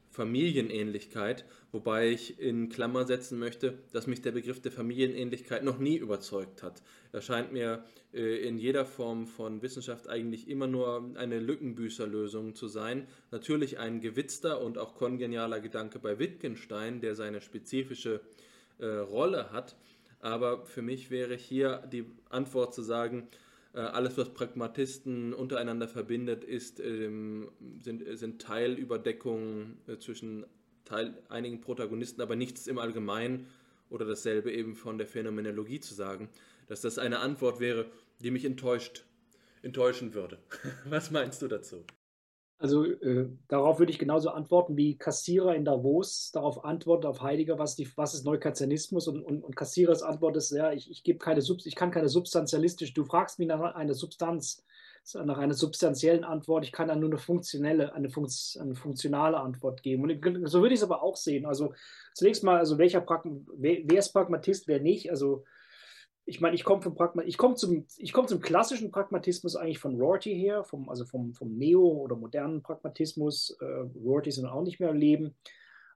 Familienähnlichkeit, wobei ich in Klammer setzen möchte, dass mich der Begriff der Familienähnlichkeit noch nie überzeugt hat. Er scheint mir äh, in jeder Form von Wissenschaft eigentlich immer nur eine Lückenbüßerlösung zu sein. Natürlich ein gewitzter und auch kongenialer Gedanke bei Wittgenstein, der seine spezifische äh, Rolle hat. Aber für mich wäre hier die Antwort zu sagen, alles, was Pragmatisten untereinander verbindet, ist, ähm, sind, sind Teilüberdeckungen äh, zwischen Teil, einigen Protagonisten, aber nichts im Allgemeinen oder dasselbe eben von der Phänomenologie zu sagen, dass das eine Antwort wäre, die mich enttäuscht, enttäuschen würde. Was meinst du dazu? Also äh, darauf würde ich genauso antworten, wie Kassierer in Davos darauf antwortet, auf Heidegger, was, die, was ist Neukarzianismus und, und, und Kassierers Antwort ist, ja, ich, ich, gebe keine ich kann keine substantialistische, du fragst mich nach einer Substanz, nach einer substanziellen Antwort, ich kann dann nur eine funktionelle, eine, Funkt, eine funktionale Antwort geben. Und so würde ich es aber auch sehen. Also zunächst mal, also welcher Pragma, wer, wer ist Pragmatist, wer nicht? Also ich meine, ich komme vom Pragma ich komme zum, ich komme zum klassischen Pragmatismus eigentlich von Rorty her, vom, also vom, vom Neo- oder modernen Pragmatismus. Äh, Rorty sind auch nicht mehr am Leben.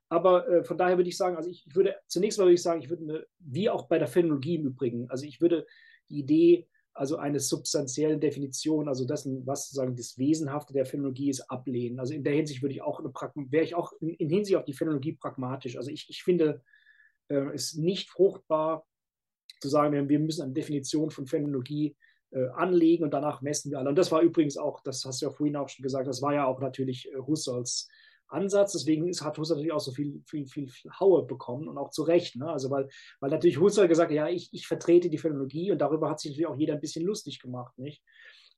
Aber äh, von daher würde ich sagen, also ich, ich, würde zunächst mal würde ich sagen, ich würde eine, wie auch bei der Phänologie im Übrigen, also ich würde die Idee also eine substanzielle Definition, also dessen, was sozusagen das Wesenhafte der Phänologie ist, ablehnen. Also in der Hinsicht würde ich auch wäre ich auch in, in, Hinsicht auf die Phänologie pragmatisch. Also ich, ich finde äh, es nicht fruchtbar, zu sagen, wir müssen eine Definition von Phänomenologie äh, anlegen und danach messen wir alle. Und das war übrigens auch, das hast du ja vorhin auch schon gesagt, das war ja auch natürlich äh, Husserls Ansatz. Deswegen ist, hat Husserl natürlich auch so viel, viel, viel, viel Haue bekommen und auch zu Recht. Ne? Also weil, weil natürlich Husserl gesagt hat, ja, ich, ich vertrete die Phänomenologie und darüber hat sich natürlich auch jeder ein bisschen lustig gemacht, nicht?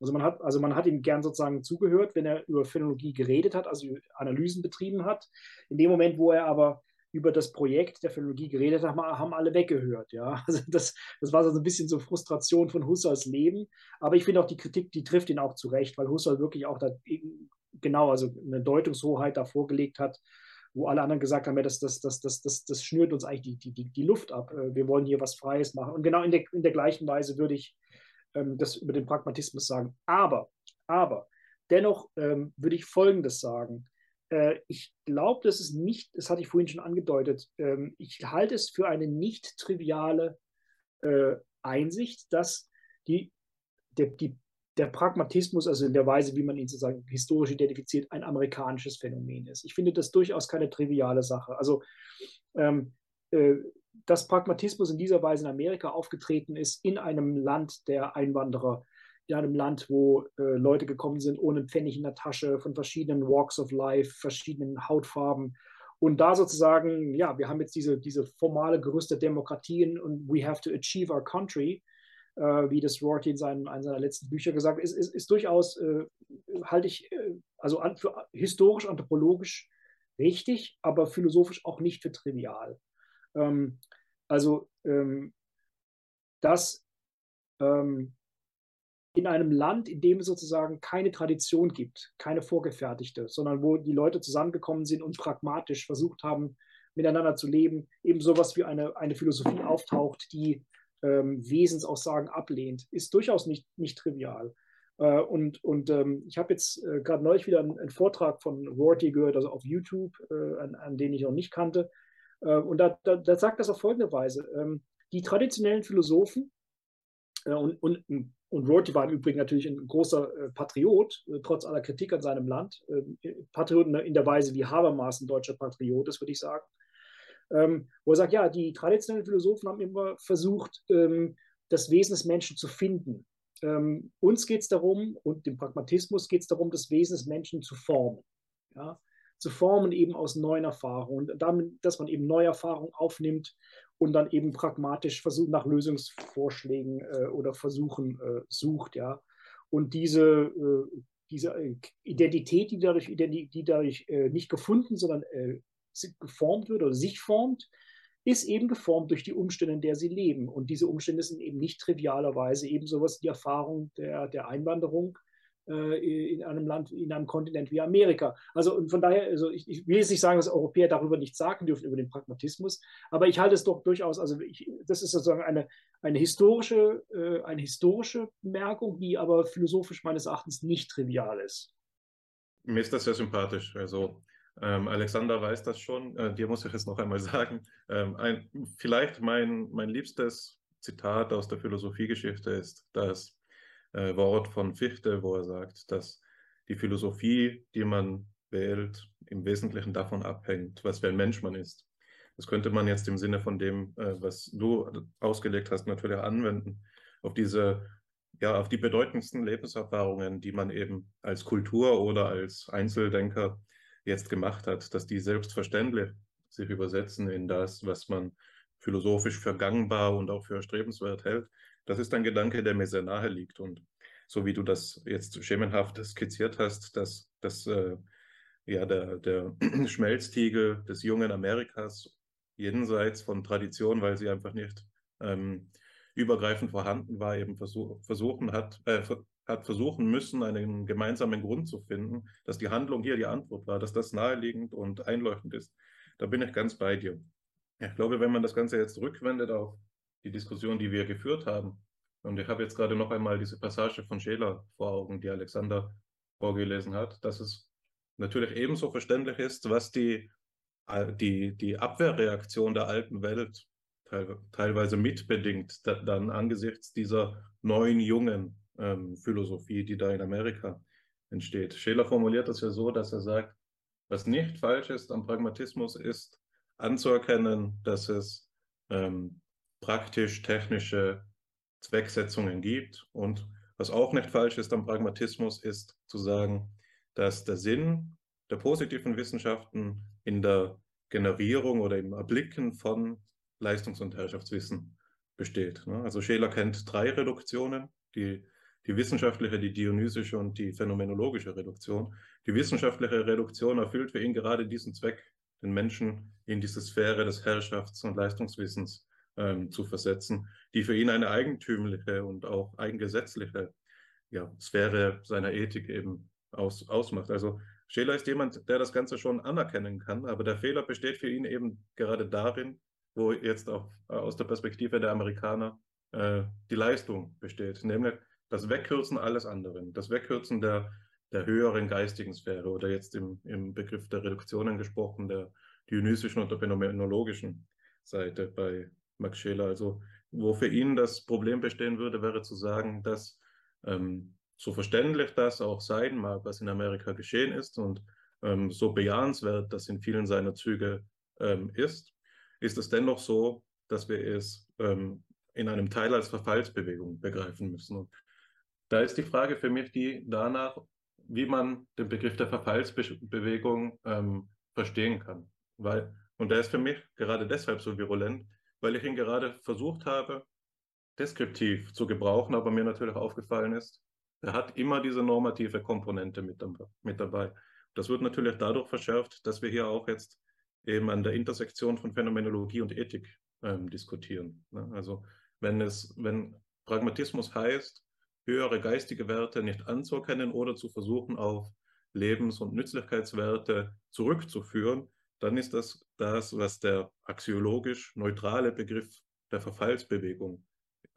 Also man hat, also man hat ihm gern sozusagen zugehört, wenn er über Phänomenologie geredet hat, also Analysen betrieben hat. In dem Moment, wo er aber über das Projekt der Phänomenologie geredet hat, haben alle weggehört. Ja? Also das, das war so ein bisschen so Frustration von Husserls Leben. Aber ich finde auch die Kritik, die trifft ihn auch zurecht, weil Husserl wirklich auch da genau, also eine Deutungshoheit da vorgelegt hat, wo alle anderen gesagt haben, ja, das, das, das, das, das, das schnürt uns eigentlich die, die, die Luft ab. Äh, wir wollen hier was Freies machen. Und genau in der, in der gleichen Weise würde ich ähm, das über den Pragmatismus sagen. Aber, aber, dennoch ähm, würde ich Folgendes sagen. Äh, ich glaube, das ist nicht, das hatte ich vorhin schon angedeutet, ähm, ich halte es für eine nicht triviale äh, Einsicht, dass die, der, die, der Pragmatismus, also in der Weise, wie man ihn sozusagen historisch identifiziert, ein amerikanisches Phänomen ist. Ich finde das durchaus keine triviale Sache. Also ähm, äh, dass Pragmatismus in dieser Weise in Amerika aufgetreten ist, in einem Land der Einwanderer, in einem Land, wo äh, Leute gekommen sind ohne Pfennig in der Tasche, von verschiedenen Walks of Life, verschiedenen Hautfarben. Und da sozusagen, ja, wir haben jetzt diese, diese formale Gerüst der Demokratien und we have to achieve our country, äh, wie das Rorty in, seinen, in seiner letzten Bücher gesagt hat, ist, ist, ist durchaus, äh, halte ich, äh, also an, für historisch, anthropologisch richtig, aber philosophisch auch nicht für trivial. Ähm, also, ähm, dass ähm, in einem Land, in dem es sozusagen keine Tradition gibt, keine vorgefertigte, sondern wo die Leute zusammengekommen sind und pragmatisch versucht haben, miteinander zu leben, eben sowas wie eine, eine Philosophie auftaucht, die ähm, Wesensaussagen ablehnt, ist durchaus nicht, nicht trivial. Äh, und und ähm, ich habe jetzt äh, gerade neulich wieder einen, einen, Vortrag von Rorty gehört, also auf YouTube, äh, an, an, den ich noch nicht kannte, äh, und da, da, da, sagt das auf folgende Weise. Ähm, die traditionellen Philosophen, äh, und, und, und Rorty war im Übrigen natürlich ein großer äh, Patriot, trotz aller Kritik an seinem Land. Ähm, Patriot in der Weise, wie Habermas ein deutscher Patriot ist, würde ich sagen. Ähm, wo er sagt, ja, die traditionellen Philosophen haben immer versucht, das Wesen des Menschen zu finden. uns geht es darum, und dem Pragmatismus geht es darum, das Wesen des Menschen zu formen. Ja? zu formen, eben aus neuen Erfahrungen. Damit, dass man eben neue Erfahrungen aufnimmt und dann eben pragmatisch versucht, nach Lösungsvorschlägen äh, oder Versuchen äh, sucht, ja. Und diese, äh, diese äh, Identität, die dadurch, die dadurch äh, nicht gefunden, sondern äh, geformt wird oder sich formt, ist eben geformt durch die Umstände, in der sie leben. Und diese Umstände sind eben nicht trivialerweise eben sowas wie die Erfahrung der, der Einwanderung, in einem Land, in einem Kontinent wie Amerika. Also und von daher, also ich, ich, will jetzt nicht sagen, dass Europäer darüber nichts sagen dürfen über den Pragmatismus, aber ich halte es doch durchaus, also ich, das ist sozusagen eine, eine, historische, äh, eine historische Bemerkung, die aber philosophisch meines Erachtens nicht trivial ist. Mir ist das sehr sympathisch. Also ähm, Alexander weiß das schon. Äh, dir muss ich es noch einmal sagen. Ähm, ein, vielleicht mein, mein liebstes Zitat aus der Philosophiegeschichte ist, dass äh, Wort von Fichte, wo er sagt, dass die Philosophie, die man wählt, im Wesentlichen davon abhängt, was für ein Mensch man ist. Das könnte man jetzt im Sinne von dem, äh, was du ausgelegt hast, natürlich anwenden, auf diese, ja, auf die bedeutendsten Lebenserfahrungen, die man eben als Kultur oder als Einzeldenker jetzt gemacht hat, dass die selbstverständlich sich übersetzen in das, was man philosophisch für gangbar und auch für erstrebenswert hält. Das ist ein Gedanke, der mir sehr nahe liegt. Und so wie du das jetzt schemenhaft skizziert hast, dass, dass äh, ja, der, der Schmelztiegel des jungen Amerikas jenseits von Tradition, weil sie einfach nicht ähm, übergreifend vorhanden war, eben versuch, versuchen hat, äh, hat versuchen müssen, einen gemeinsamen Grund zu finden, dass die Handlung hier die Antwort war, dass das naheliegend und einleuchtend ist. Da bin ich ganz bei dir. Ich glaube, wenn man das Ganze jetzt rückwendet auf die Diskussion, die wir geführt haben, und ich habe jetzt gerade noch einmal diese Passage von Scheler vor Augen, die Alexander vorgelesen hat, dass es natürlich ebenso verständlich ist, was die, die, die Abwehrreaktion der alten Welt teilweise mitbedingt, dann angesichts dieser neuen, jungen ähm, Philosophie, die da in Amerika entsteht. Scheler formuliert das ja so, dass er sagt, was nicht falsch ist am Pragmatismus ist, anzuerkennen, dass es ähm, praktisch-technische Zwecksetzungen gibt. Und was auch nicht falsch ist am Pragmatismus, ist zu sagen, dass der Sinn der positiven Wissenschaften in der Generierung oder im Erblicken von Leistungs- und Herrschaftswissen besteht. Ne? Also Scheler kennt drei Reduktionen, die, die wissenschaftliche, die dionysische und die phänomenologische Reduktion. Die wissenschaftliche Reduktion erfüllt für ihn gerade diesen Zweck, den Menschen in diese Sphäre des Herrschafts- und Leistungswissens ähm, zu versetzen, die für ihn eine eigentümliche und auch eigengesetzliche ja, Sphäre seiner Ethik eben aus, ausmacht. Also Scheler ist jemand, der das Ganze schon anerkennen kann, aber der Fehler besteht für ihn eben gerade darin, wo jetzt auch aus der Perspektive der Amerikaner äh, die Leistung besteht, nämlich das Wegkürzen alles anderen, das Wegkürzen der, der höheren geistigen Sphäre oder jetzt im, im Begriff der Reduktionen gesprochen, der dionysischen und der phänomenologischen Seite bei Max Scheler. Also wo für ihn das Problem bestehen würde, wäre zu sagen, dass ähm, so verständlich das auch sein mag, was in Amerika geschehen ist und ähm, so bejahenswert das in vielen seiner Züge ähm, ist, ist es dennoch so, dass wir es ähm, in einem Teil als Verfallsbewegung begreifen müssen. Und da ist die Frage für mich die danach, wie man den Begriff der Verfallsbewegung ähm, verstehen kann. Weil, und der ist für mich gerade deshalb so virulent, weil ich ihn gerade versucht habe, deskriptiv zu gebrauchen, aber mir natürlich aufgefallen ist, er hat immer diese normative Komponente mit, mit dabei. Das wird natürlich dadurch verschärft, dass wir hier auch jetzt eben an der Intersektion von Phänomenologie und Ethik ähm, diskutieren. Ne? Also wenn es, wenn Pragmatismus heißt, höhere geistige Werte nicht anzuerkennen oder zu versuchen, auf Lebens- und Nützlichkeitswerte zurückzuführen, dann ist das das, was der axiologisch neutrale Begriff der Verfallsbewegung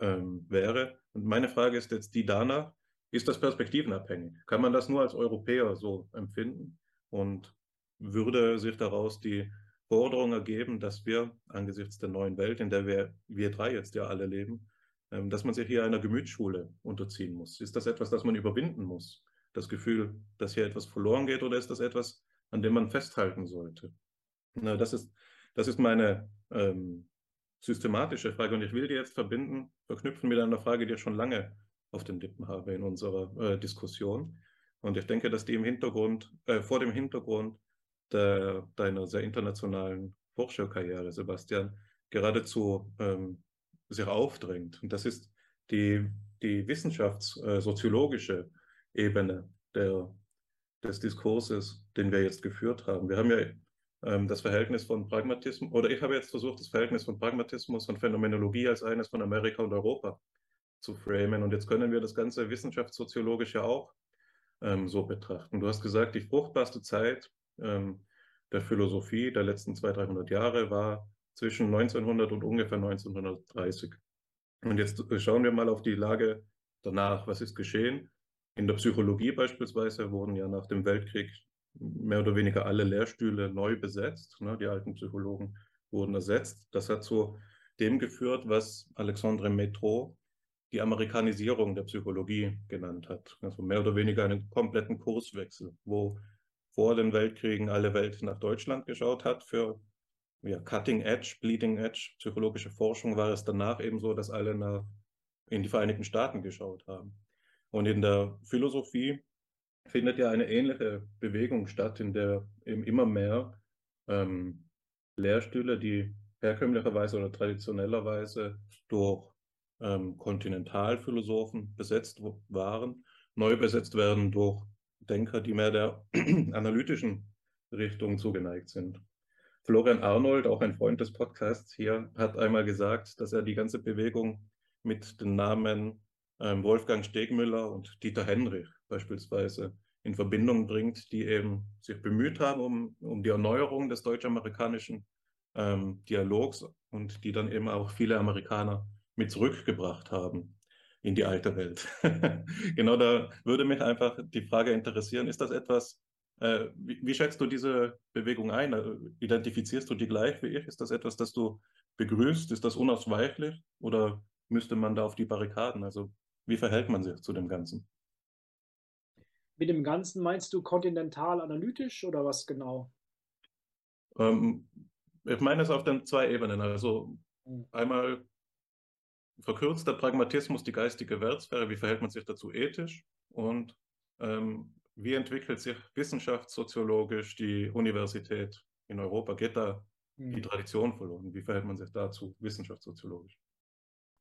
ähm, wäre. Und meine Frage ist jetzt die danach, ist das perspektivenabhängig? Kann man das nur als Europäer so empfinden? Und würde sich daraus die Forderung ergeben, dass wir angesichts der neuen Welt, in der wir, wir drei jetzt ja alle leben, ähm, dass man sich hier einer Gemütsschule unterziehen muss? Ist das etwas, das man überwinden muss? Das Gefühl, dass hier etwas verloren geht oder ist das etwas, an dem man festhalten sollte? Na, das, ist, das ist meine ähm, systematische Frage und ich will die jetzt verbinden, verknüpfen mit einer Frage, die ich schon lange auf den Lippen habe in unserer äh, Diskussion. Und ich denke, dass die im Hintergrund, äh, vor dem Hintergrund der, deiner sehr internationalen Forscherkarriere, Sebastian, geradezu ähm, sich aufdrängt. Und das ist die, die wissenschaftssoziologische äh, Ebene der, des Diskurses, den wir jetzt geführt haben. Wir haben ja das Verhältnis von Pragmatismus, oder ich habe jetzt versucht, das Verhältnis von Pragmatismus und Phänomenologie als eines von Amerika und Europa zu framen. Und jetzt können wir das ganze wissenschaftssoziologische auch ähm, so betrachten. Du hast gesagt, die fruchtbarste Zeit ähm, der Philosophie der letzten 200, 300 Jahre war zwischen 1900 und ungefähr 1930. Und jetzt äh, schauen wir mal auf die Lage danach. Was ist geschehen? In der Psychologie beispielsweise wurden ja nach dem Weltkrieg mehr oder weniger alle Lehrstühle neu besetzt. Ne? Die alten Psychologen wurden ersetzt. Das hat zu dem geführt, was Alexandre Metro die Amerikanisierung der Psychologie genannt hat. Also mehr oder weniger einen kompletten Kurswechsel, wo vor den Weltkriegen alle Welt nach Deutschland geschaut hat für ja, Cutting Edge, Bleeding Edge, psychologische Forschung, war es danach eben so, dass alle nach, in die Vereinigten Staaten geschaut haben. Und in der Philosophie findet ja eine ähnliche Bewegung statt, in der eben immer mehr ähm, Lehrstühle, die herkömmlicherweise oder traditionellerweise durch ähm, Kontinentalphilosophen besetzt waren, neu besetzt werden durch Denker, die mehr der analytischen Richtung zugeneigt sind. Florian Arnold, auch ein Freund des Podcasts hier, hat einmal gesagt, dass er die ganze Bewegung mit den Namen ähm, Wolfgang Stegmüller und Dieter Henrich beispielsweise in Verbindung bringt, die eben sich bemüht haben um, um die Erneuerung des deutsch-amerikanischen ähm, Dialogs und die dann eben auch viele Amerikaner mit zurückgebracht haben in die alte Welt. genau da würde mich einfach die Frage interessieren, ist das etwas, äh, wie, wie, schätzt du diese Bewegung ein? Äh, identifizierst du die gleich wie ich? Ist das etwas, das du begrüßt? Ist das unausweichlich oder müsste man da auf die Barrikaden? Also wie verhält man sich zu dem Ganzen? Mit dem Ganzen meinst du kontinental analytisch oder was genau? Ähm, ich meine es auf den zwei Ebenen. Also hm. einmal verkürzter Pragmatismus, die geistige Wertsphäre, wie verhält man sich dazu ethisch? Und ähm, wie entwickelt sich wissenschaftssoziologisch die Universität in Europa? Geht da die Hm. Tradition verloren? Wie verhält man sich dazu wissenschaftssoziologisch?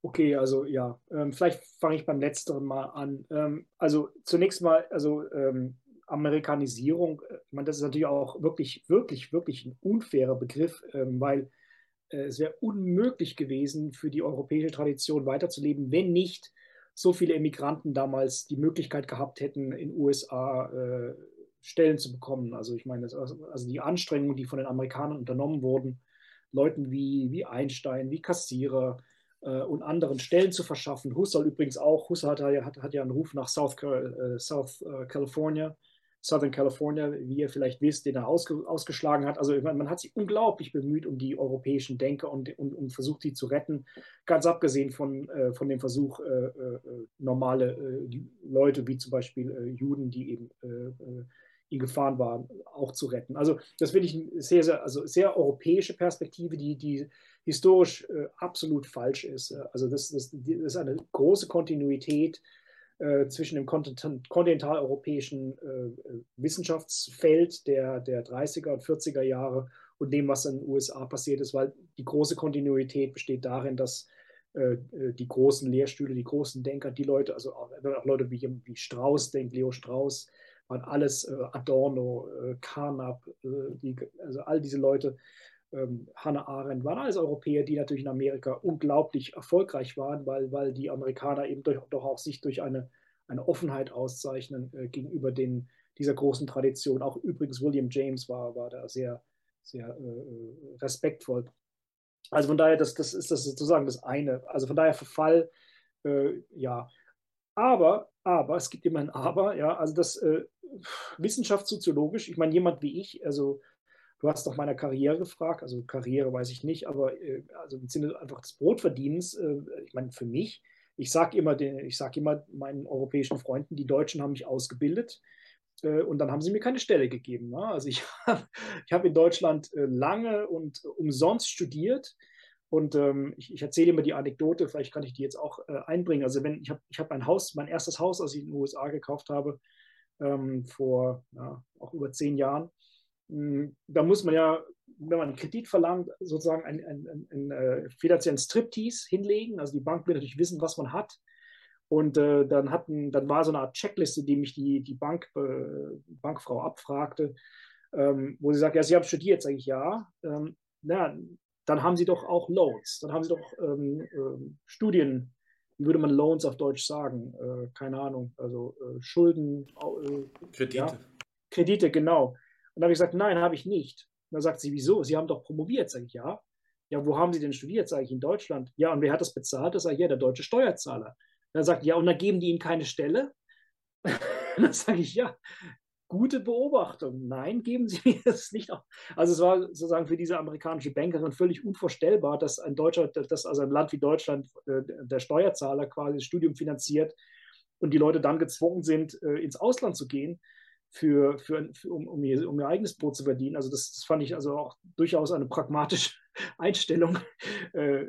Okay, also ja, ähm, vielleicht fange ich beim Letzteren mal an. Ähm, also zunächst mal, also ähm, Amerikanisierung, äh, ich meine, das ist natürlich auch wirklich, wirklich, wirklich ein unfairer Begriff, ähm, weil äh, es wäre unmöglich gewesen, für die europäische Tradition weiterzuleben, wenn nicht so viele Emigranten damals die Möglichkeit gehabt hätten, in USA äh, Stellen zu bekommen. Also ich meine, das, also die Anstrengungen, die von den Amerikanern unternommen wurden, Leuten wie, wie Einstein, wie Kassierer, und anderen Stellen zu verschaffen. Husserl übrigens auch. Husserl hat, hat, hat ja einen Ruf nach South, äh, South äh, California, Southern California, wie ihr vielleicht wisst, den er ausge, ausgeschlagen hat. Also man, man, hat sich unglaublich bemüht um die europäischen Denker und, und, und versucht, sie zu retten. Ganz abgesehen von, äh, von dem Versuch, äh, äh, normale Leute wie zum Beispiel Juden, die eben in Gefahren waren, auch zu retten. Also das finde ich eine sehr, sehr, also sehr europäische Perspektive, die, die historisch äh, absolut falsch ist. Also das, das, das, ist eine große Kontinuität äh, zwischen dem kontinentaleuropäischen äh, Wissenschaftsfeld der, der 30er und 40er Jahre und dem, was in den USA passiert ist, weil die große Kontinuität besteht darin, dass äh, die großen Lehrstühle, die großen Denker, die Leute, also auch, Leute wie, wie Strauss denkt, Leo Strauss, waren alles äh, Adorno, äh, Carnap, die, also all diese Leute, ähm, Hannah Arendt, waren alles Europäer, die natürlich in Amerika unglaublich erfolgreich waren, weil, weil die Amerikaner eben durch, doch auch sich durch eine, eine Offenheit auszeichnen äh, gegenüber den, dieser großen Tradition. Auch übrigens William James war, war da sehr, sehr äh, respektvoll. Also von daher, das, das ist das sozusagen das eine. Also von daher Verfall, äh, ja. Aber, aber, es gibt immer ein Aber, ja, also das äh, wissenschaftssoziologisch, ich meine, jemand wie ich, also Du hast nach meiner Karriere gefragt, also Karriere weiß ich nicht, aber äh, also im Sinne einfach des Brotverdienens, äh, ich meine, für mich, ich sage immer, sag immer meinen europäischen Freunden, die Deutschen haben mich ausgebildet äh, und dann haben sie mir keine Stelle gegeben. Ne? Also ich habe ich hab in Deutschland lange und umsonst studiert. Und ähm, ich, ich erzähle immer die Anekdote, vielleicht kann ich die jetzt auch äh, einbringen. Also wenn ich habe ich hab mein Haus, mein erstes Haus, als ich in den USA gekauft habe, ähm, vor ja, auch über zehn Jahren, da muss man ja, wenn man einen Kredit verlangt, sozusagen einen, einen, einen, einen äh, finanziellen Striptease hinlegen. Also die Bank will natürlich wissen, was man hat. Und äh, dann, hatten, dann war so eine Art Checkliste, die mich die, die Bank, äh, Bankfrau abfragte, ähm, wo sie sagt, ja, Sie haben studiert, sage ich ja. Ähm, na, dann haben Sie doch auch Loans, dann haben Sie doch ähm, ähm Studien, wie würde man Loans auf Deutsch sagen? Äh, keine Ahnung, also äh, Schulden. Äh, Kredite. Ja, Kredite, genau. Und da habe ich gesagt, nein, habe ich nicht. Und dann sagt sie, wieso? Sie haben doch promoviert. Sage ich, ja. Ja, wo haben Sie denn studiert? Sage ich, in Deutschland. Ja, und wer hat das bezahlt? Das sage ich, ja, der deutsche Steuerzahler. Dann sagt ja, und dann geben die Ihnen keine Stelle? dann sage ich, ja, gute Beobachtung. Nein, geben Sie mir das nicht. Auf. Also es war sozusagen für diese amerikanische Bankerin völlig unvorstellbar, dass ein Deutscher, dass also ein Land wie Deutschland äh, der Steuerzahler quasi das Studium finanziert und die Leute dann gezwungen sind, äh, ins Ausland zu gehen für, für, für um, um, ihr, um, ihr, eigenes Brot zu verdienen. Also das, das, fand ich also auch durchaus eine pragmatische Einstellung, äh,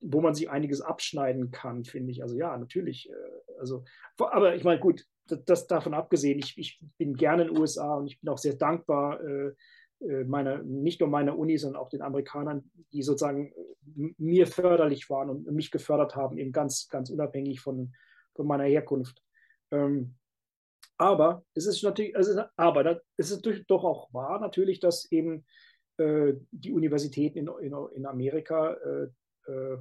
wo man sich einiges abschneiden kann, finde ich. Also ja, natürlich. Äh, also, aber ich meine, gut, das, das davon abgesehen, ich, ich, bin gerne in den USA und ich bin auch sehr dankbar, äh, äh, meine, nicht nur meiner Uni, sondern auch den Amerikanern, die sozusagen mir förderlich waren und mich gefördert haben, eben ganz, ganz unabhängig von, von meiner Herkunft. Ähm, aber es ist natürlich, es ist, aber es ist doch auch wahr natürlich, dass eben äh, die Universitäten in, in, in Amerika äh, äh,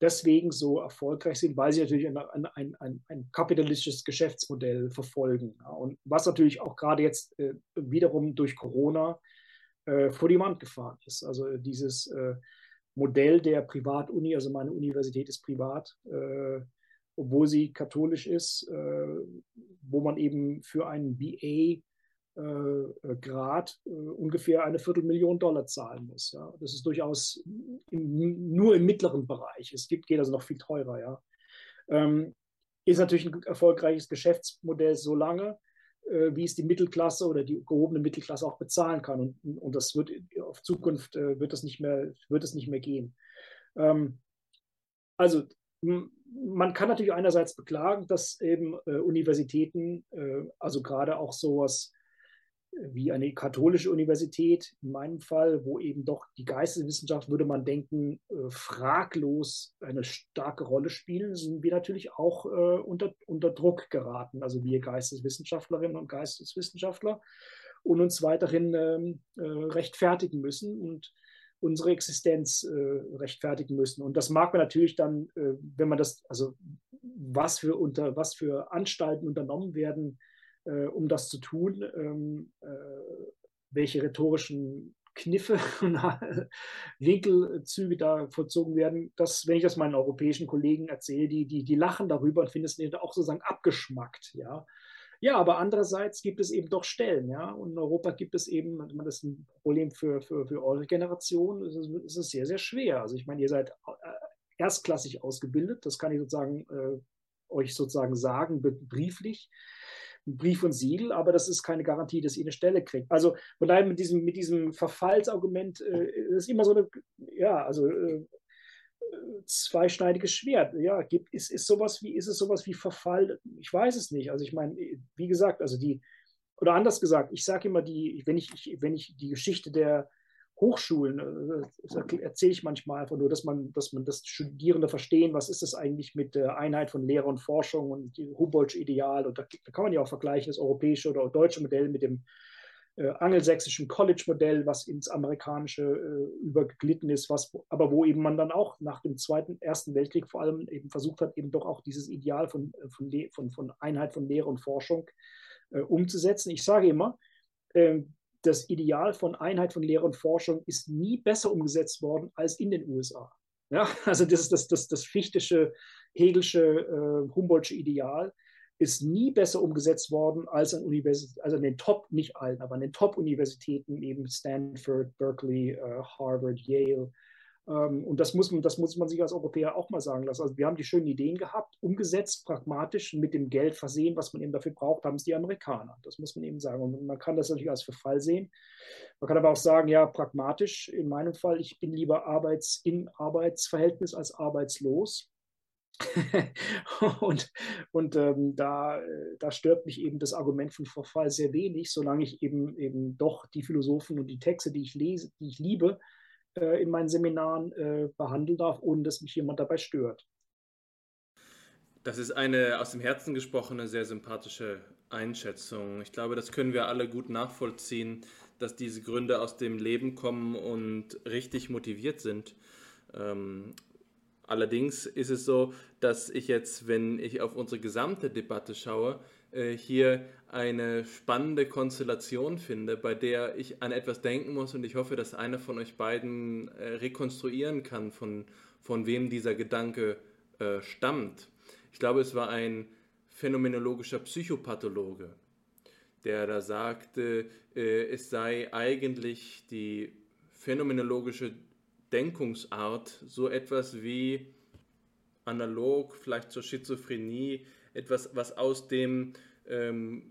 deswegen so erfolgreich sind, weil sie natürlich ein, ein, ein, ein kapitalistisches Geschäftsmodell verfolgen. Ja. Und was natürlich auch gerade jetzt äh, wiederum durch Corona äh, vor die Wand gefahren ist. Also dieses äh, Modell der Privatuni, also meine Universität ist privat, obwohl sie katholisch ist, äh, wo man eben für einen BA-Grad äh, äh, ungefähr eine Viertelmillion Dollar zahlen muss. Ja. Das ist durchaus im, nur im mittleren Bereich. Es gibt, geht also noch viel teurer. Ja. Ähm, ist natürlich ein erfolgreiches Geschäftsmodell so lange, äh, wie es die Mittelklasse oder die gehobene Mittelklasse auch bezahlen kann. Und, und das wird auf Zukunft äh, wird das nicht es nicht mehr gehen. Ähm, also man kann natürlich einerseits beklagen, dass eben äh, Universitäten, äh, also gerade auch sowas wie eine katholische Universität, in meinem Fall, wo eben doch die Geisteswissenschaft, würde man denken, äh, fraglos eine starke Rolle spielen, sind wir natürlich auch äh, unter, unter Druck geraten, also wir Geisteswissenschaftlerinnen und Geisteswissenschaftler, und uns weiterhin ähm, äh, rechtfertigen müssen. Und unsere Existenz äh, rechtfertigen müssen. Und das mag man natürlich dann, äh, wenn man das, also was für unter, was für Anstalten unternommen werden, äh, um das zu tun, ähm, äh, welche rhetorischen Kniffe und Winkelzüge da vollzogen werden, das, wenn ich das meinen europäischen Kollegen erzähle, die, die, die lachen darüber und finden es auch sozusagen abgeschmackt, ja. Ja, aber andererseits gibt es eben doch Stellen, ja. Und in Europa gibt es eben, das ist ein Problem für, für, für eure Generation, es ist, es ist sehr, sehr schwer. Also ich meine, ihr seid äh, erstklassig ausgebildet, das kann ich sozusagen äh, euch sozusagen sagen, brieflich. Brief und Siegel, aber das ist keine Garantie, dass ihr eine Stelle kriegt. Also von daher mit diesem, mit diesem Verfallsargument äh, ist immer so eine, ja, also äh, zweischneidiges Schwert. Ja, gibt, ist, ist sowas wie, ist es sowas wie Verfall? Ich weiß es nicht. Also ich meine, wie gesagt, also die, oder anders gesagt, ich sage immer die, wenn ich, wenn ich die Geschichte der Hochschulen, äh, erzähle ich manchmal einfach nur, dass man, dass man das Studierende verstehen, was ist das eigentlich mit der Einheit von Lehre und Forschung und die Humboldtsche Ideal. Und da, da, kann man ja auch vergleichen, das europäische oder deutsche Modell mit dem äh, angelsächsischen College-Modell, was ins amerikanische äh, überglitten ist, was, aber wo eben man dann auch nach dem Zweiten, Ersten Weltkrieg vor allem eben versucht hat, eben doch auch dieses Ideal von, äh, von, von, von Einheit von Lehre und Forschung äh, umzusetzen. Ich sage immer, äh, das Ideal von Einheit von Lehre und Forschung ist nie besser umgesetzt worden als in den USA. Ja, also das ist das, das, das fichtische, hegelsche, äh, Humboldtsche Ideal ist nie besser umgesetzt worden als an Universitäten, also an den Top, nicht allen, aber an den Top-Universitäten, eben Stanford, Berkeley, uh, Harvard, Yale. Ähm, und das muss, man, das muss man sich als Europäer auch mal sagen lassen. Also wir haben die schönen Ideen gehabt, umgesetzt, pragmatisch, mit dem Geld versehen, was man eben dafür braucht, haben es die Amerikaner. Das muss man eben sagen. Und man kann das natürlich als Verfall sehen. Man kann aber auch sagen, ja, pragmatisch, in meinem Fall, ich bin lieber arbeits, im Arbeitsverhältnis als arbeitslos. und und ähm, da, da stört mich eben das Argument von Verfall sehr wenig, solange ich eben, eben doch die Philosophen und die Texte, die ich lese, die ich liebe, äh, in meinen Seminaren äh, behandeln darf, ohne dass mich jemand dabei stört. Das ist eine aus dem Herzen gesprochene, sehr sympathische Einschätzung. Ich glaube, das können wir alle gut nachvollziehen, dass diese Gründe aus dem Leben kommen und richtig motiviert sind. Ähm, Allerdings ist es so, dass ich jetzt, wenn ich auf unsere gesamte Debatte schaue, äh, hier eine spannende Konstellation finde, bei der ich an etwas denken muss und ich hoffe, dass einer von euch beiden äh, rekonstruieren kann, von, von wem dieser Gedanke äh, stammt. Ich glaube, es war ein phänomenologischer Psychopathologe, der da sagte, es sei eigentlich die phänomenologische Denkungsart so etwas wie analog vielleicht zur Schizophrenie, etwas, was aus dem ähm,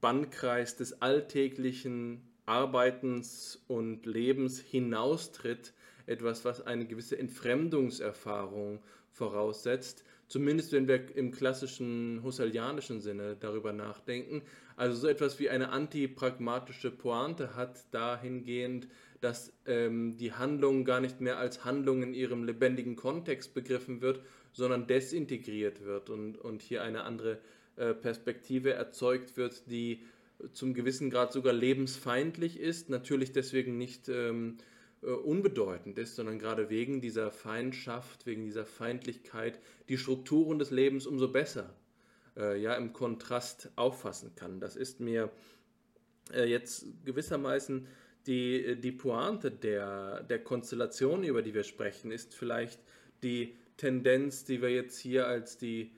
Bannkreis des alltäglichen Arbeitens und Lebens hinaustritt, etwas, was eine gewisse Entfremdungserfahrung voraussetzt, zumindest wenn wir im klassischen husserlianischen Sinne darüber nachdenken, also so etwas wie eine antipragmatische Pointe hat, dahingehend, dass ähm, die Handlung gar nicht mehr als Handlung in ihrem lebendigen Kontext begriffen wird, sondern desintegriert wird und, und hier eine andere äh, Perspektive erzeugt wird, die zum gewissen Grad sogar lebensfeindlich ist, natürlich deswegen nicht ähm, äh, unbedeutend ist, sondern gerade wegen dieser Feindschaft, wegen dieser Feindlichkeit die Strukturen des Lebens umso besser äh, ja im Kontrast auffassen kann. Das ist mir äh, jetzt gewissermaßen die, die Pointe der, der Konstellation, über die wir sprechen, ist vielleicht die Tendenz, die wir jetzt hier als die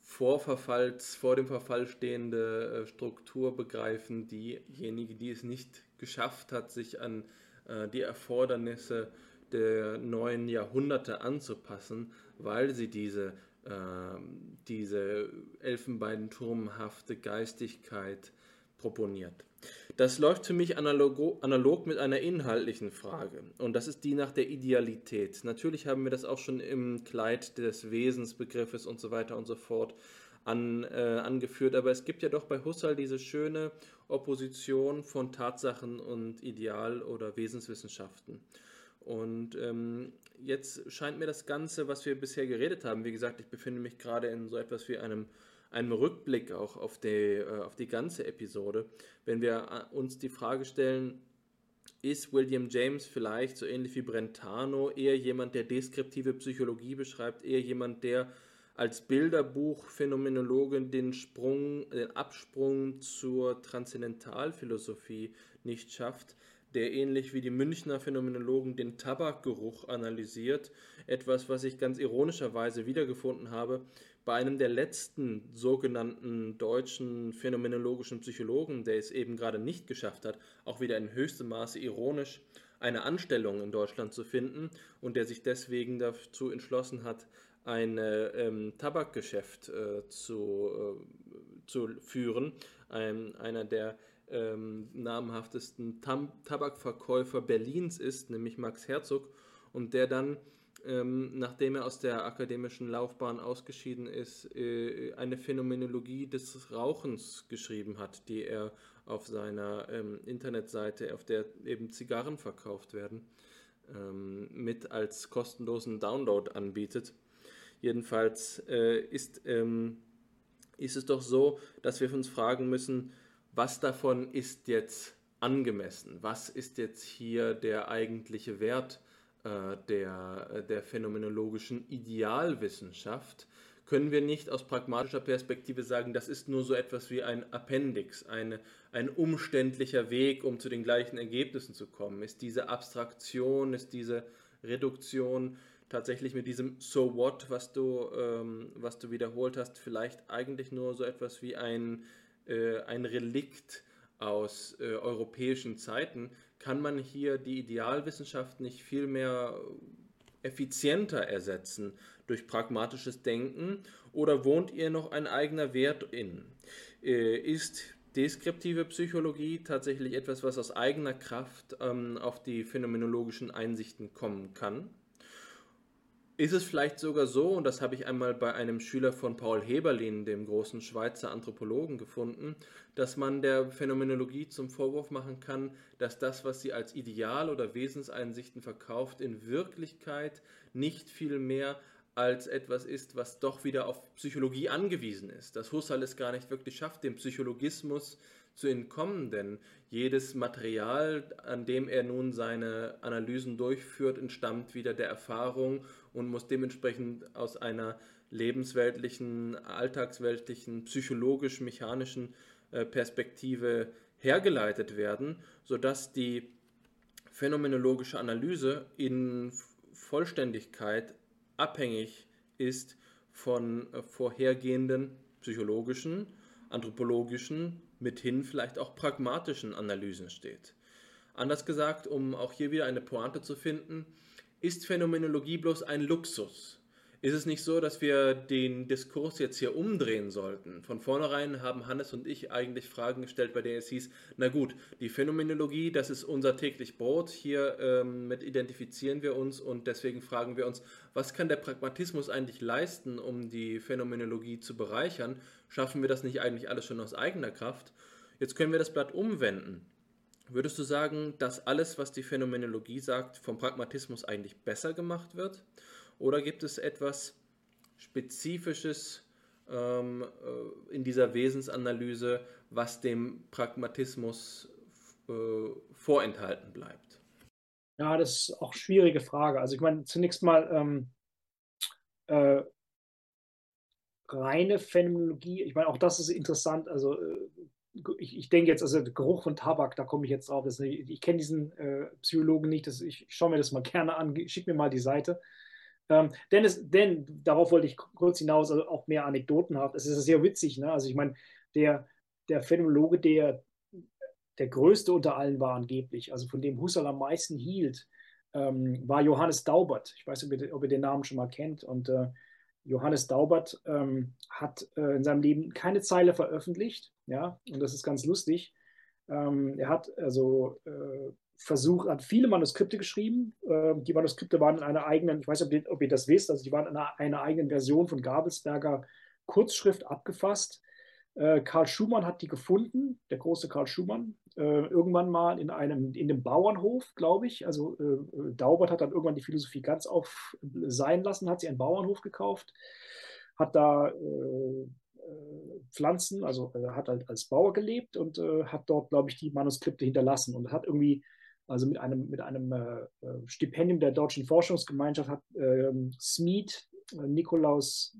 vor, vor dem Verfall stehende äh, Struktur begreifen, diejenige, die es nicht geschafft hat, sich an äh, die Erfordernisse der neuen Jahrhunderte anzupassen, weil sie diese, äh, diese elfenbeinturmhafte Geistigkeit proponiert. Das läuft für mich analog, analog, mit einer inhaltlichen Frage und das ist die nach der Idealität. Natürlich haben wir das auch schon im Kleid des Wesensbegriffes und so weiter und so fort an, äh, angeführt, aber es gibt ja doch bei Husserl diese schöne Opposition von Tatsachen und Ideal- oder Wesenswissenschaften. Und ähm, jetzt scheint mir das Ganze, was wir bisher geredet haben, wie gesagt, ich befinde mich gerade in so etwas wie einem, einem Rückblick auch auf die, äh, auf die ganze Episode, wenn wir äh, uns die Frage stellen, ist William James vielleicht so ähnlich wie Brentano eher jemand, der deskriptive Psychologie beschreibt, eher jemand, der als Bilderbuchphänomenologe den Sprung, den Absprung zur Transzendentalphilosophie nicht schafft, der ähnlich wie die Münchner Phänomenologen den Tabakgeruch analysiert, etwas, was ich ganz ironischerweise wiedergefunden habe bei einem der letzten sogenannten deutschen phänomenologischen Psychologen, der es eben gerade nicht geschafft hat, auch wieder in höchstem Maße ironisch eine Anstellung in Deutschland zu finden und der sich deswegen dazu entschlossen hat, ein ähm, Tabakgeschäft äh, zu, äh, zu führen. Ein, einer der ähm, namhaftesten Tam Tabakverkäufer Berlins ist, nämlich Max Herzog, und der dann, ähm, nachdem er aus der akademischen Laufbahn ausgeschieden ist, äh, eine Phänomenologie des Rauchens geschrieben hat, die er auf seiner ähm, Internetseite, auf der eben Zigarren verkauft werden, ähm, mit als kostenlosen Download anbietet. Jedenfalls äh, ist, ähm, ist es doch so, dass wir uns fragen müssen, was davon ist jetzt angemessen? Was ist jetzt hier der eigentliche Wert äh, der, der phänomenologischen Idealwissenschaft? Können wir nicht aus pragmatischer Perspektive sagen, das ist nur so etwas wie ein Appendix, eine, ein umständlicher Weg, um zu den gleichen Ergebnissen zu kommen? Ist diese Abstraktion, ist diese Reduktion tatsächlich mit diesem So what, was du, ähm, was du wiederholt hast, vielleicht eigentlich nur so etwas wie ein, äh, ein Relikt aus äh, europäischen Zeiten, kann man hier die Idealwissenschaft nicht viel mehr effizienter ersetzen durch pragmatisches Denken oder wohnt ihr noch ein eigener Wert in? Äh, ist deskriptive Psychologie tatsächlich etwas, was aus eigener Kraft ähm, auf die phänomenologischen Einsichten kommen kann? Ist es vielleicht sogar so, und das habe ich einmal bei einem Schüler von Paul Heberlin, dem großen Schweizer Anthropologen, gefunden, dass man der Phänomenologie zum Vorwurf machen kann, dass das, was sie als Ideal oder Wesenseinsichten verkauft, in Wirklichkeit nicht viel mehr als etwas ist, was doch wieder auf Psychologie angewiesen ist. Dass Husserl es gar nicht wirklich schafft, dem Psychologismus zu entkommen, denn jedes Material, an dem er nun seine Analysen durchführt, entstammt wieder der Erfahrung und muss dementsprechend aus einer lebensweltlichen, alltagsweltlichen, psychologisch-mechanischen äh, Perspektive hergeleitet werden, sodass die phänomenologische Analyse in Vollständigkeit abhängig ist von äh, vorhergehenden psychologischen, anthropologischen mithin vielleicht auch pragmatischen Analysen steht. Anders gesagt, um auch hier wieder eine Pointe zu finden, ist Phänomenologie bloß ein Luxus? Ist es nicht so, dass wir den Diskurs jetzt hier umdrehen sollten? Von vornherein haben Hannes und ich eigentlich Fragen gestellt, bei denen es hieß, na gut, die Phänomenologie, das ist unser täglich Brot, hier ähm, mit identifizieren wir uns und deswegen fragen wir uns, was kann der Pragmatismus eigentlich leisten, um die Phänomenologie zu bereichern? Schaffen wir das nicht eigentlich alles schon aus eigener Kraft? Jetzt können wir das Blatt umwenden. Würdest du sagen, dass alles, was die Phänomenologie sagt, vom Pragmatismus eigentlich besser gemacht wird? Oder gibt es etwas Spezifisches ähm, äh, in dieser Wesensanalyse, was dem Pragmatismus äh, vorenthalten bleibt? Ja, das ist auch eine schwierige Frage. Also ich meine, zunächst mal ähm, äh, reine Phänomenologie, ich meine, auch das ist interessant. Also äh, ich, ich denke jetzt, also Geruch von Tabak, da komme ich jetzt drauf. Das, ich, ich kenne diesen äh, Psychologen nicht, das, ich schaue mir das mal gerne an, schick mir mal die Seite. Ähm, denn, es, denn, darauf wollte ich kurz hinaus, also auch mehr Anekdoten haben. Es ist sehr witzig, ne? Also ich meine, der, der Phänomenologe, der der größte unter allen war angeblich, also von dem Husserl am meisten hielt, ähm, war Johannes Daubert. Ich weiß nicht, ob ihr, ob ihr den Namen schon mal kennt. Und äh, Johannes Daubert ähm, hat äh, in seinem Leben keine Zeile veröffentlicht Ja, und das ist ganz lustig. Ähm, er hat also äh, versucht, hat viele Manuskripte geschrieben. Äh, die Manuskripte waren in einer eigenen, ich weiß nicht, ob, ihr das wisst, also die waren in einer, einer eigenen Version von Gabelsberger Kurzschrift abgefasst. Äh, Karl Schumann hat die gefunden, der große Karl Schumann, äh, irgendwann mal in einem, in dem Bauernhof, glaube ich. Also äh, Daubert hat dann irgendwann die Philosophie ganz auf sein lassen, hat sie einen Bauernhof gekauft, hat da äh, Pflanzen, also hat halt als Bauer gelebt und hat dort, glaube ich, die Manuskripte hinterlassen und hat irgendwie also mit einem, mit einem äh, Stipendium der Deutschen Forschungsgemeinschaft hat äh, Smith, äh, Nikolaus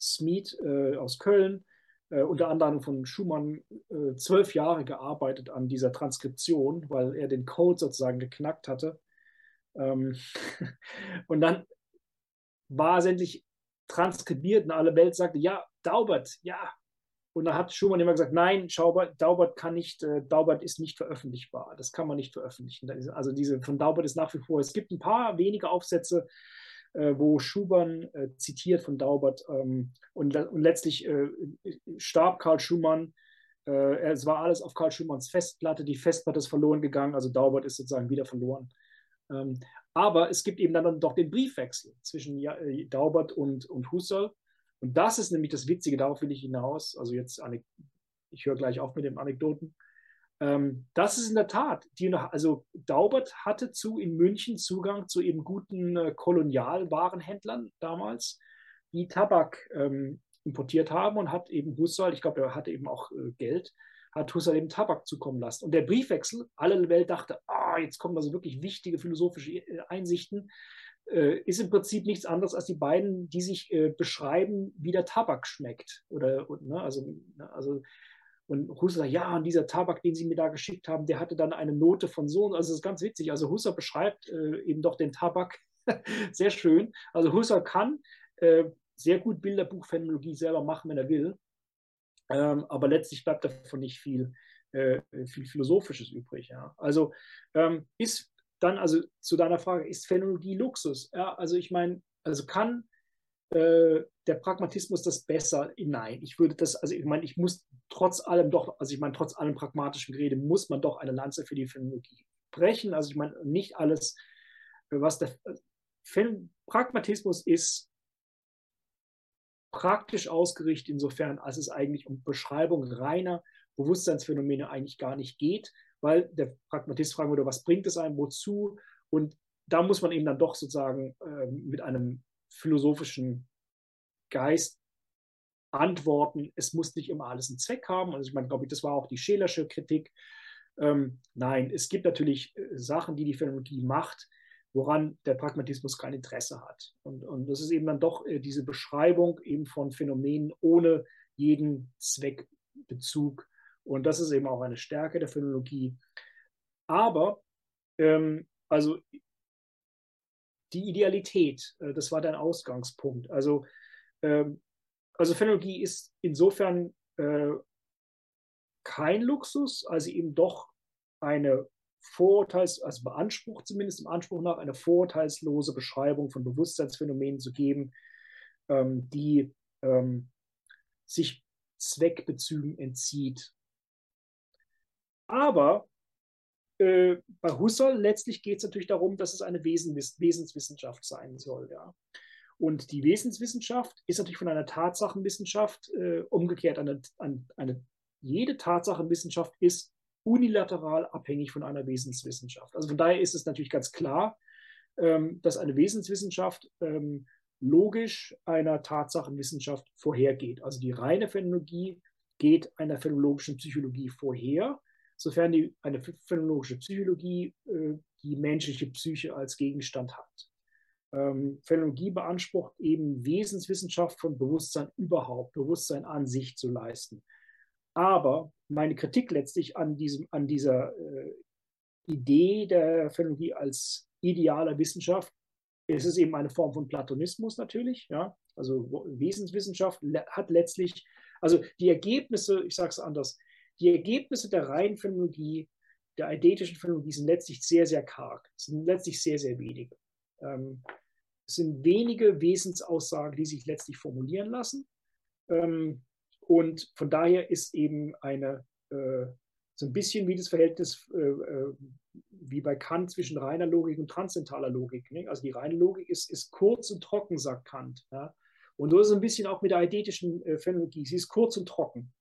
Smith aus Köln, unter anderem von Schumann zwölf Jahre gearbeitet an dieser Transkription, weil er den Code sozusagen geknackt hatte. Ähm, und dann war es endlich transkribiert und alle Welt sagte, ja, Daubert, ja. Und da hat Schumann immer gesagt, nein, Schaubert, Daubert kann nicht, äh, Daubert ist nicht veröffentlichbar. Das kann man nicht veröffentlichen. also diese von Daubert ist nach wie vor, es gibt ein paar wenige Aufsätze, äh, wo Schumann äh, zitiert von Daubert. Ähm, und, und, letztlich äh, starb Karl Schumann. Äh, es war alles auf Karl Schumanns Festplatte. Die Festplatte ist verloren gegangen, also Daubert ist sozusagen wieder verloren. Ähm, aber es gibt eben dann doch den Briefwechsel zwischen äh, Daubert und, und Husserl. Und das ist nämlich das Witzige, darauf will ich hinaus. Also jetzt, ich höre gleich auf mit den Anekdoten. Ähm, das ist in der Tat, die, also Daubert hatte zu in München Zugang zu eben guten äh, Kolonialwarenhändlern damals, die Tabak ähm, importiert haben und hat eben Husserl, ich glaube, er hatte eben auch äh, Geld, hat Husserl eben Tabak zukommen lassen. Und der Briefwechsel, alle Welt dachte, ah, jetzt kommen also wirklich wichtige philosophische äh, Einsichten, äh, ist im Prinzip nichts anderes als die beiden, die sich äh, beschreiben, wie der Tabak schmeckt. Oder, ne, also, also und Husserl sagt, ja, und dieser Tabak, den Sie mir da geschickt haben, der hatte dann eine Note von so. Also das ist ganz witzig. Also Husserl beschreibt eben doch den Tabak sehr schön. Also Husserl kann sehr gut Bilderbuchphänomenologie selber machen, wenn er will. Ähm, aber letztlich bleibt davon nicht viel, äh, viel Philosophisches übrig. Ja. Also ähm, ist dann, also zu deiner Frage, ist Phänomenologie Luxus? Ja, also ich meine, also kann äh, der Pragmatismus das besser? Nein, ich würde das, also ich meine, ich muss trotz allem doch, also ich meine, trotz allem pragmatischen Gerede muss man doch eine Lanze für die Phänomenologie brechen. Also ich meine, nicht alles, was der Pragmatismus ist, praktisch ausgerichtet, insofern, als es eigentlich um Beschreibung reiner Bewusstseinsphänomene eigentlich gar nicht geht, weil der Pragmatist fragen würde, was bringt es einem, wozu? Und da muss man eben dann doch sozusagen äh, mit einem philosophischen Geist antworten, es muss nicht immer alles einen Zweck haben. Also ich meine, glaube ich, das war auch die Schelersche Kritik. Ähm, nein, es gibt natürlich äh, Sachen, die die Phänomenologie macht, woran der Pragmatismus kein Interesse hat. Und, und das ist eben dann doch äh, diese Beschreibung eben von Phänomenen ohne jeden Zweckbezug. Und das ist eben auch eine Stärke der Phänomenologie. Aber, ähm, also die Idealität, äh, das war dein Ausgangspunkt. Also, ähm, also Phänomenologie ist insofern äh, kein Luxus, also eben doch eine Vorurteils, also beansprucht zumindest im Anspruch nach, eine vorurteilslose Beschreibung von Bewusstseinsphänomenen zu geben, ähm, die ähm, sich Zweckbezügen entzieht. Aber äh, bei Husserl letztlich geht es natürlich darum, dass es eine Wesen Wesenswissenschaft sein soll. Ja. Und die Wesenswissenschaft ist natürlich von einer Tatsachenwissenschaft äh, umgekehrt. Eine, eine, eine, jede Tatsachenwissenschaft ist unilateral abhängig von einer Wesenswissenschaft. Also von daher ist es natürlich ganz klar, ähm, dass eine Wesenswissenschaft ähm, logisch einer Tatsachenwissenschaft vorhergeht. Also die reine Phänomenologie geht einer phänomenologischen Psychologie vorher, sofern die, eine phänomenologische Psychologie äh, die menschliche Psyche als Gegenstand hat. Ähm, Phänomenologie beansprucht eben Wesenswissenschaft von Bewusstsein überhaupt, Bewusstsein an sich zu leisten. Aber meine Kritik letztlich an, diesem, an dieser äh, Idee der Phänomenologie als idealer Wissenschaft, es ist eben eine Form von Platonismus natürlich, ja, also Wesenswissenschaft hat letztlich, also die Ergebnisse, ich sage es anders, die Ergebnisse der reinen Phänomenologie, der eidetischen Phänomenologie sind letztlich sehr, sehr karg, sind letztlich sehr, sehr wenige. Ähm, es sind wenige Wesensaussagen, die sich letztlich formulieren lassen. Ähm, Und von daher ist eben eine, äh, so ein bisschen wie das Verhältnis äh, äh, wie bei Kant zwischen reiner Logik und transzendentaler Logik. Ne? Also die reine Logik ist, ist kurz und trocken, sagt Kant. Ja? Und so ist es ein bisschen auch mit der eidetischen äh, Phänomenologie. Sie ist kurz und trocken.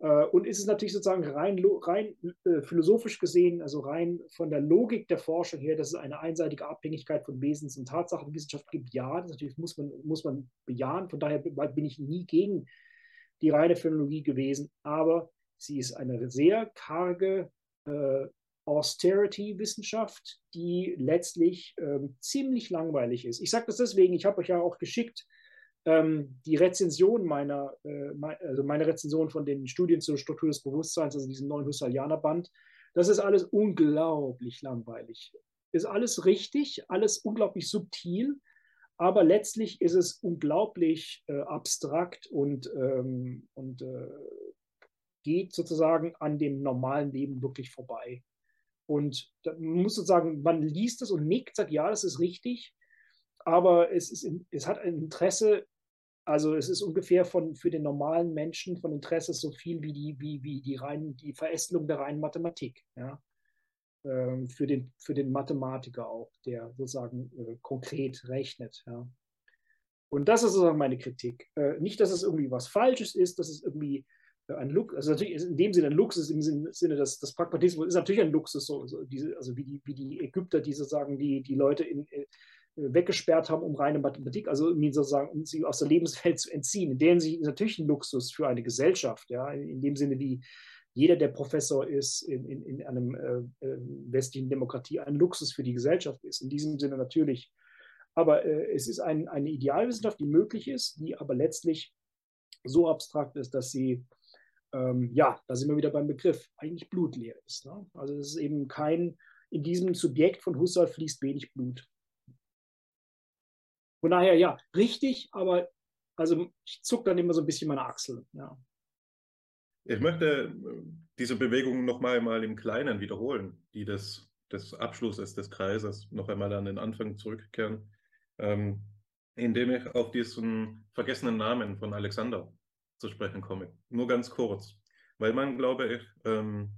Äh, und ist es natürlich sozusagen rein, rein äh, philosophisch gesehen, also rein von der Logik der Forschung her, dass es eine einseitige Abhängigkeit von Wesens- und Tatsachenwissenschaft gibt. Ja, das natürlich muss man, muss man bejahen. Von daher bin ich nie gegen die reine Phänomenologie gewesen. Aber sie ist eine sehr karge äh, Austerity-Wissenschaft, die letztlich ähm, ziemlich langweilig ist. Ich sage das deswegen, ich habe euch ja auch geschickt, ähm, die Rezension meiner, äh, also meine Rezension von den Studien zur Struktur des Bewusstseins, also diesen neuen Husserlianer-Band, das ist alles unglaublich langweilig. Ist alles richtig, alles unglaublich subtil, aber letztlich ist es unglaublich äh, abstrakt und, ähm, und äh, geht sozusagen an dem normalen Leben wirklich vorbei. Und man muss sozusagen, man liest es und nickt, sagt, ja, das ist richtig, aber es, ist, es hat ein Interesse, also es ist ungefähr von, für den normalen Menschen von Interesse so viel wie die, wie, wie die, rein, die Verästelung der reinen Mathematik. Ja? Ähm, für, den, für den Mathematiker auch, der sozusagen äh, konkret rechnet. Ja? Und das ist sozusagen meine Kritik. Äh, nicht, dass es irgendwie was Falsches ist, dass es irgendwie ein Luxus, also natürlich ist in dem Sinne ein Luxus, im Sinne des, des Pragmatismus ist natürlich ein Luxus, so, so diese, also wie die, wie die Ägypter, die sozusagen die, die Leute in, äh, weggesperrt haben, um reine Mathematik, also um sozusagen um sie aus der Lebenswelt zu entziehen. In dem Sinne natürlich ein Luxus für eine Gesellschaft, ja, in dem Sinne wie jeder, der Professor ist in, in, in einem äh, äh, westlichen Demokratie, ein Luxus für die Gesellschaft ist. In diesem Sinne natürlich. Aber äh, es ist ein, eine Idealwissenschaft, die möglich ist, die aber letztlich so abstrakt ist, dass sie ähm, ja, da sind wir wieder beim Begriff, eigentlich blutleer ist. Ne? Also es ist eben kein, in diesem Subjekt von Husserl fließt wenig Blut. Von daher, ja, richtig, aber also ich zucke dann immer so ein bisschen meine Achsel. Ja. Ich möchte äh, diese Bewegung noch mal, mal im Kleinen wiederholen, die des, des Abschlusses des Kreises noch einmal an den Anfang zurückkehren, ähm, indem ich auf diesen vergessenen Namen von Alexander zu sprechen komme. Nur ganz kurz, weil man, glaube ich, ähm,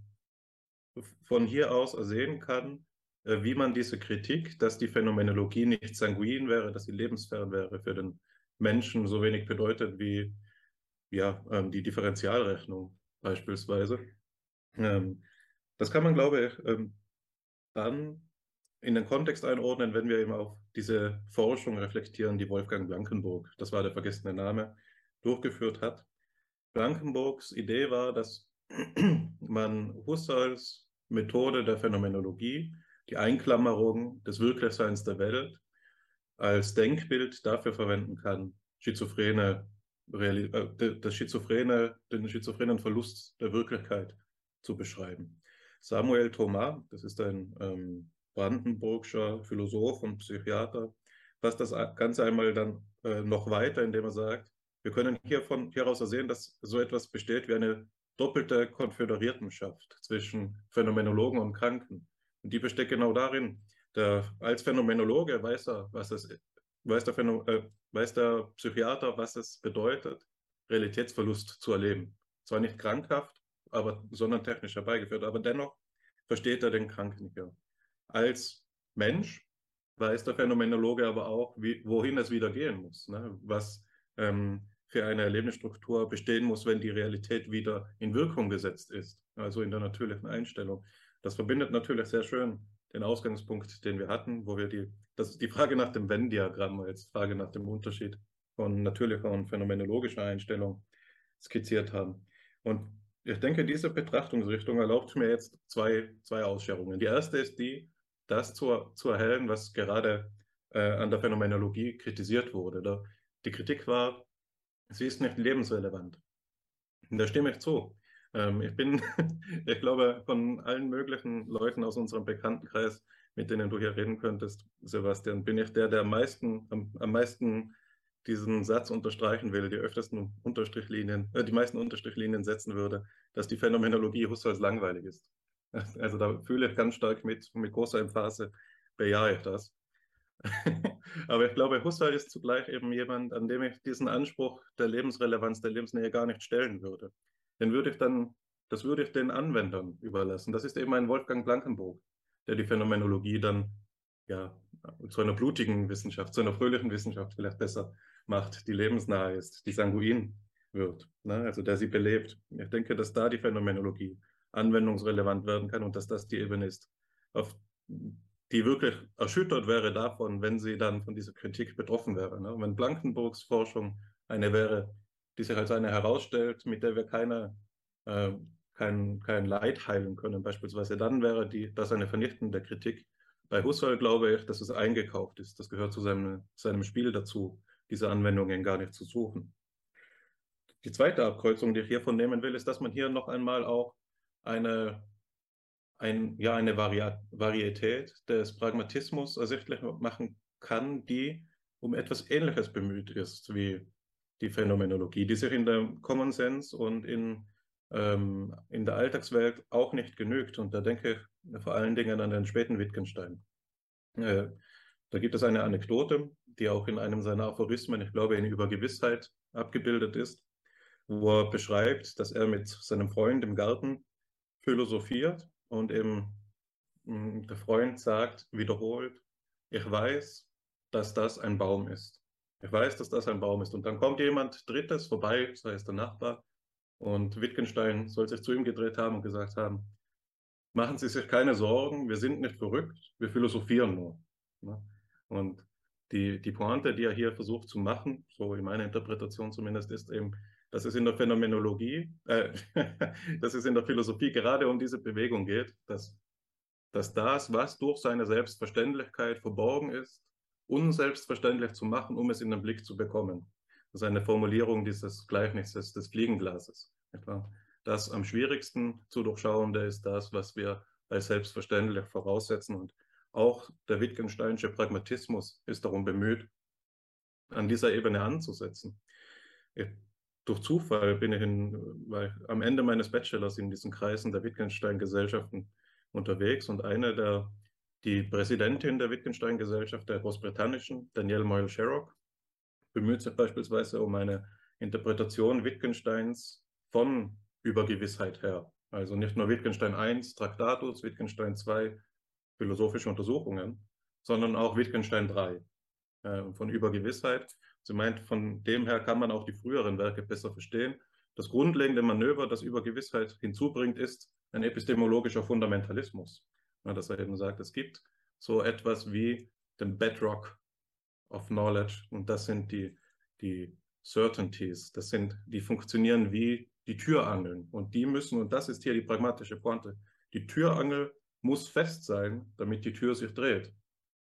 von hier aus ersehen kann, wie man diese Kritik, dass die Phänomenologie nicht sanguin wäre, dass sie lebensfern wäre für den Menschen, so wenig bedeutet wie ja, ähm, die Differentialrechnung beispielsweise. Ähm, das kann man, glaube ich, ähm, dann in den Kontext einordnen, wenn wir eben auf diese Forschung reflektieren, die Wolfgang Blankenburg, das war der vergessene Name, durchgeführt hat. Blankenburgs Idee war, dass man Husserls Methode der Phänomenologie, die Einklammerung des Wirklichseins der Welt, als Denkbild dafür verwenden kann, schizophrene, äh, das schizophrene, den schizophrenen Verlust der Wirklichkeit zu beschreiben. Samuel Thomas, das ist ein ähm, brandenburgischer Philosoph und Psychiater, fasst das Ganze einmal dann äh, noch weiter, indem er sagt, wir können hiervon, hieraus ersehen, dass so etwas besteht wie eine doppelte Konföderiertenschaft zwischen Phänomenologen und Kranken. Und die besteht genau darin, der, als Phänomenologe weiß er, was es weiß der, äh, weiß der Psychiater, was es bedeutet, Realitätsverlust zu erleben. Zwar nicht krankhaft, aber, sondern technisch herbeigeführt, aber dennoch versteht er den Kranken hier. Als Mensch weiß der Phänomenologe aber auch, wie, wohin es wieder gehen muss, ne? was ähm, für eine Erlebnisstruktur bestehen muss, wenn die Realität wieder in Wirkung gesetzt ist, also in der natürlichen Einstellung. Das verbindet natürlich sehr schön den Ausgangspunkt, den wir hatten, wo wir die, das ist die Frage nach dem Venn-Diagramm, jetzt Frage nach dem Unterschied von natürlicher und phänomenologischer Einstellung skizziert haben. Und ich denke, diese Betrachtungsrichtung erlaubt mir jetzt zwei, zwei Ausscherungen. Die erste ist die, das zu, zu erhellen, was gerade äh, an der Phänomenologie kritisiert wurde. Da, die Kritik war, sie ist nicht lebensrelevant. Und da stimme ich zu. Ähm, ich bin, ich glaube, von allen möglichen Leuten aus unserem Bekanntenkreis, mit denen du hier reden könntest, Sebastian, bin ich der, der am meisten, am, am meisten diesen Satz unterstreichen will, die öftesten Unterstrichlinien, äh, die meisten Unterstrichlinien setzen würde, dass die Phänomenologie Husserls langweilig ist. Also da fühle ich ganz stark mit, mit großer Emphase bejahe ich das. Aber ich glaube, Husserl ist zugleich eben jemand, an dem ich diesen Anspruch der Lebensrelevanz, der Lebensnähe gar nicht stellen würde. Den würde ich dann, das würde ich den Anwendern überlassen. Das ist eben ein Wolfgang Blankenburg, der die Phänomenologie dann ja zu einer blutigen Wissenschaft, zu einer fröhlichen Wissenschaft vielleicht besser macht, die lebensnahe ist, die sanguin wird, ne? also der sie belebt. Ich denke, dass da die Phänomenologie anwendungsrelevant werden kann und dass das die Ebene ist, auf die wirklich erschüttert wäre davon, wenn sie dann von dieser Kritik betroffen wäre. Ne? Wenn Blankenburgs Forschung eine wäre, die sich als eine herausstellt, mit der wir keine, äh, kein, kein Leid heilen können, beispielsweise, dann wäre die, das eine vernichtende Kritik. Bei Husserl glaube ich, dass es eingekauft ist. Das gehört zu seinem, seinem Spiel dazu, diese Anwendungen gar nicht zu suchen. Die zweite Abkreuzung, die ich hiervon nehmen will, ist, dass man hier noch einmal auch eine ein, ja, eine Vari Varietät des Pragmatismus ersichtlich machen kann, die um etwas Ähnliches bemüht ist wie die Phänomenologie, die sich in der Common Sense und in, ähm, in der Alltagswelt auch nicht genügt. Und da denke ich vor allen Dingen an den späten Wittgenstein. Äh, da gibt es eine Anekdote, die auch in einem seiner Aphorismen, ich glaube, in Übergewissheit abgebildet ist, wo er beschreibt, dass er mit seinem Freund im Garten philosophiert und eben hm, der Freund sagt wiederholt, ich weiß, dass das ein Baum ist. Ich weiß, dass das ein Baum ist. Und dann kommt jemand Drittes vorbei, sei es der Nachbar, und Wittgenstein soll sich zu ihm gedreht haben und gesagt haben, machen Sie sich keine Sorgen, wir sind nicht verrückt, wir philosophieren nur. Und die, die Pointe, die er hier versucht zu machen, so in meiner Interpretation zumindest, ist eben, dass es in der Phänomenologie, äh, dass es in der Philosophie gerade um diese Bewegung geht, dass, dass das, was durch seine Selbstverständlichkeit verborgen ist, unselbstverständlich zu machen, um es in den Blick zu bekommen. Das ist eine Formulierung dieses Gleichnisses des Fliegenglases. Das am schwierigsten zu durchschauende ist das, was wir als selbstverständlich voraussetzen. Und auch der Wittgensteinische Pragmatismus ist darum bemüht, an dieser Ebene anzusetzen. Ich durch Zufall bin ich in, weil am Ende meines Bachelors in diesen Kreisen der Wittgenstein-Gesellschaften unterwegs und eine der, die Präsidentin der Wittgenstein-Gesellschaft, der großbritannischen, Danielle Moyle Sherrock, bemüht sich beispielsweise um eine Interpretation Wittgensteins von Übergewissheit her. Also nicht nur Wittgenstein I, Traktatus, Wittgenstein II, philosophische Untersuchungen, sondern auch Wittgenstein III, äh, von Übergewissheit Sie meint, von dem her kann man auch die früheren Werke besser verstehen. Das grundlegende Manöver, das über Gewissheit hinzubringt, ist ein epistemologischer Fundamentalismus. Ja, dass er eben sagt, es gibt so etwas wie den Bedrock of Knowledge und das sind die, die Certainties, das sind, die funktionieren wie die Türangeln und die müssen, und das ist hier die pragmatische Pointe, die Türangel muss fest sein, damit die Tür sich dreht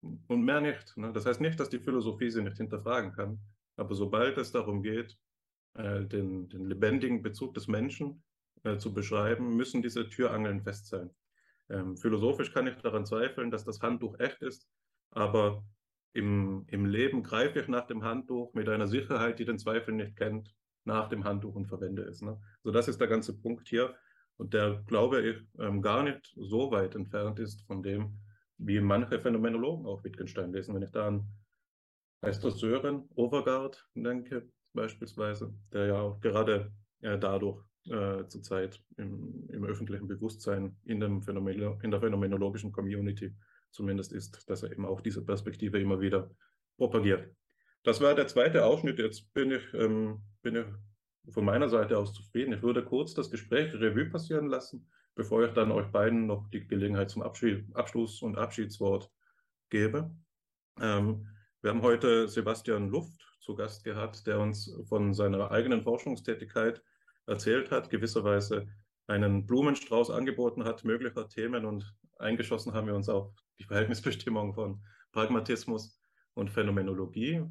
und mehr nicht. Ne? Das heißt nicht, dass die Philosophie sie nicht hinterfragen kann, aber sobald es darum geht, äh, den, den, lebendigen Bezug des Menschen äh, zu beschreiben, müssen diese Türangeln fest sein. Ähm, philosophisch kann ich daran zweifeln, dass das Handtuch echt ist, aber im, im Leben greife ich nach dem Handtuch mit einer Sicherheit, die den Zweifel nicht kennt, nach dem Handtuch und verwende es. Ne? So, das ist der ganze Punkt hier. Und der, glaube ich, ähm, gar nicht so weit entfernt ist von dem, wie manche Phänomenologen auch Wittgenstein lesen. Wenn ich da an Meister Sören Overgaard denke, beispielsweise, der ja auch gerade äh, dadurch äh, zurzeit im, im, öffentlichen Bewusstsein in, Phänomen, in der phänomenologischen Community zumindest ist, dass er eben auch diese Perspektive immer wieder propagiert. Das war der zweite Ausschnitt. Jetzt bin ich, ähm, bin ich von meiner Seite aus zufrieden. Ich würde kurz das Gespräch Revue passieren lassen bevor ich dann euch beiden noch die Gelegenheit zum Abschied, Abschluss und Abschiedswort gebe. Ähm, wir haben heute Sebastian Luft zu Gast gehabt, der uns von seiner eigenen Forschungstätigkeit erzählt hat, gewisserweise einen Blumenstrauß angeboten hat, möglicher Themen und eingeschossen haben wir uns auf die Verhältnisbestimmung von Pragmatismus und Phänomenologie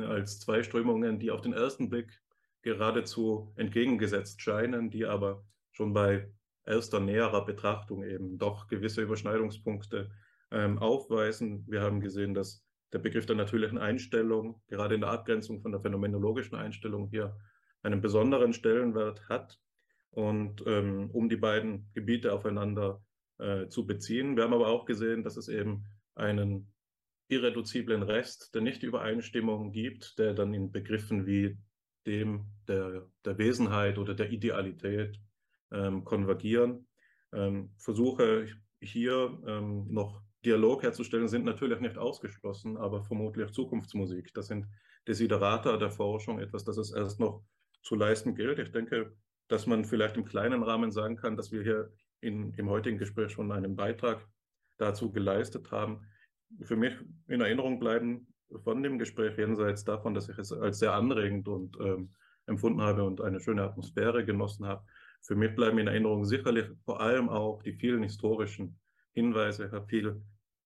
als zwei Strömungen, die auf den ersten Blick geradezu entgegengesetzt scheinen, die aber schon bei erster näherer Betrachtung eben doch gewisse Überschneidungspunkte ähm, aufweisen. Wir haben gesehen, dass der Begriff der natürlichen Einstellung gerade in der Abgrenzung von der phänomenologischen Einstellung hier einen besonderen Stellenwert hat und ähm, um die beiden Gebiete aufeinander äh, zu beziehen. Wir haben aber auch gesehen, dass es eben einen irreduziblen Rest der Nicht-Übereinstimmung gibt, der dann in Begriffen wie dem der, der Wesenheit oder der Idealität ähm, konvergieren. Ähm, Versuche hier ähm, noch Dialog herzustellen, sind natürlich nicht ausgeschlossen, aber vermutlich Zukunftsmusik. Das sind Desiderata der Forschung, etwas, das es erst noch zu leisten gilt. Ich denke, dass man vielleicht im kleinen Rahmen sagen kann, dass wir hier in, im heutigen Gespräch schon einen Beitrag dazu geleistet haben. Für mich in Erinnerung bleiben von dem Gespräch jenseits davon, dass ich es als sehr anregend und ähm, empfunden habe und eine schöne Atmosphäre genossen habe. Für mich bleiben in Erinnerung sicherlich vor allem auch die vielen historischen Hinweise. Ich habe viel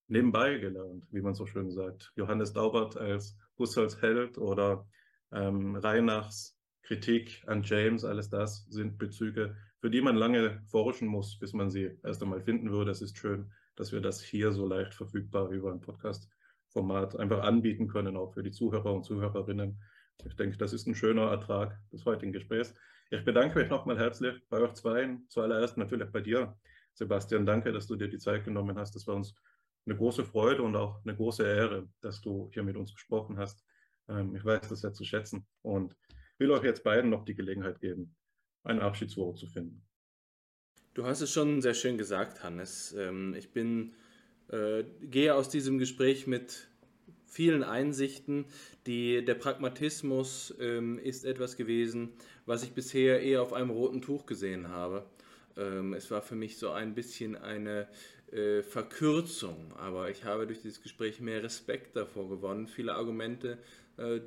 nebenbei gelernt, wie man so schön sagt. Johannes Daubert als Husserls Held oder ähm, Reinachs Kritik an James, alles das sind Bezüge, für die man lange forschen muss, bis man sie erst einmal finden würde. Es ist schön, dass wir das hier so leicht verfügbar über ein Podcast-Format einfach anbieten können, auch für die Zuhörer und Zuhörerinnen. Ich denke, das ist ein schöner Ertrag des heutigen Gesprächs. Ich bedanke mich nochmal herzlich bei euch zweien, zuallererst natürlich bei dir, Sebastian. Danke, dass du dir die Zeit genommen hast. Das war uns eine große Freude und auch eine große Ehre, dass du hier mit uns gesprochen hast. Ähm, ich weiß das sehr zu schätzen und will euch jetzt beiden noch die Gelegenheit geben, ein Abschiedswort zu finden. Du hast es schon sehr schön gesagt, Hannes. Ähm, ich bin, äh, gehe aus diesem Gespräch mit vielen Einsichten. Die, der Pragmatismus ähm, ist etwas gewesen, was ich bisher eher auf einem roten Tuch gesehen habe. Ähm, es war für mich so ein bisschen eine äh, Verkürzung, aber ich habe durch dieses Gespräch mehr Respekt davor gewonnen. Viele Argumente,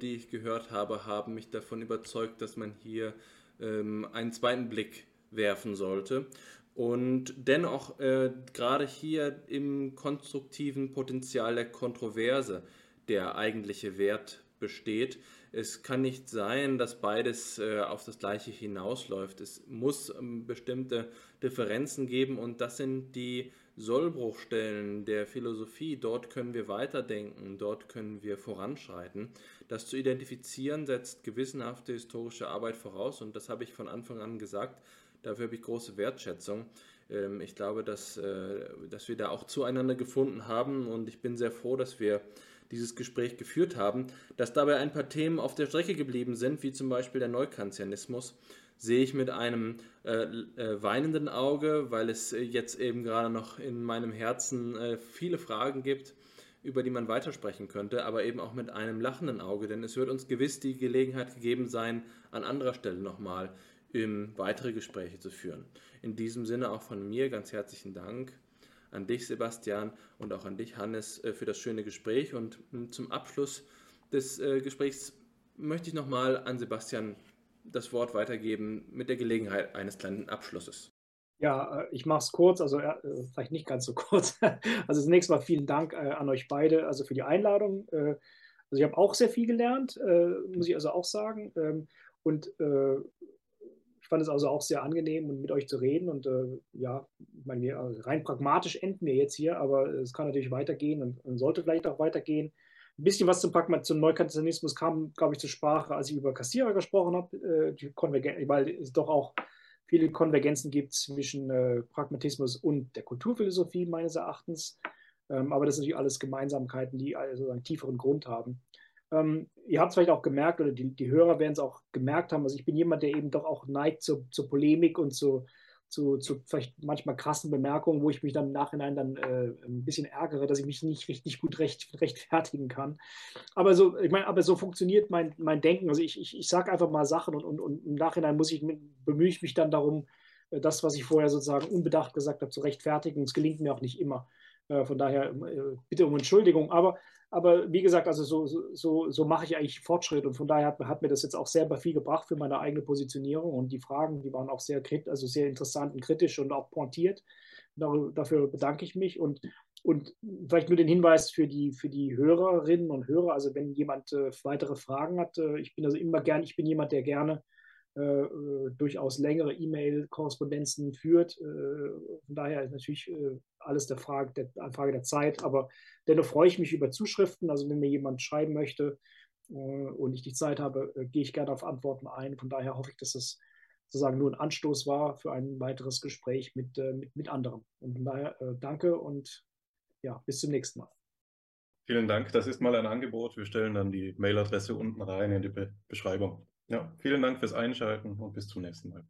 die ich gehört habe, haben mich davon überzeugt, dass man hier ähm, einen zweiten Blick werfen sollte. Und dennoch äh, gerade hier im konstruktiven Potenzial der Kontroverse der eigentliche Wert besteht. Es kann nicht sein, dass beides äh, auf das Gleiche hinausläuft. Es muss ähm, bestimmte Differenzen geben und das sind die Sollbruchstellen der Philosophie. Dort können wir weiterdenken, dort können wir voranschreiten. Das zu identifizieren setzt gewissenhafte historische Arbeit voraus und das habe ich von Anfang an gesagt. Dafür habe ich große Wertschätzung. Ähm, ich glaube, dass, äh, dass wir da auch zueinander gefunden haben und ich bin sehr froh, dass wir dieses Gespräch geführt haben, dass dabei ein paar Themen auf der Strecke geblieben sind, wie zum Beispiel der Neukantianismus, sehe ich mit einem äh, äh, weinenden Auge, weil es jetzt eben gerade noch in meinem Herzen viele Fragen gibt, über die man weitersprechen könnte, aber eben auch mit einem lachenden Auge, denn es wird uns gewiss die Gelegenheit gegeben sein, an anderer Stelle nochmal weitere Gespräche zu führen. In diesem Sinne auch von mir ganz herzlichen Dank an dich, Sebastian, und auch an dich, Hannes, äh, für das schöne Gespräch. Und hm, zum Abschluss des äh, Gesprächs möchte ich nochmal an Sebastian das Wort weitergeben mit der Gelegenheit eines kleinen Abschlusses. Ja, äh, ich mache es kurz, also vielleicht nicht ganz so kurz. Also zunächst mal vielen Dank an euch beide, also für die Einladung. Also ich habe auch sehr viel gelernt, muss ich also auch sagen. Ähm, und ich fand es also auch sehr angenehm, mit euch zu reden. Und äh, ja, ich meine, rein pragmatisch enden wir jetzt hier, aber es kann natürlich weitergehen und, und sollte vielleicht auch weitergehen. Ein bisschen was zum, Pragma zum Neukantianismus kam, glaube ich, zur Sprache, als ich über Kassierer gesprochen habe, äh, weil es doch auch viele Konvergenzen gibt zwischen äh, Pragmatismus und der Kulturphilosophie meines Erachtens. Ähm, aber das sind natürlich alles Gemeinsamkeiten, die also einen tieferen Grund haben. Ähm, ihr habt es vielleicht auch gemerkt, oder die, die Hörer werden es auch gemerkt haben, also ich bin jemand, der eben doch auch neigt zur, zur Polemik und zu, zu, zu, vielleicht manchmal krassen Bemerkungen, wo ich mich dann im Nachhinein dann äh, ein bisschen ärgere, dass ich mich nicht richtig gut recht, rechtfertigen kann. Aber so, ich meine, aber so funktioniert mein, mein Denken. Also ich, ich, ich sage einfach mal Sachen und, und, und im Nachhinein muss ich, bemühe ich mich dann darum, äh, das, was ich vorher sozusagen unbedacht gesagt habe, zu rechtfertigen. Es gelingt mir auch nicht immer. Äh, von daher äh, bitte um Entschuldigung. Aber aber wie gesagt, also so, so, so mache ich eigentlich Fortschritt und von daher hat, hat, mir das jetzt auch sehr viel gebracht für meine eigene Positionierung und die Fragen, die waren auch sehr, also sehr interessant und kritisch und auch pointiert. Dafür bedanke ich mich und, und vielleicht nur den Hinweis für die, für die Hörerinnen und Hörer, also wenn jemand äh, weitere Fragen hat, äh, ich bin also immer gern, ich bin jemand, der gerne äh, äh, durchaus längere E-Mail-Korrespondenzen führt. Äh, von daher ist natürlich alles der Frage der, Frage der Zeit, aber dennoch freue ich mich über Zuschriften. Also wenn mir jemand schreiben möchte und ich die Zeit habe, gehe ich gerne auf Antworten ein. Von daher hoffe ich, dass es sozusagen nur ein Anstoß war für ein weiteres Gespräch mit, mit, mit anderen. Und von daher danke und ja, bis zum nächsten Mal. Vielen Dank. Das ist mal ein Angebot. Wir stellen dann die Mailadresse unten rein in die Be Beschreibung. Ja, vielen Dank fürs Einschalten und bis zum nächsten Mal.